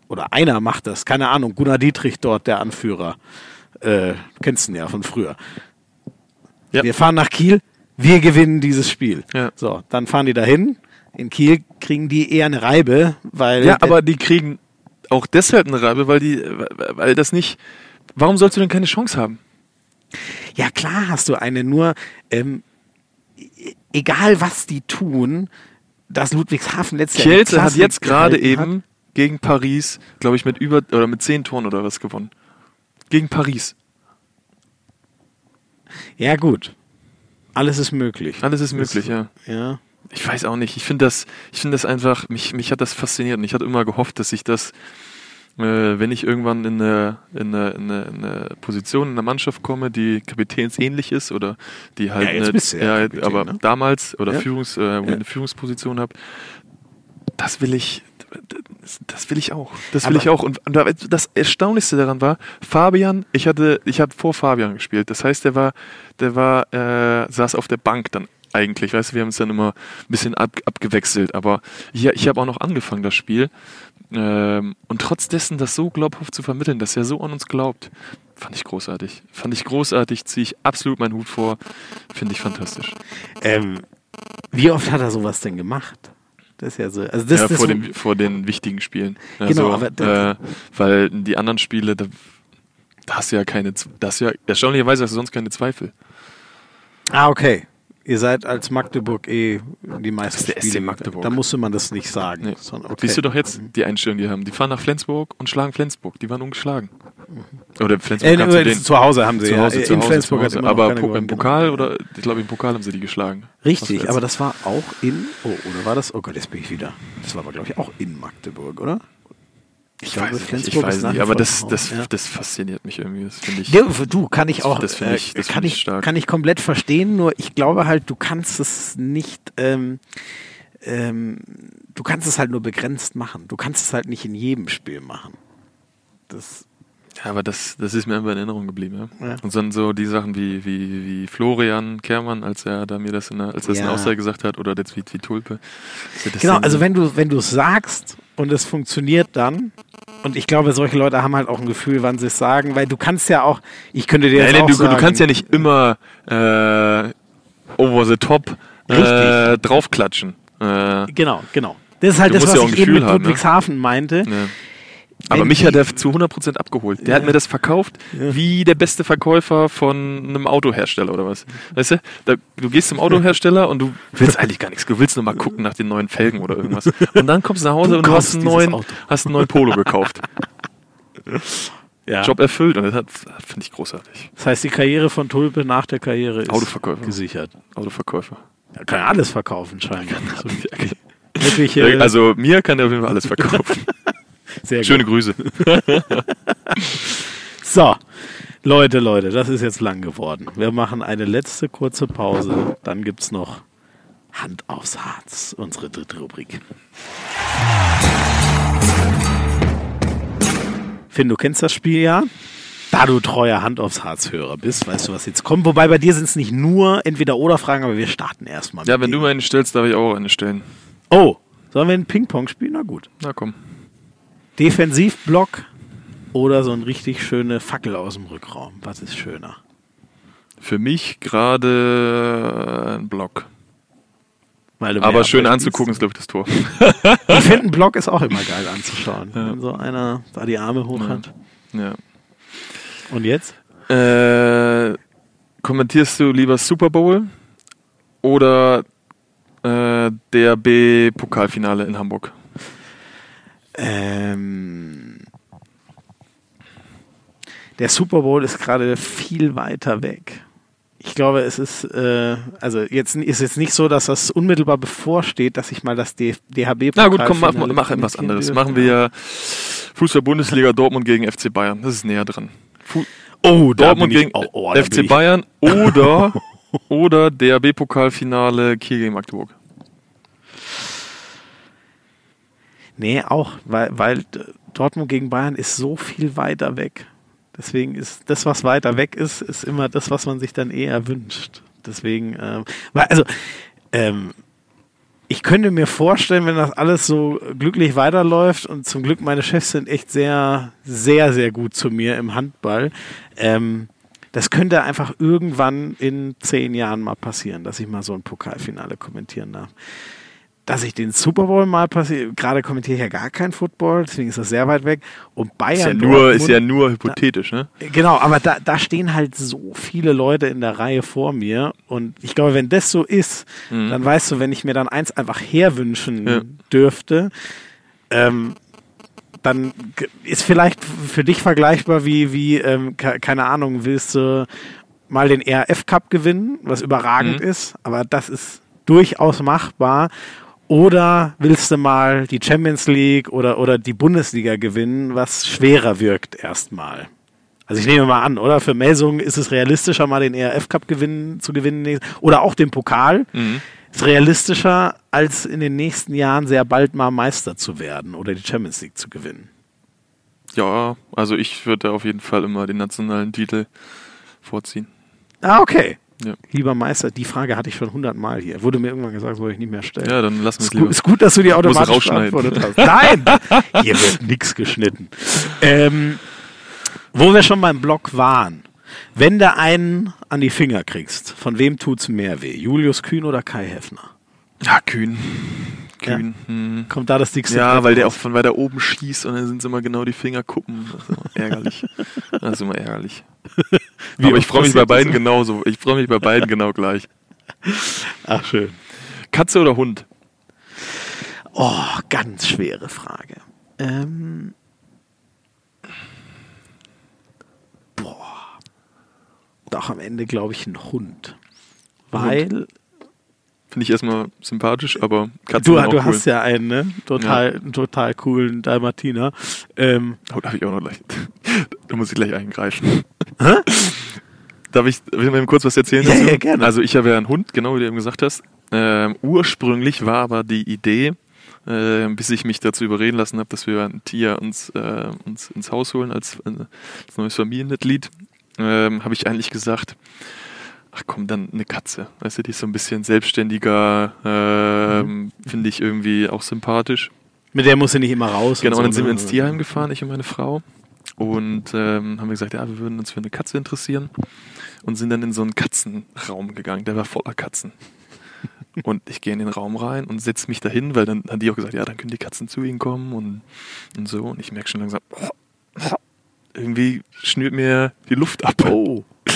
oder einer macht das, keine Ahnung, Gunnar Dietrich dort, der Anführer, äh, kennst du ihn ja von früher. Ja. Wir fahren nach Kiel, wir gewinnen dieses Spiel. Ja. So, dann fahren die dahin. In Kiel kriegen die eher eine Reibe, weil Ja, aber die kriegen, auch deshalb eine Reibe, weil die, weil das nicht. Warum sollst du denn keine Chance haben? Ja, klar hast du eine, nur ähm, e- egal was die tun, dass Ludwigshafen letztes Jahr. Kielce hat jetzt gerade eben gegen Paris, glaube ich, mit über oder mit zehn Toren oder was gewonnen. Gegen Paris. Ja, gut. Alles ist möglich. Alles ist möglich, ja. Ja. Ich weiß auch nicht. Ich finde das, ich finde das einfach, mich, mich hat das fasziniert und ich hatte immer gehofft, dass ich das, äh, wenn ich irgendwann in eine, in, eine, in, eine, in eine Position in der Mannschaft komme, die kapitänsähnlich ist oder die halt, Ja, jetzt eine, bist du ja Kapitän, aber ne? damals oder Ja. Führungs, äh, wo ich eine Führungsposition habe, das will ich, das, will ich auch. Das will Aber- ich auch. Und das Erstaunlichste daran war, Fabian, ich hatte, ich habe vor Fabian gespielt. Das heißt, der war, der war, äh, saß auf der Bank dann eigentlich. Weißt du, wir haben uns dann immer ein bisschen ab, abgewechselt. Aber ich, ich habe auch noch angefangen, das Spiel. Ähm, und trotz dessen, das so glaubhaft zu vermitteln, dass er so an uns glaubt, fand ich großartig. Fand ich großartig, ziehe ich absolut meinen Hut vor. Finde ich fantastisch. Ähm, wie oft hat er sowas denn gemacht? Das ist ja so. Also das, ja, das vor, dem, vor den wichtigen Spielen. Genau, Also, aber äh, weil die anderen Spiele, da, da hast du ja keine, Z- da hast du ja, erstaunlicherweise hast du sonst keine Zweifel. Ah, okay. Ihr seid als Magdeburg eh die meisten Das ist der SC. Magdeburg. Da musste man das nicht sagen. Nee. sondern okay. Siehst du doch jetzt die Einstellung, die wir haben. Die fahren nach Flensburg und schlagen Flensburg. Die waren ungeschlagen. Oder Flensburg Äh, kannst du äh, den, zu Hause haben sie zu Hause, ja. zu in Hause, Flensburg zu Hause. Aber im. Pokal oder ich glaube im Pokal haben sie die geschlagen. Richtig, aber das war auch in. Oh, oder war das? Oh Gott, jetzt bin ich wieder. Das war aber, glaube ich, auch in Magdeburg, oder? Ich glaube, weiß nicht, ich Flensburg weiß nicht, aber das, das, ja. das fasziniert mich irgendwie. Das finde ich. Ja, du kann ich auch, Das finde ich- äh, das kann ich ich, stark. kann ich komplett verstehen. Nur ich glaube halt, du kannst es nicht, ähm, ähm, du kannst es halt nur begrenzt machen. Du kannst es halt nicht in jedem Spiel machen. Das, Ja, aber das, das ist mir einfach in Erinnerung geblieben. Ja? Ja. Und dann so die Sachen wie, wie, wie Florian Kehrmann, als er da mir das in der, als er das in Ja. der Aussage gesagt hat, oder der Tweet wie Tulpe. Das genau, also wenn du, wenn du es sagst und es funktioniert dann, und ich glaube, solche Leute haben halt auch ein Gefühl, wann sie es sagen, weil du kannst ja auch, ich könnte dir Nein, jetzt nein, auch du, sagen, du kannst ja nicht immer äh, over the top äh, draufklatschen. Äh, Genau, genau. Das ist halt Du das, was ja ich eben Gefühl mit haben, ne? Ludwigshafen meinte. ne. Aber mich hat er zu 100% abgeholt. Der hat mir das verkauft wie der beste Verkäufer von einem Autohersteller oder was. Weißt du, da, du gehst zum Autohersteller und du willst eigentlich gar nichts. Du willst nur mal gucken nach den neuen Felgen oder irgendwas. Und dann kommst du nach Hause Du und du hast einen, neuen, Auto. hast einen neuen Polo gekauft. Ja. Job erfüllt und das hat- finde ich großartig. Das heißt, die Karriere von Tulpe nach der Karriere ist Autoverkäufer. gesichert. Autoverkäufer. Er kann ja alles verkaufen, scheinbar. Äh, Also mir kann er auf jeden Fall alles verkaufen. sehr gut. Schöne Grüße. So, Leute, Leute, das ist jetzt lang geworden. Wir machen eine letzte kurze Pause. Dann gibt es noch Hand aufs Harz, unsere dritte Rubrik. Finn, du kennst das Spiel ja. Da du treuer Hand aufs Harz-Hörer bist, weißt du, was jetzt kommt. Wobei bei dir sind es nicht nur Entweder-Oder-Fragen, aber wir starten erstmal. Ja, wenn du denen. mir eine stellst, darf ich auch eine stellen. Oh, sollen wir ein Ping-Pong spielen? Na gut. Na komm. Defensivblock oder so ein richtig schöne Fackel aus dem Rückraum? Was ist schöner? Für mich gerade ein Block. Weil du Aber schön anzugucken ist, glaube ich, das Tor. Ich finde, ein Block ist auch immer geil anzuschauen. Wenn so einer da die Arme hoch hat. Ja. Und jetzt? Äh, kommentierst du lieber Super Bowl oder äh, DRB-Pokalfinale in Hamburg? Ähm, der Super Bowl ist gerade viel weiter weg. Ich glaube, es ist, äh, also jetzt ist jetzt nicht so, dass das unmittelbar bevorsteht, dass ich mal das DHB Na gut, komm, mach, mach etwas anderes. Machen wir Fußball-Bundesliga Dortmund gegen FC Bayern. Das ist näher dran. Fu Oh, Dortmund gegen oh, oh, FC Bayern oder, oder DRB-Pokalfinale Kiel gegen Magdeburg. Nee, auch, weil, weil Dortmund gegen Bayern ist so viel weiter weg. Deswegen ist das, was weiter weg ist, ist immer das, was man sich dann eher wünscht. Deswegen, ähm, also, ähm, ich könnte mir vorstellen, wenn das alles so glücklich weiterläuft und zum Glück meine Chefs sind echt sehr, sehr, sehr gut zu mir im Handball. Ähm, das könnte einfach irgendwann in zehn Jahren mal passieren, dass ich mal so ein Pokalfinale kommentieren darf. Dass ich den Super Bowl mal passiere. Gerade kommentiere ich ja gar kein Football, deswegen ist das sehr weit weg. Und Bayern. Ist ja nur, ist ja nur hypothetisch, ne? Genau, aber da, da stehen halt so viele Leute in der Reihe vor mir. Und ich glaube, wenn das so ist, mhm. dann weißt du, wenn ich mir dann eins einfach herwünschen ja. dürfte, ähm, dann ist vielleicht für dich vergleichbar wie, wie ähm, keine Ahnung, willst du mal den ERF Cup gewinnen, was überragend mhm. ist, aber das ist durchaus machbar. Oder willst du mal die Champions League oder, oder die Bundesliga gewinnen, was schwerer wirkt erstmal? Also ich nehme mal an, oder? Für Melsungen ist es realistischer, mal den ERF Cup gewinnen, zu gewinnen oder auch den Pokal. Mhm. Ist realistischer, als in den nächsten Jahren sehr bald mal Meister zu werden oder die Champions League zu gewinnen. Ja, also ich würde auf jeden Fall immer den nationalen Titel vorziehen. Ah, okay. Ja. Lieber Meister, die Frage hatte ich schon hundertmal hier. Wurde mir irgendwann gesagt, soll ich nicht mehr stellen. Ja, dann lassen wir es lieber. Ist gut, dass du die automatisch beantwortet hast. Nein, hier wird nichts geschnitten. Ähm, wo wir schon beim Blog waren. Wenn du einen an die Finger kriegst, von wem tut's mehr weh? Julius Kühn oder Kai Heffner? Ja, Kühn. Kühn. Ja. Hm. Kommt da das dickste? Ja, weil der auch von weiter oben schießt und dann sind es immer genau die Fingerkuppen. Das ist immer ärgerlich. Das ist immer ärgerlich. Aber ich freue mich bei beiden genauso. Ich freue mich bei beiden genau gleich. Ach, schön. Katze oder Hund? Oh, ganz schwere Frage. Ähm. Boah. Doch am Ende glaube ich ein Hund. Weil Hund. Finde ich erstmal sympathisch, aber Katzen Du, du cool. hast ja einen, ne? Total, ja. total coolen Dalmatiner. Ähm, oh, darf ich auch noch gleich. da muss ich gleich eingreifen. Hä? Darf ich, darf ich mal kurz was erzählen ja, dazu? Ja, gerne. Also ich habe ja einen Hund, genau wie du eben gesagt hast. Ähm, ursprünglich war aber die Idee, äh, bis ich mich dazu überreden lassen habe, dass wir ein Tier uns, äh, uns ins Haus holen als, äh, als neues Familienmitglied, ähm, habe ich eigentlich gesagt, ach komm, dann eine Katze. Weißt du, die ist so ein bisschen selbstständiger, äh, mhm. finde ich irgendwie auch sympathisch. Mit der muss sie nicht immer raus. Genau, und, so, dann sind ne? wir ins Tierheim gefahren, ich und meine Frau. Und ähm, haben wir gesagt, ja, wir würden uns für eine Katze interessieren. Und sind dann in so einen Katzenraum gegangen, der war voller Katzen. Und ich gehe in den Raum rein und setze mich dahin, weil dann haben die auch gesagt, ja, dann können die Katzen zu ihnen kommen und, und so. Und ich merke schon langsam, irgendwie schnürt mir die Luft ab. Oh.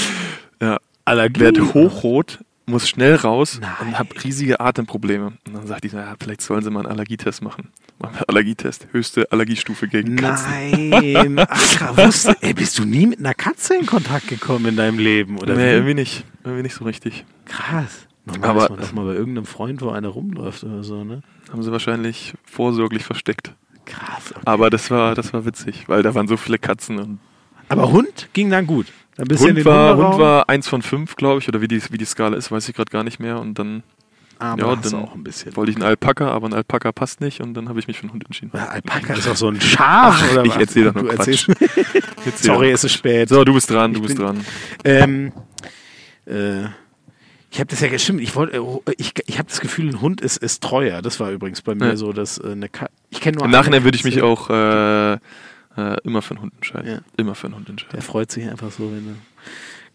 Ja, Allergie. Werde hochrot, muss schnell raus Nein. und habe riesige Atemprobleme. Und dann sagt die, ja, vielleicht sollen sie mal einen Allergietest machen. Machen wir Allergietest. Höchste Allergiestufe gegen Katzen. Nein, ach, wusste, ey, bist du nie mit einer Katze in Kontakt gekommen in deinem Leben? Oder nee, wie? irgendwie nicht. Irgendwie nicht so richtig. Krass. Normal Aber ist man das mal bei irgendeinem Freund, wo einer rumläuft oder so, ne? Haben sie wahrscheinlich vorsorglich versteckt. Krass. Okay. Aber das war, das war witzig, weil da waren so viele Katzen. Und Aber Hund ging dann gut. Ein bisschen Hund, war, Hund war eins von fünf, glaube ich, oder wie die, wie die Skala ist, weiß ich gerade gar nicht mehr. Und dann, aber ja, dann auch ein bisschen. wollte ich einen Alpaka, aber ein Alpaka passt nicht und dann habe ich mich für einen Hund entschieden. Ja, Alpaka ist auch so ein Schaf, Ach, oder Ich erzähle doch nur Quatsch. Sorry, es ist spät. So, du bist dran, du ich bist bin, dran. Ähm, äh, ich habe das ja gestimmt. Ich äh, ich, ich habe das Gefühl, ein Hund ist, ist treuer. Das war übrigens bei mir ja. so, dass äh, eine Ka ich kenne nur. Im Nachhinein würde ich mich auch äh, äh, immer für einen Hund entscheiden. Ja. Immer für einen Hund entscheiden. Der freut sich einfach so, wenn du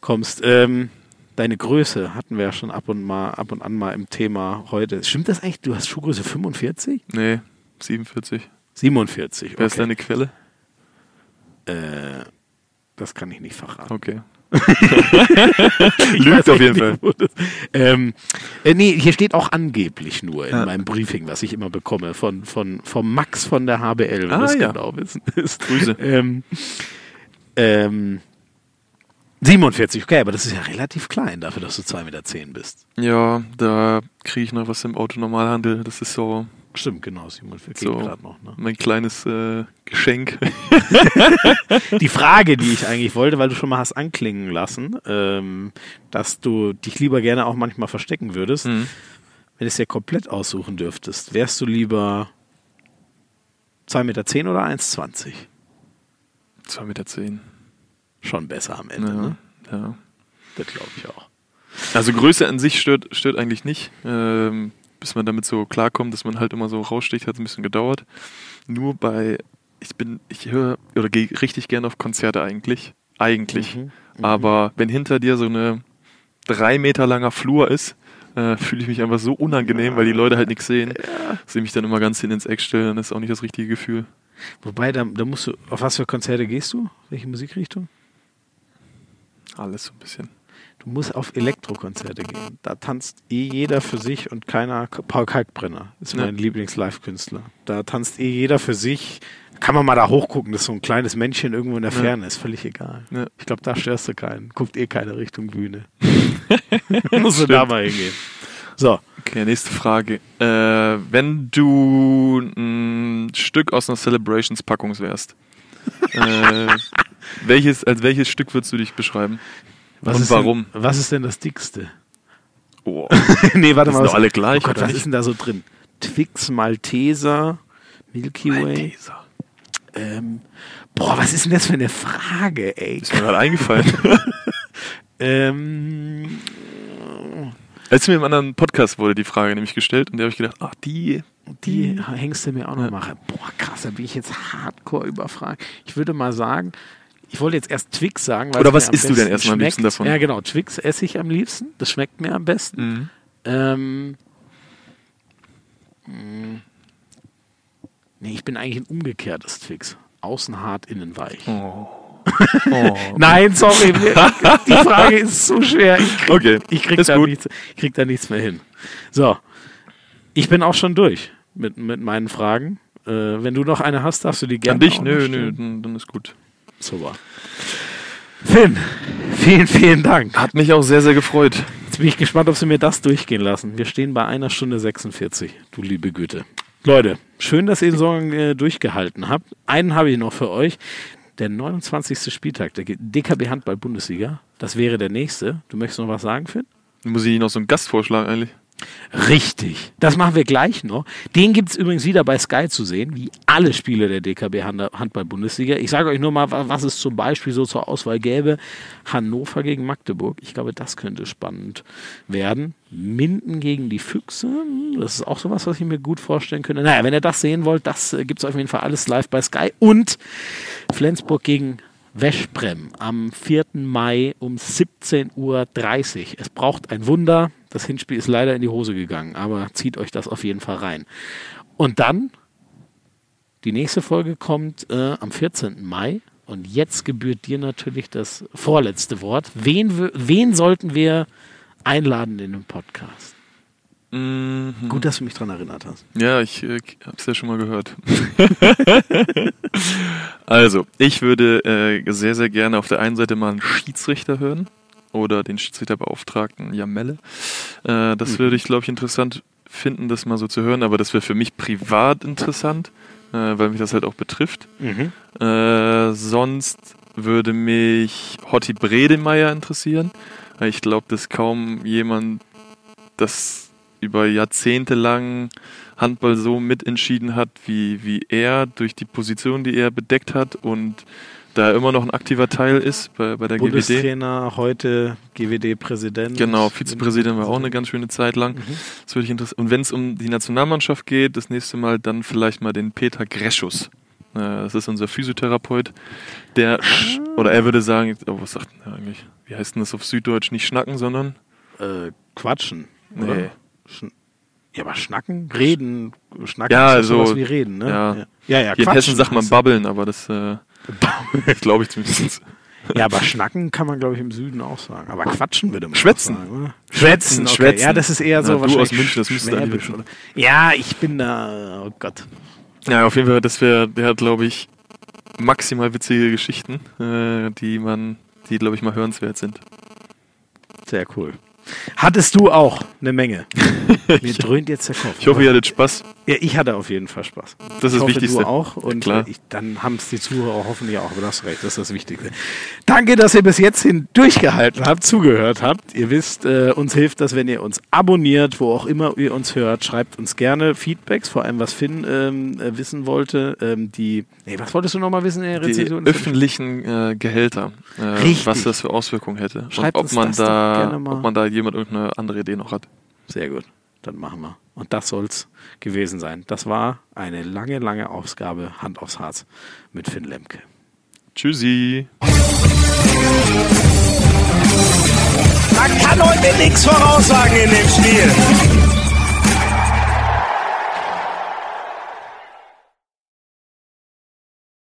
kommst. Ähm, deine Größe hatten wir ja schon ab und mal, ab und an mal im Thema heute. Stimmt das eigentlich? Du hast Schuhgröße 45? Nee, 47. 47, okay. Wer ist deine Quelle? Äh, das kann ich nicht verraten. Okay. Lügt auf jeden Fall. Ähm, äh, nee, hier steht auch angeblich nur in ja. meinem Briefing, was ich immer bekomme, von, von, vom Max von der HBL, wenn ah, das ja. genau wissen ist. Grüße. Ähm, ähm, 47, okay, aber das ist ja relativ klein dafür, dass du 2,10 Meter bist. Ja, da kriege ich noch was im Autonormalhandel. Das ist so Stimmt, genau, 47 so, gerade noch. Ne? Mein kleines äh, Geschenk. die Frage, die ich eigentlich wollte, weil du schon mal hast anklingen lassen, ähm, dass du dich lieber gerne auch manchmal verstecken würdest, mhm. wenn du es dir komplett aussuchen dürftest, wärst du lieber 2,10 Meter zehn oder 1,20? 2,10 Meter. Zehn. Schon besser am Ende, ja, ne? Ja. Das glaube ich auch. Also Größe an sich stört, stört eigentlich nicht. Ähm, bis man damit so klarkommt, dass man halt immer so raussticht, hat ein bisschen gedauert. Nur bei, ich bin, ich höre oder gehe richtig gerne auf Konzerte eigentlich. Eigentlich. Mhm, mhm, Aber wenn hinter dir so eine drei Meter langer Flur ist, äh, fühle ich mich einfach so unangenehm, weil die Leute halt nichts sehen. Dass ich mich dann immer ganz hin ins Eck stelle, dann ist auch nicht das richtige Gefühl. Wobei, da, da musst du, auf was für Konzerte gehst du? Welche Musikrichtung? Alles so ein bisschen. Du musst auf Elektrokonzerte gehen. Da tanzt eh jeder für sich und keiner. Paul Kalkbrenner ist Ja. mein Lieblings-Live-Künstler. Da tanzt eh jeder für sich. Kann man mal da hochgucken, das ist so ein kleines Männchen irgendwo in der Ja. Ferne, ist völlig egal. Ja. Ich glaube, da störst du keinen. Guckt eh keine Richtung Bühne. musst du da mal hingehen. So, Okay, nächste Frage. Äh, wenn du ein Stück aus einer Celebrations-Packung wärst, äh, welches, als welches Stück würdest du dich beschreiben? Was Und ist warum? Denn, was ist denn das dickste? Oh, nee, warte mal. sind was- doch alle gleich, oh Gott, was ist denn da so drin? Twix, Malteser, Milky Way. Malteser. Ähm, boah, was ist denn das für eine Frage, ey? Ist mir gerade eingefallen. Ähm, Als mir im anderen Podcast wurde die Frage nämlich gestellt und da habe ich gedacht, ach, die, die hängst du mir auch noch machen. Boah, krass, da bin ich jetzt hardcore überfragt. Ich würde mal sagen, ich wollte jetzt erst Twix sagen. Oder was isst du denn erstmal am liebsten davon? Ja, genau, Twix esse ich am liebsten. Das schmeckt mir am besten. Mhm. Ähm, mh, nee, ich bin eigentlich ein umgekehrtes Twix. Außen hart, innen weich. Oh. Nein, sorry, die Frage ist so schwer. Ich krieg, Okay, ich krieg, ist da, gut. nichts, ich krieg da nichts mehr hin. So, ich bin auch schon durch mit, mit meinen Fragen. Äh, wenn du noch eine hast, darfst du die gerne An dich? Nö, nö, dann ist gut. Super. Finn, vielen, vielen Dank. Hat mich auch sehr, sehr gefreut. Jetzt bin ich gespannt, ob sie mir das durchgehen lassen. Wir stehen bei einer Stunde 46. Du liebe Güte. Leute, schön, dass ihr den Song äh, durchgehalten habt. Einen habe ich noch für euch. Der 29. Spieltag der DKB Handball Bundesliga. Das wäre der nächste. Du möchtest noch was sagen, Finn? Muss ich noch so einen Gast vorschlagen eigentlich? Richtig. Das machen wir gleich noch. Den gibt es übrigens wieder bei Sky zu sehen, wie alle Spiele der DKB Hand- Handball-Bundesliga. Ich sage euch nur mal, wa- was es zum Beispiel so zur Auswahl gäbe. Hannover gegen Magdeburg. Ich glaube, das könnte spannend werden. Minden gegen die Füchse. Das ist auch sowas, was ich mir gut vorstellen könnte. Naja, wenn ihr das sehen wollt, das äh, gibt es auf jeden Fall alles live bei Sky. Und Flensburg gegen Weschbrem am 4. Mai um 17.30 Uhr. Es braucht ein Wunder. Das Hinspiel ist leider in die Hose gegangen, aber zieht euch das auf jeden Fall rein. Und dann, die nächste Folge kommt äh, am 14. Mai. Und jetzt gebührt dir natürlich das vorletzte Wort. Wen, wen sollten wir einladen in den Podcast? Mhm. Gut, dass du mich daran erinnert hast. Ja, ich äh, habe es ja schon mal gehört. also, ich würde äh, sehr, sehr gerne auf der einen Seite mal einen Schiedsrichter hören oder den Schiedsrichterbeauftragten Jamelle. Äh, das würde ich, glaube ich, interessant finden, das mal so zu hören, aber das wäre für mich privat interessant, äh, weil mich das halt auch betrifft. Äh, sonst würde mich Hotti Bredemeyer interessieren. Weil Ich glaube, dass kaum jemand das über Jahrzehnte lang Handball so mitentschieden hat, wie, wie er, durch die Position, die er bedeckt hat und da er immer noch ein aktiver Teil ist bei, bei der GWD. Bundestrainer, heute GWD-Präsident. Genau, Vizepräsident war auch eine ganz schöne Zeit lang. Das würde ich interessieren. Und wenn es um die Nationalmannschaft geht, das nächste Mal dann vielleicht mal den Peter Greschus. Äh, Das ist unser Physiotherapeut, der, sch- oder er würde sagen, oh, was sagt denn er eigentlich? Wie heißt denn das auf Süddeutsch? Nicht schnacken, sondern? Äh, quatschen. Nee. Oder? Schn ja, aber schnacken, reden, schnacken Ja, ist doch so- sowas wie reden, ne? ja. ja, ja, ja Hier in quatschen Hessen sagt man babbeln, aber das äh, glaube ich zumindest. Ja, aber schnacken kann man, glaube ich, im Süden auch sagen. Aber quatschen würde man Schwätzen. sagen, oder? Schwätzen, okay. Schwätzen. Ja, das ist eher so Ja, du wahrscheinlich aus München, das müsstest du eigentlich oder? Ja, ich bin da, oh Gott. Ja, auf jeden Fall, das wäre, der hat, glaube ich, maximal witzige Geschichten, äh, die man, die, glaube ich, mal hörenswert sind. Sehr cool. Hattest du auch eine Menge? Mir dröhnt jetzt der Kopf. Ich hoffe, ihr hattet Spaß. Ja, ich hatte auf jeden Fall Spaß. Das ist ich das hoffe, Wichtigste. Du auch. Und Klar. äh, Ich, dann haben es die Zuhörer hoffentlich auch. Aber das recht, das ist das Wichtigste. Danke, dass ihr bis jetzt hin durchgehalten habt, zugehört habt. Ihr wisst, äh, uns hilft das, wenn ihr uns abonniert, wo auch immer ihr uns hört. Schreibt uns gerne Feedbacks, vor allem was Finn ähm, äh, wissen wollte. Ähm, die, nee, was wolltest du nochmal wissen in der Die Rezension? öffentlichen äh, Gehälter, äh, Richtig. was das für Auswirkungen hätte. Schreibt und ob uns man das da, gerne mal. ob man da jemand irgendeine andere Idee noch hat. Sehr gut, dann machen wir. Und das soll's gewesen sein. Das war eine lange, lange Ausgabe Hand aufs Harz mit Finn Lemke. Tschüssi. Man kann heute nichts voraussagen in dem Spiel.